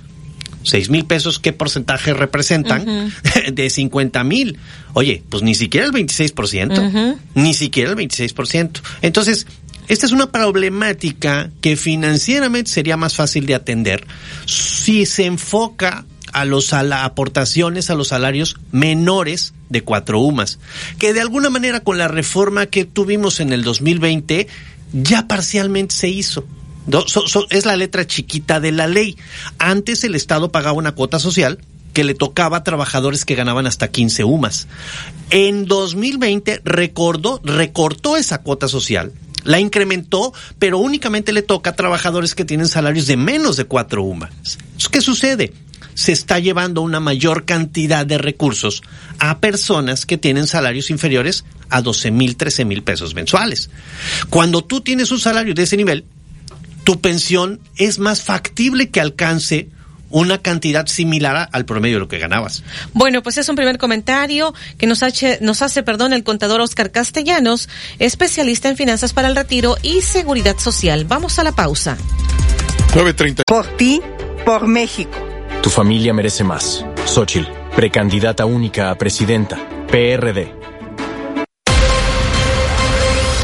Seis mil pesos, ¿qué porcentaje representan? de 50 mil. Oye, pues ni siquiera el 26%. Ni siquiera el 26%. Entonces, esta es una problemática que financieramente sería más fácil de atender si se enfoca a los a las aportaciones a los salarios menores de cuatro UMAS, que de alguna manera con la reforma que tuvimos en el 2020 ya parcialmente se hizo. Es la letra chiquita de la ley. Antes el Estado pagaba una cuota social que le tocaba a trabajadores que ganaban hasta 15 UMAS. En 2020 recordó, recortó esa cuota social, la incrementó, pero únicamente le toca a trabajadores que tienen salarios de menos de 4 UMAS. ¿Qué sucede? Se está llevando una mayor cantidad de recursos a personas que tienen salarios inferiores a 12 mil, 13 mil pesos mensuales. Cuando tú tienes un salario de ese nivel, tu pensión es más factible que alcance una cantidad similar a- al promedio de lo que ganabas. Bueno, pues es un primer comentario que nos hace, nos hace perdón, el contador Oscar Castellanos, especialista en finanzas para el retiro y seguridad social. Vamos a la pausa. 9.30. Por ti, por México. Tu familia merece más. Xochitl, precandidata única a presidenta. PRD.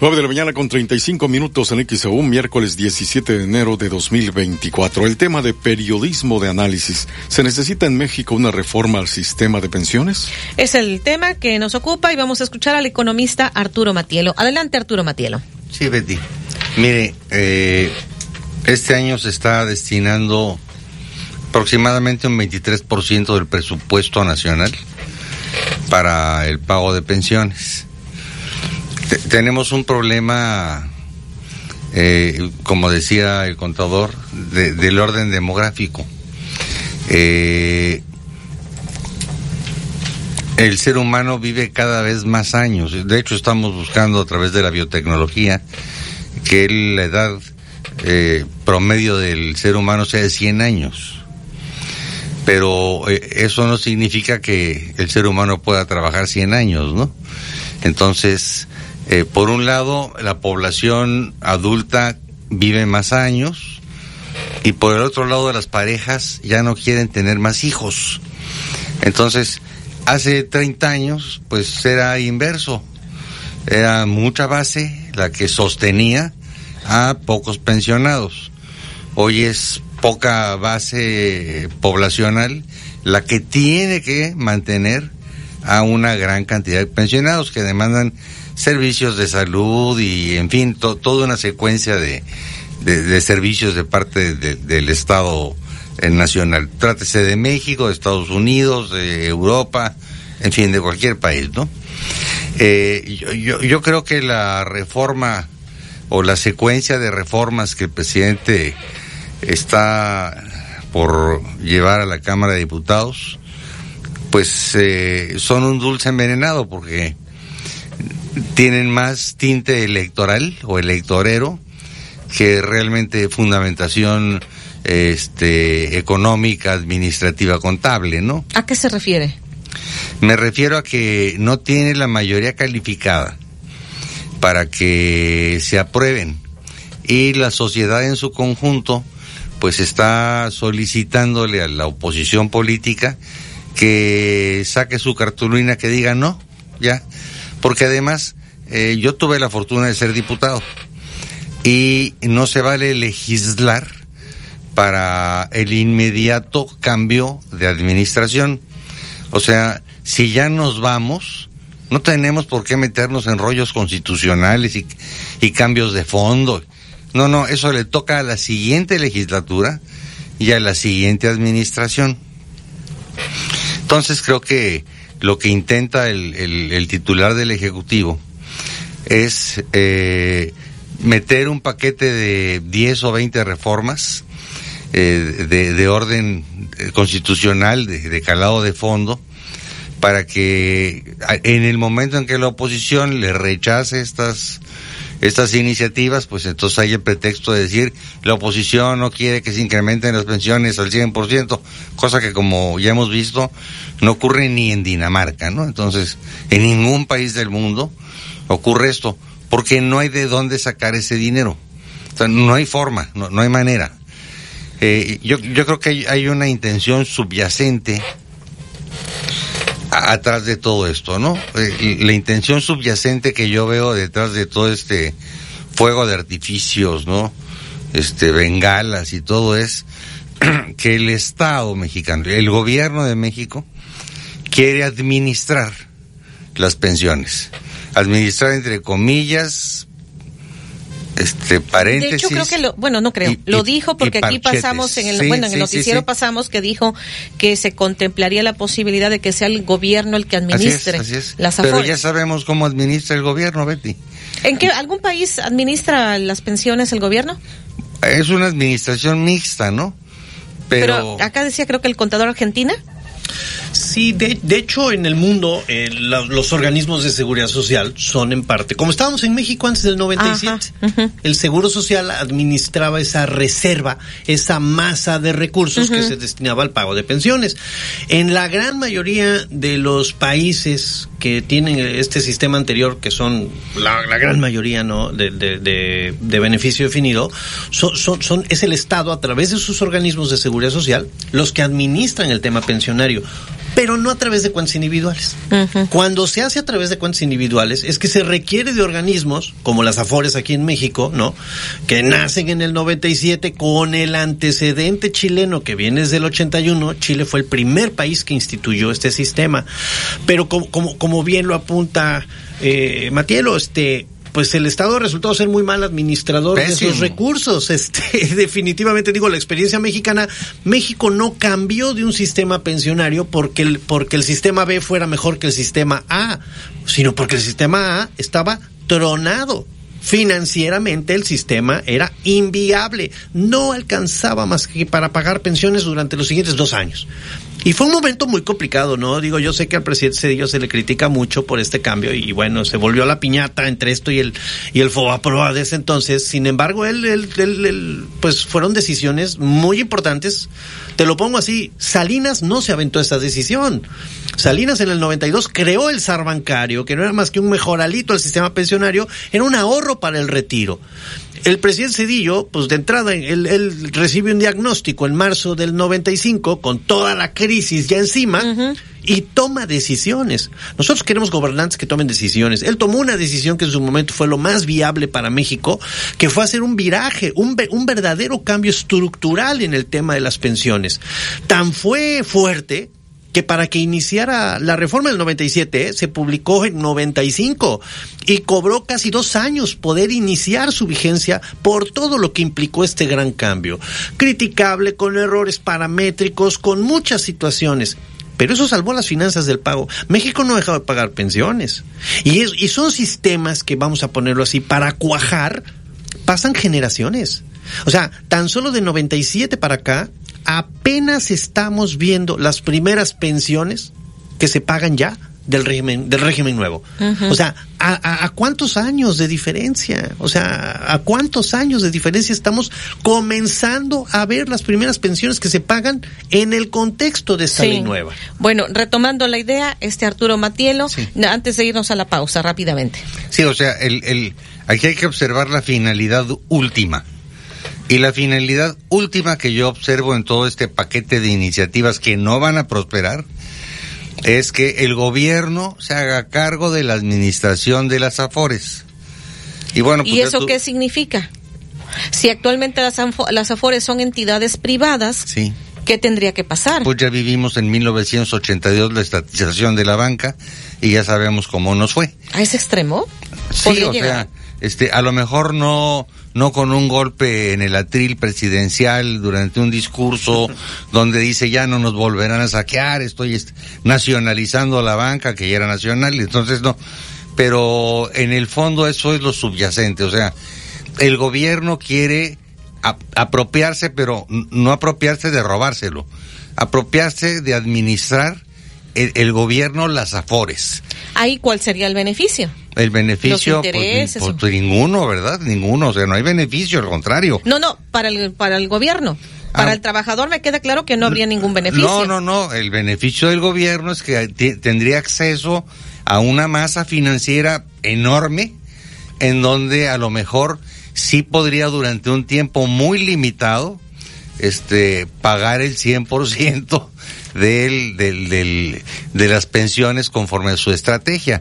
9 de la mañana con 35 minutos en XEU, miércoles 17 de enero de 2024. El tema de periodismo de análisis. ¿Se necesita en México una reforma al sistema de pensiones? Es el tema que nos ocupa y vamos a escuchar al economista Arturo Matielo. Adelante, Arturo Matielo. Sí, Betty. Mire, eh, este año se está destinando aproximadamente un 23% del presupuesto nacional para el pago de pensiones. Te- tenemos un problema, eh, como decía el contador, de- del orden demográfico. Eh, el ser humano vive cada vez más años. De hecho, estamos buscando a través de la biotecnología que la edad eh, promedio del ser humano sea de 100 años. Pero eso no significa que el ser humano pueda trabajar 100 años, ¿no? Entonces, eh, por un lado, la población adulta vive más años y por el otro lado, las parejas ya no quieren tener más hijos. Entonces, hace 30 años, pues era inverso. Era mucha base la que sostenía a pocos pensionados. Hoy es poca base poblacional la que tiene que mantener a una gran cantidad de pensionados que demandan servicios de salud y, en fin, to- toda una secuencia de, de- servicios de parte de- del Estado eh, nacional. Trátese de México, de Estados Unidos, de Europa, en fin, de cualquier país, ¿no? Eh, yo, yo, yo creo que la reforma o la secuencia de reformas que el presidente está por llevar a la Cámara de Diputados, pues eh, son un dulce envenenado porque tienen más tinte electoral o electorero que realmente fundamentación este, económica, administrativa, contable, ¿no? ¿A qué se refiere? Me refiero a que no tiene la mayoría calificada para que se aprueben y la sociedad en su conjunto pues está solicitándole a la oposición política que saque su cartulina que diga no, ya, porque además eh, yo tuve la fortuna de ser diputado y no se vale legislar para el inmediato cambio de administración. O sea, si ya nos vamos, no tenemos por qué meternos en rollos constitucionales y, y cambios de fondo. No, no, eso le toca a la siguiente legislatura y a la siguiente administración. Entonces creo que lo que intenta el, titular del Ejecutivo es eh, meter un paquete de 10 o 20 reformas eh, de, de, orden constitucional, de, de, calado de fondo, para que en el momento en que la oposición le rechace estas estas iniciativas, pues entonces hay el pretexto de decir la oposición no quiere que se incrementen las pensiones al 100%, cosa que como ya hemos visto no ocurre ni en Dinamarca, ¿no? Entonces, en ningún país del mundo ocurre esto, porque no hay de dónde sacar ese dinero. O sea, no hay forma, no, hay manera. Eh, yo, yo creo que hay una intención subyacente atrás de todo esto, ¿no? Eh, la intención subyacente que yo veo detrás de todo este fuego de artificios, ¿no? Este, bengalas y todo es que el Estado mexicano, el gobierno de México, quiere administrar las pensiones. Administrar entre comillas, este paréntesis. De hecho creo que lo, bueno, no creo, y, lo dijo porque aquí pasamos en el, sí, bueno, en el sí, noticiero sí, pasamos que dijo que se contemplaría la posibilidad de que sea el gobierno el que administre así es, así es. las Pero afores. ya sabemos cómo administra el gobierno, Betty. ¿En qué algún país administra las pensiones el gobierno? Es una administración mixta, ¿no? Pero, Pero acá decía creo que el contador argentina. Sí, de, de, hecho en el mundo eh, la, los organismos de seguridad social son en parte, como estábamos en México antes del 97, uh -huh. el Seguro Social administraba esa reserva, esa masa de recursos uh -huh. que se destinaba al pago de pensiones. En la gran mayoría de los países que tienen este sistema anterior, que son la, la gran mayoría no de, de, de, de beneficio definido, son, son, son, es el Estado a través de sus organismos de seguridad social los que administran el tema pensionario pero no a través de cuentas individuales. Uh -huh. Cuando se hace a través de cuentas individuales es que se requiere de organismos como las Afores aquí en México, ¿no? Que nacen en el 97 con el antecedente chileno que viene desde el 81. Chile fue el primer país que instituyó este sistema. Pero como, como, como bien lo apunta eh, Matielo, este, pues el Estado ha resultado ser muy mal administrador Pésimo. de esos recursos. Este, definitivamente digo, la experiencia mexicana, México no cambió de un sistema pensionario porque el, porque el sistema B fuera mejor que el sistema A, sino porque el sistema A estaba tronado financieramente el sistema era inviable, no alcanzaba más que para pagar pensiones durante los siguientes dos años. Y fue un momento muy complicado, ¿no? Digo, yo sé que al presidente Cedillo se le critica mucho por este cambio y bueno, se volvió la piñata entre esto y el y el Fobaproa de ese entonces. Sin embargo, él, él, él, pues fueron decisiones muy importantes. Te lo pongo así, Salinas no se aventó esta decisión. Salinas en el 92 creó el SAR bancario, que no era más que un mejoralito al sistema pensionario, era un ahorro para el retiro el presidente Cedillo, pues de entrada, él, él, recibe un diagnóstico en marzo del 95 con toda la crisis ya encima uh -huh. y toma decisiones. Nosotros queremos gobernantes que tomen decisiones. Él tomó una decisión que en su momento fue lo más viable para México, que fue hacer un viraje, un, un verdadero cambio estructural en el tema de las pensiones. Tan fue fuerte que para que iniciara la reforma del 97 ¿eh? se publicó en 95 y cobró casi dos años poder iniciar su vigencia por todo lo que implicó este gran cambio. Criticable, con errores paramétricos, con muchas situaciones. Pero eso salvó las finanzas del pago. México no ha dejado de pagar pensiones. Y, es, y son sistemas que, vamos a ponerlo así, para cuajar, pasan generaciones. O sea, tan solo de 97 para acá, apenas estamos viendo las primeras pensiones que se pagan ya del régimen, del régimen nuevo. O sea, ¿a, a, a cuántos años de diferencia? O sea, ¿a cuántos años de diferencia estamos comenzando a ver las primeras pensiones que se pagan en el contexto de esta Sí. ley nueva? Bueno, retomando la idea, este Arturo Matielo, antes de irnos a la pausa, rápidamente. Sí, o sea, el, el, aquí hay que observar la finalidad última. Y la finalidad última que yo observo en todo este paquete de iniciativas que no van a prosperar es que el gobierno se haga cargo de la administración de las AFORES. Y bueno, pues ¿Y eso tú- qué significa? Si actualmente las, las AFORES son entidades privadas, Sí. ¿qué tendría que pasar? Pues ya vivimos en 1982 la estatización de la banca y ya sabemos cómo nos fue. ¿A ese extremo? Sí, ¿Podría o llegar? sea, este, a lo mejor no, no con un golpe en el atril presidencial durante un discurso donde dice ya no nos volverán a saquear, estoy est- nacionalizando la banca que ya era nacional, entonces no. Pero en el fondo eso es lo subyacente, o sea, el gobierno quiere ap- apropiarse, pero no apropiarse de robárselo, apropiarse de administrar el, el gobierno las afores. Ahí, ¿cuál sería el beneficio? El beneficio, Los pues, intereses, pues, pues, ninguno, ¿verdad? Ninguno, o sea, no hay beneficio, al contrario. No, no, para el, para el gobierno. Para Ah. el trabajador me queda claro que no habría ningún beneficio. No, no, no, el beneficio del gobierno es que tendría acceso a una masa financiera enorme en donde a lo mejor sí podría durante un tiempo muy limitado este pagar el 100% del, del, del, de las pensiones conforme a su estrategia.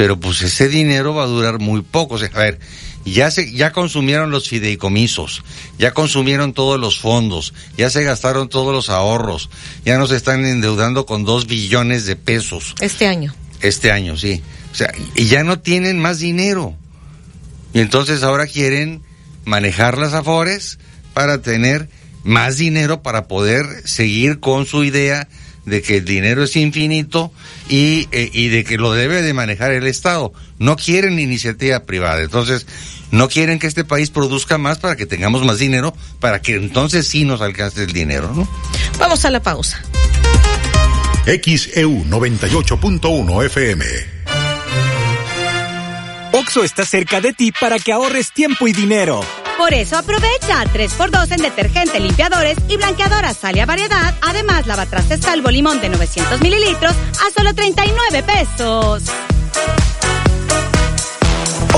Pero pues ese dinero va a durar muy poco. O sea, a ver, ya se, ya consumieron los fideicomisos, ya consumieron todos los fondos, ya se gastaron todos los ahorros, ya nos están endeudando con dos billones de pesos Este año. este año, sí. O sea, y ya no tienen más dinero. Y entonces ahora quieren manejar las afores para tener más dinero para poder seguir con su idea de que el dinero es infinito y, eh, y de que lo debe de manejar el Estado. No quieren iniciativa privada. Entonces, no quieren que este país produzca más para que tengamos más dinero, para que entonces sí nos alcance el dinero, ¿no? Vamos a la pausa. XEU 98.1 FM. Oxo está cerca de ti para que ahorres tiempo y dinero. Por eso aprovecha 3x2 en detergente, limpiadores y blanqueadoras sale a variedad. Además, lavatrastes salvo limón de 900 mililitros a solo 39 pesos.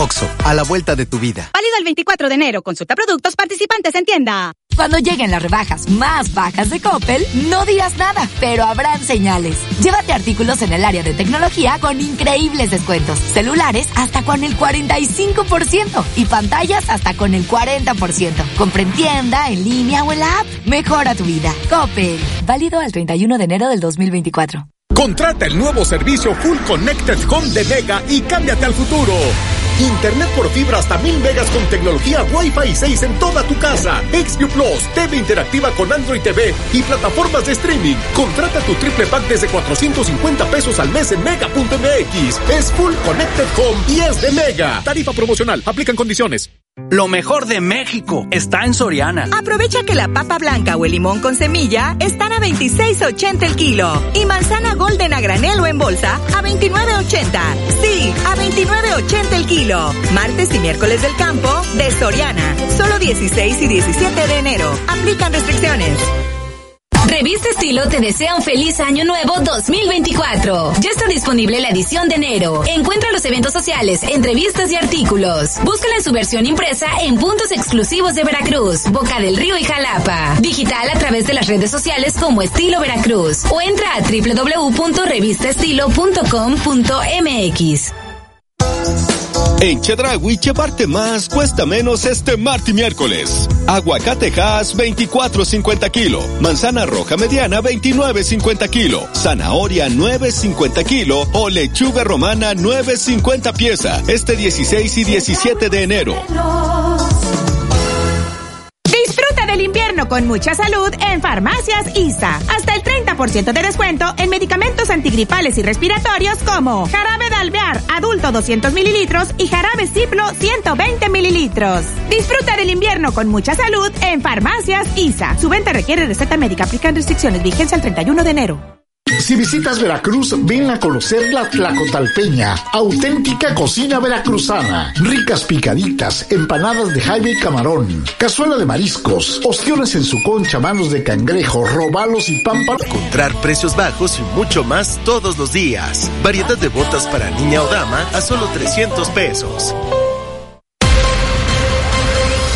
Oxo, a la vuelta de tu vida. Válido el 24 de enero. Consulta productos participantes en tienda. Cuando lleguen las rebajas más bajas de Coppel, no dirás nada, pero habrán señales. Llévate artículos en el área de tecnología con increíbles descuentos. Celulares hasta con el 45% y pantallas hasta con el 40%. Compra en tienda, en línea o en la app. Mejora tu vida. Coppel. Válido al 31 de enero del 2024. Contrata el nuevo servicio Full Connected Home de Mega y cámbiate al futuro. Internet por fibra hasta mil megas con tecnología Wi-Fi 6 en toda tu casa. XView Plus, TV interactiva con Android TV y plataformas de streaming. Contrata tu triple pack desde 450 pesos al mes en mega.mx. Es Full Connected Home y de Mega. Tarifa promocional. Aplican condiciones. Lo mejor de México está en Soriana. Aprovecha que la papa blanca o el limón con semilla están a 26.80 el kilo y manzana golden a granel o en bolsa a 29.80. Sí, a 29.80 el kilo. Martes y miércoles del campo de Soriana. Solo 16 y 17 de enero. Aplican restricciones. Revista Estilo te desea un feliz año nuevo 2024. Ya está disponible la edición de enero. Encuentra los eventos sociales, entrevistas y artículos. Búscala en su versión impresa en puntos exclusivos de Veracruz, Boca del Río y Jalapa. Digital a través de las redes sociales como Estilo Veracruz o entra a www.revistaestilo.com.mx. En Chedraui, llevarte más cuesta menos este martes y miércoles. Aguacate Hass 24.50 kilo. Manzana roja mediana 29.50 kilo. Zanahoria 9.50 kilo. O lechuga romana 9.50 pieza. Este 16 y 17 de enero. Del invierno con mucha salud en Farmacias ISA. Hasta el 30% de descuento en medicamentos antigripales y respiratorios como jarabe de alvear adulto 200 mililitros y jarabe Ciplo 120 mililitros. Disfruta del invierno con mucha salud en Farmacias ISA. Su venta requiere receta médica. Aplican restricciones. Vigencia el 31 de enero. Si visitas Veracruz, ven a conocer la Tlacotalpeña, auténtica cocina veracruzana. Ricas picaditas, empanadas de jaime y camarón, cazuela de mariscos, ostiones en su concha, manos de cangrejo, robalos y pan para... Encontrar precios bajos y mucho más todos los días. Variedad de botas para niña o dama a solo 300 pesos.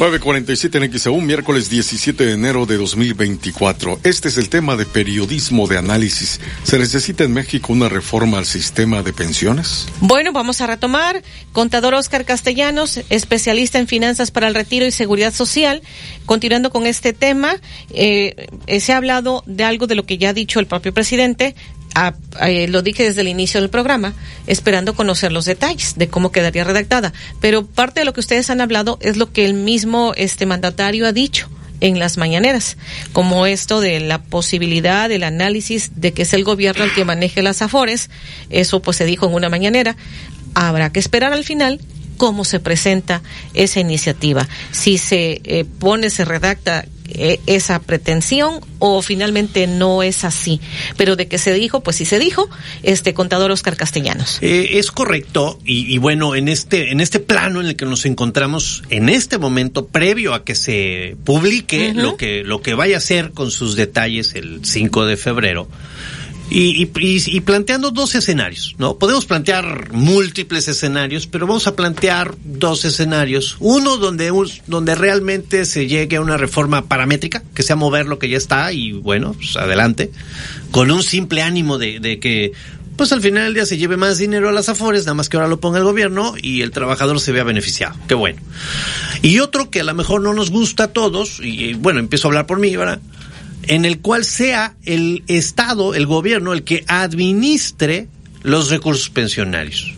947 en XEU, miércoles 17 de enero de 2024. Este es el tema de periodismo de análisis. ¿Se necesita en México una reforma al sistema de pensiones? Bueno, vamos a retomar. Contador Oscar Castellanos, especialista en finanzas para el retiro y seguridad social. Continuando con este tema, eh, eh, se ha hablado de algo de lo que ya ha dicho el propio presidente, eh, lo dije desde el inicio del programa, esperando conocer los detalles de cómo quedaría redactada. Pero parte de lo que ustedes han hablado es lo que el mismo este mandatario ha dicho en las mañaneras, como esto de la posibilidad del análisis de que es el gobierno el que maneje las afores, eso pues se dijo en una mañanera, habrá que esperar al final cómo se presenta esa iniciativa, si se eh, pone, se redacta esa pretensión o finalmente no es así. Pero de que se dijo, pues sí se dijo, este contador Oscar Castellanos. Eh, es correcto y, y, bueno, en este, en este plano en el que nos encontramos en este momento, previo a que se publique uh -huh. lo, que, lo que vaya a ser con sus detalles el 5 de febrero, y, y, y, planteando dos escenarios, ¿no? Podemos plantear múltiples escenarios, pero vamos a plantear dos escenarios. Uno donde, donde realmente se llegue a una reforma paramétrica, que sea mover lo que ya está y bueno, pues adelante, con un simple ánimo de, de que pues al final del día se lleve más dinero a las afores, nada más que ahora lo ponga el gobierno y el trabajador se vea beneficiado. Qué bueno. Y otro que a lo mejor no nos gusta a todos, y bueno, empiezo a hablar por mí, ¿verdad? En el cual sea el Estado, el gobierno, el que administre los recursos pensionarios.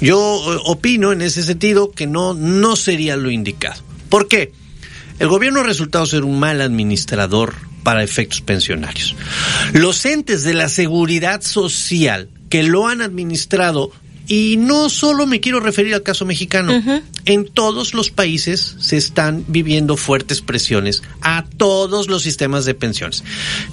Yo opino en ese sentido que no, no sería lo indicado. ¿Por qué? El gobierno ha resultado ser un mal administrador para efectos pensionarios. Los entes de la seguridad social que lo han administrado y no solo me quiero referir al caso mexicano. Uh -huh. En todos los países se están viviendo fuertes presiones a todos los sistemas de pensiones.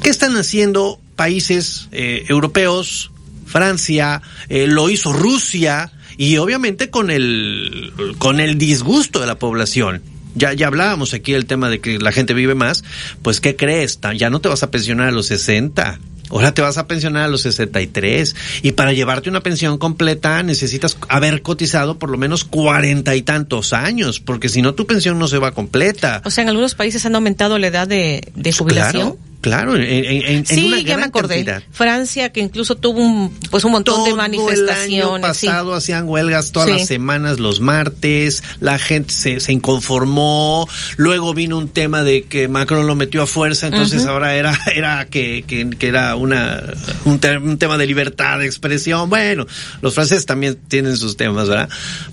¿Qué están haciendo países eh, europeos? Francia, eh, lo hizo Rusia y obviamente con el, con el disgusto de la población. Ya, ya hablábamos aquí del tema de que la gente vive más, pues ¿qué crees? Ya no te vas a pensionar a los 60, Ahora te vas a pensionar a los 63 y para llevarte una pensión completa necesitas haber cotizado por lo menos cuarenta y tantos años, porque si no tu pensión no se va completa. O sea, en algunos países han aumentado la edad de, de jubilación. Claro. Claro, en, en, sí, en una ya gran me acordé. Cantidad. Francia, que incluso tuvo un, pues un montón Todo de manifestaciones. El año pasado sí. hacían huelgas todas Sí. las semanas, los martes, la gente se, se inconformó, luego vino un tema de que Macron lo metió a fuerza, entonces ahora era, era que, que, que era una, un, te- un tema de libertad de expresión. Bueno, los franceses también tienen sus temas, ¿verdad?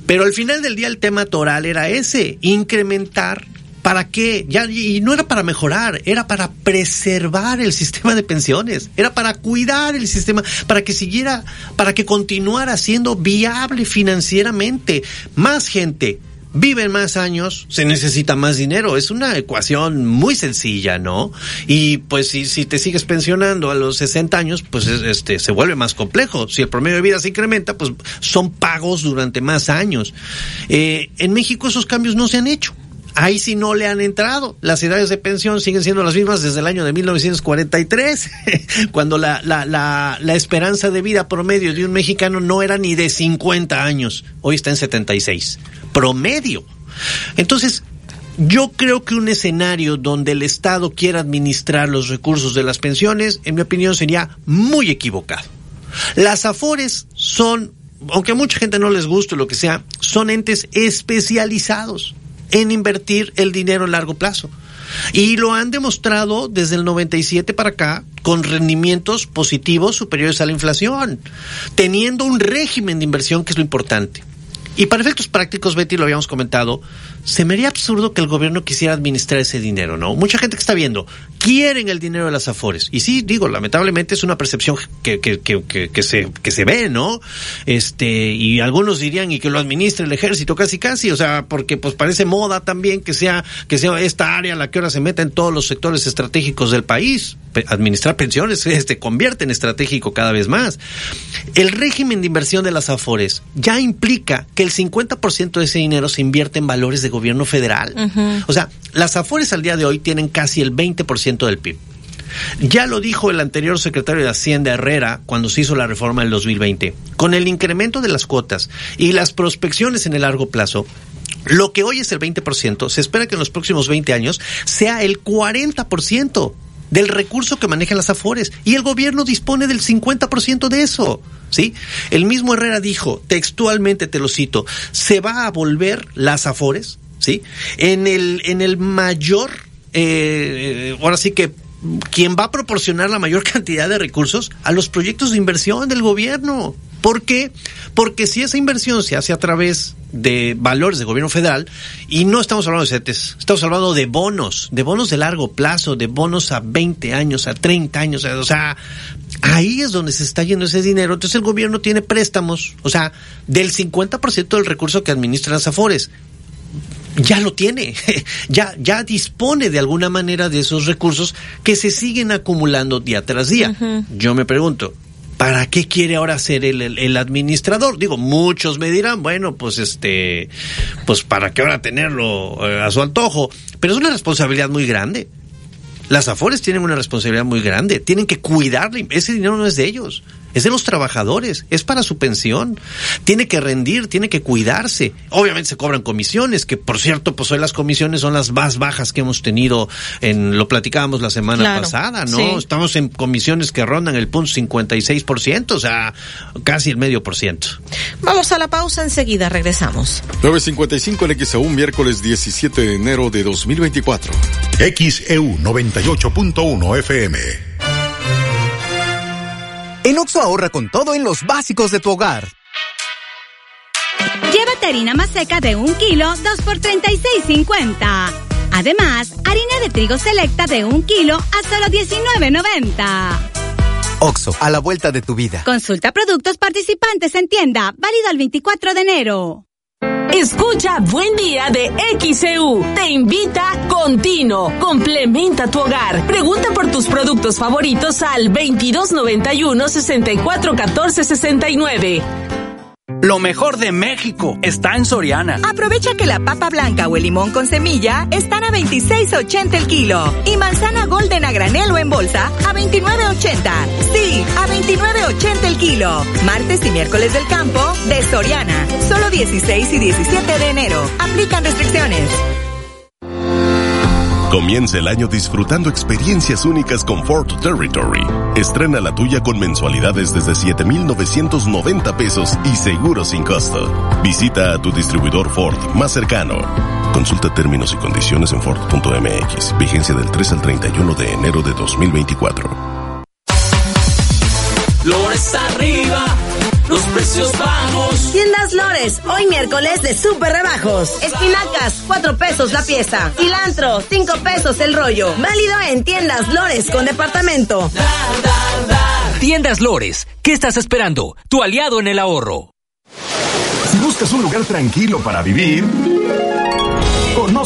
Pero al final del día el tema toral era ese, incrementar ¿Para qué? Ya, y no era para mejorar, era para preservar el sistema de pensiones, era para cuidar el sistema, para que siguiera, para que continuara siendo viable financieramente. Más gente vive más años, se necesita más dinero. Es una ecuación muy sencilla, ¿no? Y pues si, si te sigues pensionando a los 60 años, pues es- este se vuelve más complejo. Si el promedio de vida se incrementa, pues son pagos durante más años. Eh, en México esos cambios no se han hecho. Ahí sí no le han entrado. Las edades de pensión siguen siendo las mismas desde el año de 1943, cuando la, la, la, la esperanza de vida promedio de un mexicano no era ni de 50 años. Hoy está en 76. Promedio. Entonces, yo creo que un escenario donde el Estado quiera administrar los recursos de las pensiones, en mi opinión, sería muy equivocado. Las AFORES son, aunque a mucha gente no les guste lo que sea, son entes especializados en invertir el dinero a largo plazo. Y lo han demostrado desde el 97 para acá con rendimientos positivos superiores a la inflación, teniendo un régimen de inversión que es lo importante. Y para efectos prácticos, Betty, lo habíamos comentado, se me haría absurdo que el gobierno quisiera administrar ese dinero, ¿no? Mucha gente que está viendo, quieren el dinero de las Afores. Y sí, digo, lamentablemente es una percepción que, que, que, que, se, que se ve, ¿no? Este, y algunos dirían, y que lo administre el ejército casi casi, o sea, porque pues parece moda también que sea, que sea esta área la que ahora se meta en todos los sectores estratégicos del país. Administrar pensiones se este, convierte en estratégico cada vez más. El régimen de inversión de las Afores ya implica que el 50% de ese dinero se invierte en valores de gobierno federal. O sea, las Afores al día de hoy tienen casi el 20% del PIB. Ya lo dijo el anterior secretario de Hacienda Herrera cuando se hizo la reforma del 2020. Con el incremento de las cuotas y las prospecciones en el largo plazo, lo que hoy es el 20%, se espera que en los próximos 20 años sea el 40% del recurso que manejan las Afores y el gobierno dispone del 50% de eso. ¿Sí? El mismo Herrera dijo, textualmente te lo cito, se va a volver las Afores, ¿sí? En el, en el mayor, eh, ahora sí que quien va a proporcionar la mayor cantidad de recursos a los proyectos de inversión del gobierno. ¿Por qué? Porque si esa inversión se hace a través de valores de gobierno federal, y no estamos hablando de CETES, estamos hablando de bonos, de bonos de largo plazo, de bonos a 20 años, a 30 años, o sea, ahí es donde se está yendo ese dinero. Entonces el gobierno tiene préstamos, o sea, del 50% del recurso que administran las AFORES ya lo tiene, ya, ya dispone de alguna manera de esos recursos que se siguen acumulando día tras día. Yo me pregunto, ¿para qué quiere ahora ser el, el, administrador? Digo, muchos me dirán, bueno, pues este, pues para qué ahora tenerlo eh, a su antojo, pero es una responsabilidad muy grande. Las Afores tienen una responsabilidad muy grande, tienen que cuidarle, ese dinero no es de ellos es de los trabajadores, es para su pensión. Tiene que rendir, tiene que cuidarse. Obviamente se cobran comisiones, que por cierto, pues hoy las comisiones son las más bajas que hemos tenido en, lo platicábamos la semana pasada, ¿no? Estamos en comisiones que rondan el punto 56%, o sea, casi el medio por ciento. Vamos a la pausa enseguida, regresamos. 9.55 en XEU, miércoles 17 de enero de 2024. XEU 98.1 FM. En Oxo ahorra con todo en los básicos de tu hogar. Llévate harina más seca de un kilo, 2 por 36.50. Además, harina de trigo selecta de un kilo a solo 19.90. Oxo, a la vuelta de tu vida. Consulta productos participantes en tienda, válido el 24 de enero. Escucha Buen Día de XEU. Te invita Contino. Complementa tu hogar. Pregunta por tus productos favoritos al 2291 6414 69. Lo mejor de México está en Soriana. Aprovecha que la papa blanca o el limón con semilla están a 26.80 el kilo y manzana golden a granel o en bolsa a 29.80. Sí, a 29.80 el kilo. Martes y miércoles del campo de Soriana. Solo 16 y 17 de enero. Aplican restricciones. Comienza el año disfrutando experiencias únicas con Ford Territory. Estrena la tuya con mensualidades desde 7,990 pesos y seguro sin costo. Visita a tu distribuidor Ford más cercano. Consulta términos y condiciones en Ford.mx. Vigencia del 3 al 31 de enero de 2024. Lores arriba los precios bajos. Tiendas Lores, hoy miércoles de super rebajos. Espinacas, 4 pesos la pieza. Cilantro, 5 pesos el rollo. Válido en Tiendas Lores con departamento. Tiendas Lores, ¿qué estás esperando? Tu aliado en el ahorro. Si buscas un lugar tranquilo para vivir...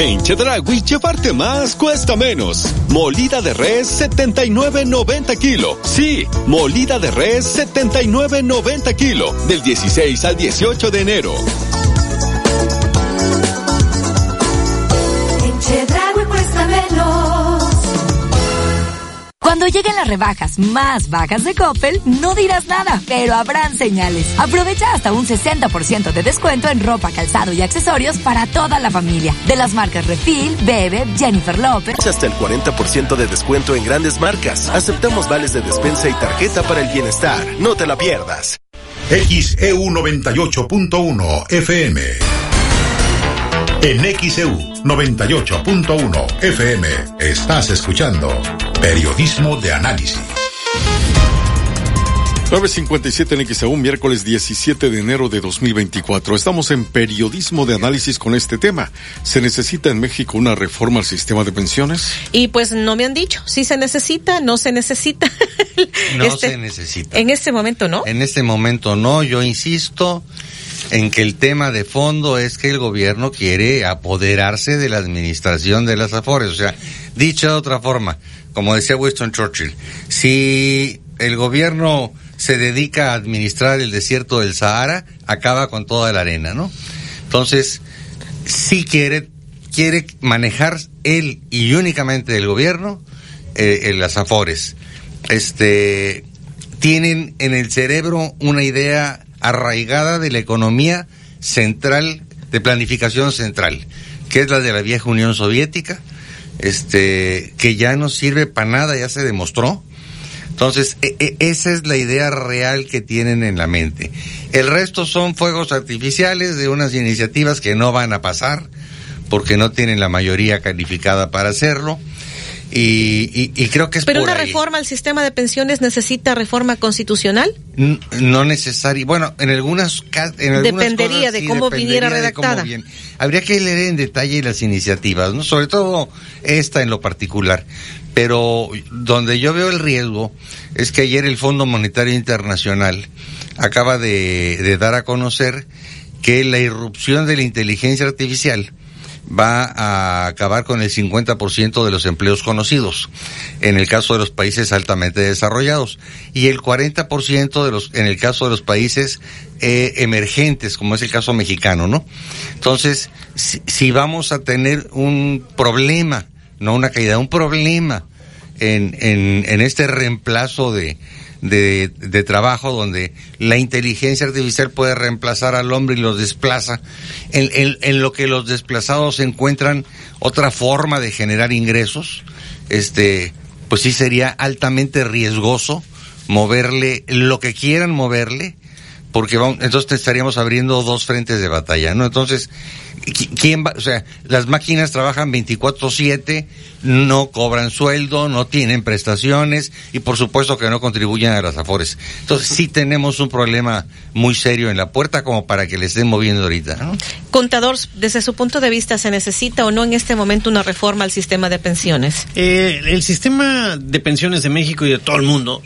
En Chedragui, llevarte más cuesta menos. Molida de res 79.90 kilo. Sí, molida de res 79.90 kilo. Del 16 al 18 de enero. Cuando lleguen las rebajas más bajas de Coppel, no dirás nada, pero habrán señales. Aprovecha hasta un 60% de descuento en ropa, calzado y accesorios para toda la familia. De las marcas Refil, Bebe, Jennifer López. Hasta el 40% de descuento en grandes marcas. Aceptamos vales de despensa y tarjeta para el bienestar. No te la pierdas. XEU 98.1 FM. En XEU 98.1 FM estás escuchando Periodismo de Análisis. 957 en XEU, miércoles 17 de enero de 2024. Estamos en periodismo de análisis con este tema. ¿Se necesita en México una reforma al sistema de pensiones? Y pues no me han dicho si se necesita, no se necesita. No Este, se necesita. En este momento no. En este momento no, yo insisto en que el tema de fondo es que el gobierno quiere apoderarse de la administración de las afores. O sea, dicho de otra forma, como decía Winston Churchill, si el gobierno se dedica a administrar el desierto del Sahara, acaba con toda la arena, ¿no? Entonces, sí quiere, quiere manejar él y únicamente el gobierno eh, las afores. Este, tienen en el cerebro una idea arraigada de la economía central, de planificación central, que es la de la vieja Unión Soviética, este, que ya no sirve para nada, ya se demostró. Entonces, e- e- esa es la idea real que tienen en la mente. El resto son fuegos artificiales de unas iniciativas que no van a pasar, porque no tienen la mayoría calificada para hacerlo. Y, y- y creo que es Pero por una ahí. reforma al sistema de pensiones necesita reforma constitucional. No necesario. Bueno, en algunas en algunas Dependería cosas de sí, cómo dependería viniera cómo redactada. Habría que leer en detalle las iniciativas, ¿no? Sobre todo esta en lo particular. Pero donde yo veo el riesgo es que ayer el Fondo Monetario Internacional acaba de, de dar a conocer que la irrupción de la inteligencia artificial va a acabar con el 50% de los empleos conocidos, en el caso de los países altamente desarrollados, y el 40% de los, en el caso de los países eh, emergentes, como es el caso mexicano, ¿no? Entonces, si, vamos a tener un problema, no una caída, un problema en, en, en este reemplazo de, de, de trabajo donde la inteligencia artificial puede reemplazar al hombre y los desplaza, en, en, en lo que los desplazados encuentran otra forma de generar ingresos, este, pues sí sería altamente riesgoso moverle lo que quieran moverle, porque vamos, entonces estaríamos abriendo dos frentes de batalla, ¿no? Entonces, ¿qui- ¿quién va? O sea, las máquinas trabajan 24/7, no cobran sueldo, no tienen prestaciones y por supuesto que no contribuyen a las afores. Entonces, sí tenemos un problema muy serio en la puerta como para que le estén moviendo ahorita, ¿no? Contador, desde su punto de vista, ¿se necesita o no en este momento una reforma al sistema de pensiones? Eh, el sistema de pensiones de México y de todo el mundo